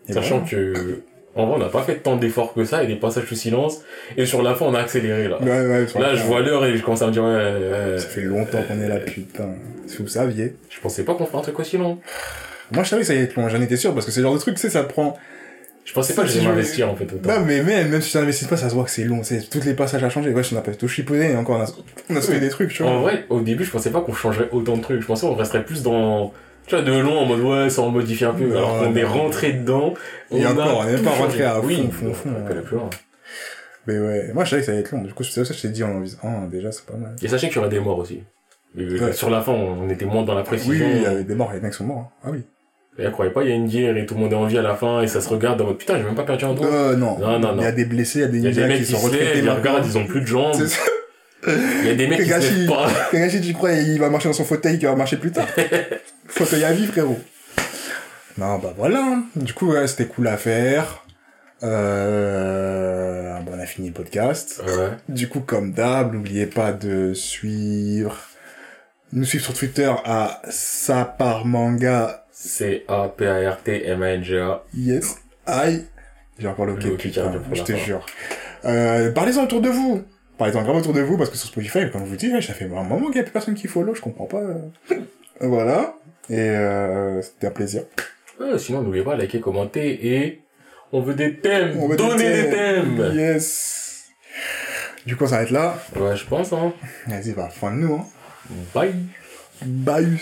Et Sachant voilà. que, en vrai, on n'a pas fait tant d'efforts que ça, et des passages sous silence, et sur la fin, on a accéléré, là. Ouais, ouais, Là, je vois l'heure et je commence à me dire, ouais, ouais, Ça fait longtemps qu'on est là, putain. Si vous saviez. je pensais pas qu'on ferait un truc aussi long. Moi, je savais que ça allait être long, j'en étais sûr, parce que c'est le genre de truc, tu sais, ça prend... Je pensais pas que j'allais m'investir, en fait, autant. Non, mais même, même si tu n'investis pas, ça se voit que c'est long, c'est tous les passages à changer. Ouais, on a pas tout chipoté, et encore, on a, on a sauté des trucs, tu vois. En vrai, au début, je pensais pas qu'on changerait autant de trucs. Je pensais qu'on resterait plus dans, tu vois, de long en mode ouais, ça en modifie un peu. Non, alors qu'on est rentré dedans. Et a encore, on est tout pas rentré à oui, fond, fond, on plus loin. Mais ouais, moi, je savais que ça allait être long. Du coup, c'est ça que je t'ai dit en visant, ah, déjà, c'est pas mal. Et sachez qu'il y aurait des morts aussi. Euh, Ouais. Sur la fin, on était moins dans la Oui, précision. il y avait des morts, les mecs sont morts. hein. Ah oui. Et croyait pas, il y a une guerre et tout le monde est en vie à la fin et ça se regarde en mode putain, j'ai même pas perdu un doigt. Euh, non. Non, non, non. Il y a des blessés, il y a des Il y a mecs qui qui sont retraités. ils regardent, ils ont plus de jambes. Il y a des mecs qui se lèvent pas. Kakashi, tu crois, il va marcher dans son fauteuil, qui va marcher plus tard. fauteuil à vie, frérot. Non, bah voilà. Du coup, ouais, c'était cool à faire. Euh, bon, on a fini le podcast. Ouais. Du coup, comme d'hab, n'oubliez pas de suivre, nous suivre sur Twitter à Saparmanga. C-A-P-A-R-T-M-A-N-G-A. Yes. Aïe. J'ai encore le je te jure. Euh, parlez-en autour de vous. Parlez-en grave autour de vous, parce que sur Spotify, comme je vous dis, ça fait un moment qu'il n'y a plus personne qui follow, je comprends pas. voilà. Et euh, c'était un plaisir. Ouais, sinon, n'oubliez pas, liker, commenter et on veut des thèmes. On veut des Donnez des thèmes. Yes. Du coup, on s'arrête là. Ouais, je pense, hein. Vas-y, va, fin de nous, hein. Bye. Bye.